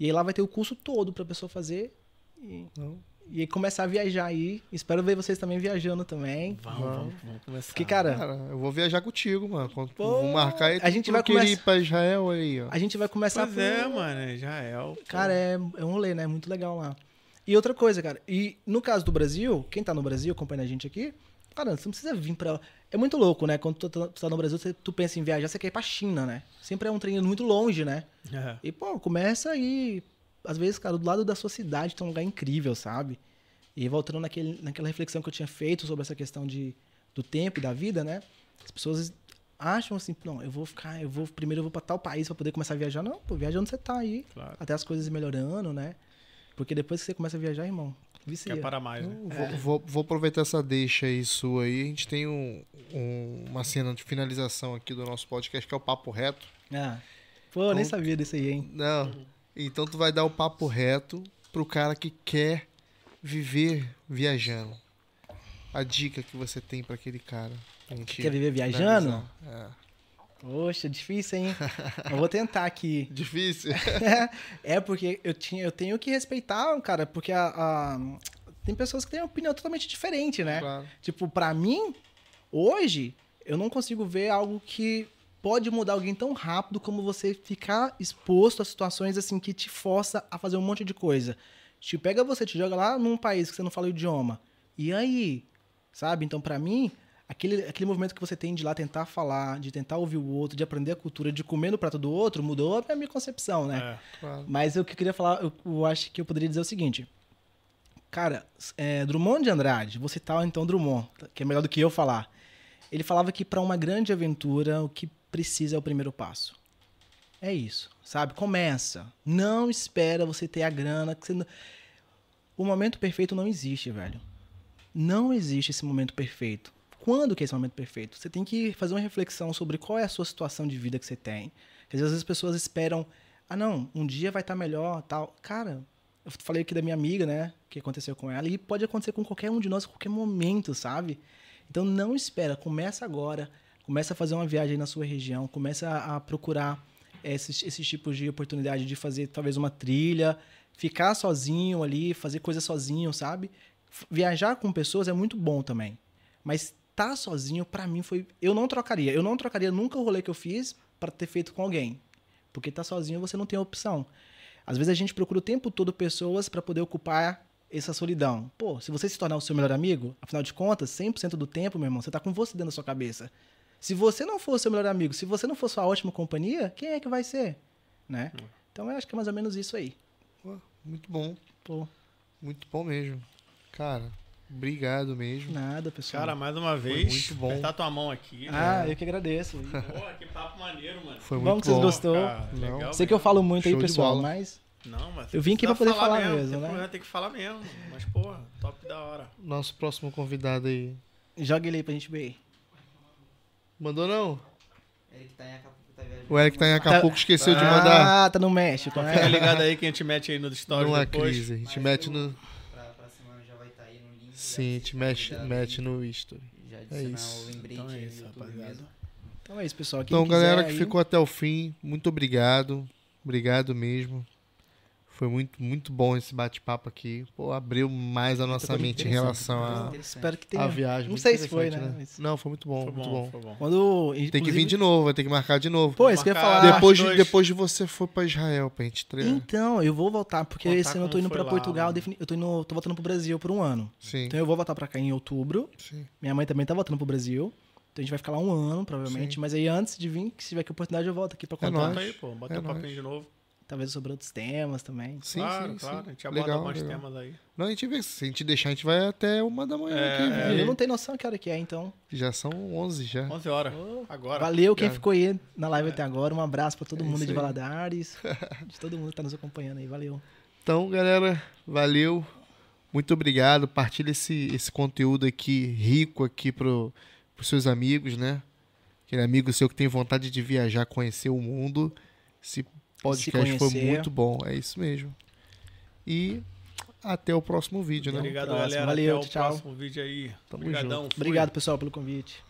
[SPEAKER 4] E aí lá vai ter o curso todo pra pessoa fazer e,
[SPEAKER 1] Não.
[SPEAKER 4] E aí começar a viajar aí. Espero ver vocês também viajando também.
[SPEAKER 2] Vamos, vamos, vamos começar.
[SPEAKER 4] Porque, cara,
[SPEAKER 1] Cara, eu vou viajar contigo, mano. Quando
[SPEAKER 4] Pô,
[SPEAKER 1] vou marcar aí,
[SPEAKER 4] a gente vai começar-
[SPEAKER 1] ir pra Israel aí, ó.
[SPEAKER 4] a gente vai começar
[SPEAKER 2] Pois
[SPEAKER 4] por-
[SPEAKER 2] é, mano. É. o-
[SPEAKER 4] Cara, é, é um rolê, né? Muito legal lá. E outra coisa, cara. E no caso do Brasil, quem tá no Brasil acompanhando a gente aqui, cara, você não precisa vir pra. É muito louco, né? Quando tu tá, tu tá no Brasil, você- tu pensa em viajar, você quer ir pra China, né? Sempre é um treino muito longe, né?
[SPEAKER 2] É.
[SPEAKER 4] E, pô, começa aí. Às vezes, cara, do lado da sua cidade tem um lugar incrível, sabe? E voltando naquele, naquela reflexão que eu tinha feito sobre essa questão de, do tempo e da vida, né? As pessoas acham assim, não, eu vou ficar, eu vou, primeiro eu vou pra tal país pra poder começar a viajar. Não, pô, viaja onde você tá aí.
[SPEAKER 2] Claro.
[SPEAKER 4] Até as coisas melhorando, né? Porque depois que você começa a viajar, irmão, vicia.
[SPEAKER 2] Quer parar mais, né?
[SPEAKER 1] Vou, vou- vou aproveitar essa deixa aí sua aí. A gente tem um, um- uma cena de finalização aqui do nosso podcast, que é o Papo Reto.
[SPEAKER 4] Ah, pô, nem
[SPEAKER 1] Então-
[SPEAKER 4] sabia disso aí, hein?
[SPEAKER 1] Não. Então tu vai dar o papo reto pro cara que quer viver viajando. A dica que você tem pra aquele cara. gente
[SPEAKER 4] Quer viver viajando?
[SPEAKER 1] É.
[SPEAKER 4] Poxa, difícil, hein? eu vou tentar aqui.
[SPEAKER 1] Difícil?
[SPEAKER 4] é porque eu, tinha, eu tenho que respeitar, cara, porque a, a- tem pessoas que têm uma opinião totalmente diferente, né?
[SPEAKER 1] Claro.
[SPEAKER 4] Tipo, pra mim, hoje, eu não consigo ver algo que pode mudar alguém tão rápido como você ficar exposto a situações assim que te força a fazer um monte de coisa. Te pega você, te joga lá num país que você não fala o idioma. E aí? Sabe? Então, pra mim, aquele, aquele movimento que você tem de lá tentar falar, de tentar ouvir o outro, de aprender a cultura, de comer no prato do outro, mudou a minha concepção, né?
[SPEAKER 2] É.
[SPEAKER 1] Claro.
[SPEAKER 4] Mas o que eu queria falar, eu, eu acho que eu poderia dizer o seguinte. Cara, é, Drummond de Andrade, vou citar então Drummond, que é melhor do que eu falar. Ele falava que para uma grande aventura, o que precisa é o primeiro passo. É isso, sabe? Começa. Não espera você ter a grana. não- O momento perfeito não existe, velho. Não existe esse momento perfeito. Quando que é esse momento perfeito? Você tem que fazer uma reflexão sobre qual é a sua situação de vida que você tem. Porque às vezes as pessoas esperam, ah não, um dia vai estar melhor, tal. Cara, eu falei aqui da minha amiga, né, que aconteceu com ela e pode acontecer com qualquer um de nós, a qualquer momento, sabe? Então não espera, começa agora, começa a fazer uma viagem na sua região, começa a, a procurar esses, esses tipos de oportunidade de fazer talvez uma trilha, ficar sozinho ali, fazer coisa sozinho, sabe? Viajar com pessoas é muito bom também. Mas estar sozinho, pra mim, foi. Eu não trocaria. Eu não trocaria nunca o rolê que eu fiz pra ter feito com alguém. Porque tá sozinho você não tem opção. Às vezes a gente procura o tempo todo pessoas pra poder ocupar essa solidão. Pô, se você se tornar o seu melhor amigo, afinal de contas, 100% do tempo, meu irmão, você tá com você dentro da sua cabeça. Se você não for o seu melhor amigo, se você não for sua ótima companhia, quem é que vai ser? Né? Então eu acho que é mais ou menos isso aí.
[SPEAKER 1] Pô, muito bom.
[SPEAKER 4] Pô,
[SPEAKER 1] Muito bom mesmo. Cara, obrigado mesmo.
[SPEAKER 4] nada, pessoal.
[SPEAKER 2] Cara, mais uma vez,
[SPEAKER 1] muito bom.
[SPEAKER 2] apertar tua mão aqui.
[SPEAKER 4] ah, eu que agradeço.
[SPEAKER 2] Pô, que papo maneiro, mano.
[SPEAKER 1] Foi
[SPEAKER 4] Bom
[SPEAKER 1] muito
[SPEAKER 4] que vocês
[SPEAKER 1] bom.
[SPEAKER 4] gostou.
[SPEAKER 2] Cara, legal
[SPEAKER 4] Sei que eu
[SPEAKER 2] mesmo.
[SPEAKER 4] falo muito
[SPEAKER 1] Show
[SPEAKER 4] aí, pessoal, mas
[SPEAKER 2] Não, mas
[SPEAKER 4] Eu vim aqui pra poder falar mesmo,
[SPEAKER 2] tem
[SPEAKER 4] né?
[SPEAKER 2] que- Tem que falar mesmo. Mas, porra, top da hora.
[SPEAKER 1] Nosso próximo convidado aí.
[SPEAKER 4] joga ele aí pra gente ver.
[SPEAKER 1] Mandou não?
[SPEAKER 3] Tá em Acapulco, tá viajando.
[SPEAKER 1] O Eric tá em Acapulco, esqueceu de mandar
[SPEAKER 4] Ah, tá no México.
[SPEAKER 2] Então fica ligado aí que a gente mete aí no stories
[SPEAKER 1] numa
[SPEAKER 2] depois.
[SPEAKER 1] crise. A gente
[SPEAKER 3] Mas
[SPEAKER 1] mete no.
[SPEAKER 3] Pra, pra semana já vai estar aí no link.
[SPEAKER 1] Sim, a gente mexe, mete no history.
[SPEAKER 3] Já adicionar
[SPEAKER 1] isso.
[SPEAKER 3] o lembrete
[SPEAKER 2] Então é
[SPEAKER 3] aí
[SPEAKER 2] isso,
[SPEAKER 3] YouTube
[SPEAKER 2] rapaziada.
[SPEAKER 3] mesmo.
[SPEAKER 4] Então é isso, pessoal. Quem
[SPEAKER 1] Então, galera que
[SPEAKER 4] aí-
[SPEAKER 1] ficou até o fim, muito obrigado. Obrigado mesmo. Foi muito, muito bom esse bate-papo aqui. Pô, abriu mais a nossa mente em relação à
[SPEAKER 4] Espero que tenha.
[SPEAKER 1] viagem.
[SPEAKER 4] Não
[SPEAKER 1] Muito
[SPEAKER 4] sei se foi, né? Mas-
[SPEAKER 1] Não, foi muito bom,
[SPEAKER 2] Foi
[SPEAKER 1] muito
[SPEAKER 2] bom,
[SPEAKER 1] bom.
[SPEAKER 2] foi bom.
[SPEAKER 4] Quando.
[SPEAKER 1] Tem que vir de novo, vai ter que marcar de novo.
[SPEAKER 4] Pô, isso que eu ia falar.
[SPEAKER 1] depois, de, depois de você for pra Israel pra gente treinar.
[SPEAKER 4] Então, eu vou voltar, porque
[SPEAKER 2] Contar
[SPEAKER 4] esse ano eu tô indo pra
[SPEAKER 2] lá,
[SPEAKER 4] Portugal, defini- eu tô, indo, tô voltando pro Brasil por um ano.
[SPEAKER 1] Sim,
[SPEAKER 4] Então eu vou voltar pra cá em outubro.
[SPEAKER 1] sim.
[SPEAKER 4] Minha mãe também tá voltando pro Brasil. Então a gente vai ficar lá um ano, provavelmente.
[SPEAKER 1] Sim.
[SPEAKER 4] Mas aí antes de vir, se tiver que oportunidade, eu volto aqui pra
[SPEAKER 1] É
[SPEAKER 4] contar.
[SPEAKER 1] nóis.
[SPEAKER 2] Tá aí, pô. Bota
[SPEAKER 1] É
[SPEAKER 2] o papinho de novo.
[SPEAKER 4] Talvez sobre outros temas também.
[SPEAKER 1] Sim,
[SPEAKER 2] claro,
[SPEAKER 1] sim,
[SPEAKER 2] claro.
[SPEAKER 1] sim.
[SPEAKER 2] A gente aborda
[SPEAKER 1] Legal,
[SPEAKER 2] mais
[SPEAKER 1] legal.
[SPEAKER 2] temas aí.
[SPEAKER 1] Não, a gente vê. Se a gente deixar, a gente vai até uma da manhã
[SPEAKER 2] É,
[SPEAKER 1] aqui.
[SPEAKER 2] é.
[SPEAKER 4] Eu não tenho noção que hora que é, então.
[SPEAKER 1] Já são 11 já.
[SPEAKER 2] 11 horas. Agora.
[SPEAKER 4] Valeu quem
[SPEAKER 1] Cara.
[SPEAKER 4] ficou aí na live até agora. Um abraço pra todo
[SPEAKER 1] É
[SPEAKER 4] mundo de. Valadares. de todo mundo que tá nos acompanhando aí. Valeu.
[SPEAKER 1] Então, galera, valeu. Muito obrigado. Partilha esse, esse conteúdo aqui rico aqui pro, pros seus amigos, né? Aquele amigo seu que tem vontade de viajar, conhecer o mundo. Esse podcast foi muito bom. É isso mesmo. E até o próximo vídio, né?
[SPEAKER 2] Obrigado, galera.
[SPEAKER 4] Valeu,
[SPEAKER 2] Até o
[SPEAKER 4] tchau.
[SPEAKER 2] próximo vídeo aí.
[SPEAKER 1] Tamo
[SPEAKER 2] Obrigadão.
[SPEAKER 1] junto.
[SPEAKER 4] Obrigado, pessoal, pelo convite.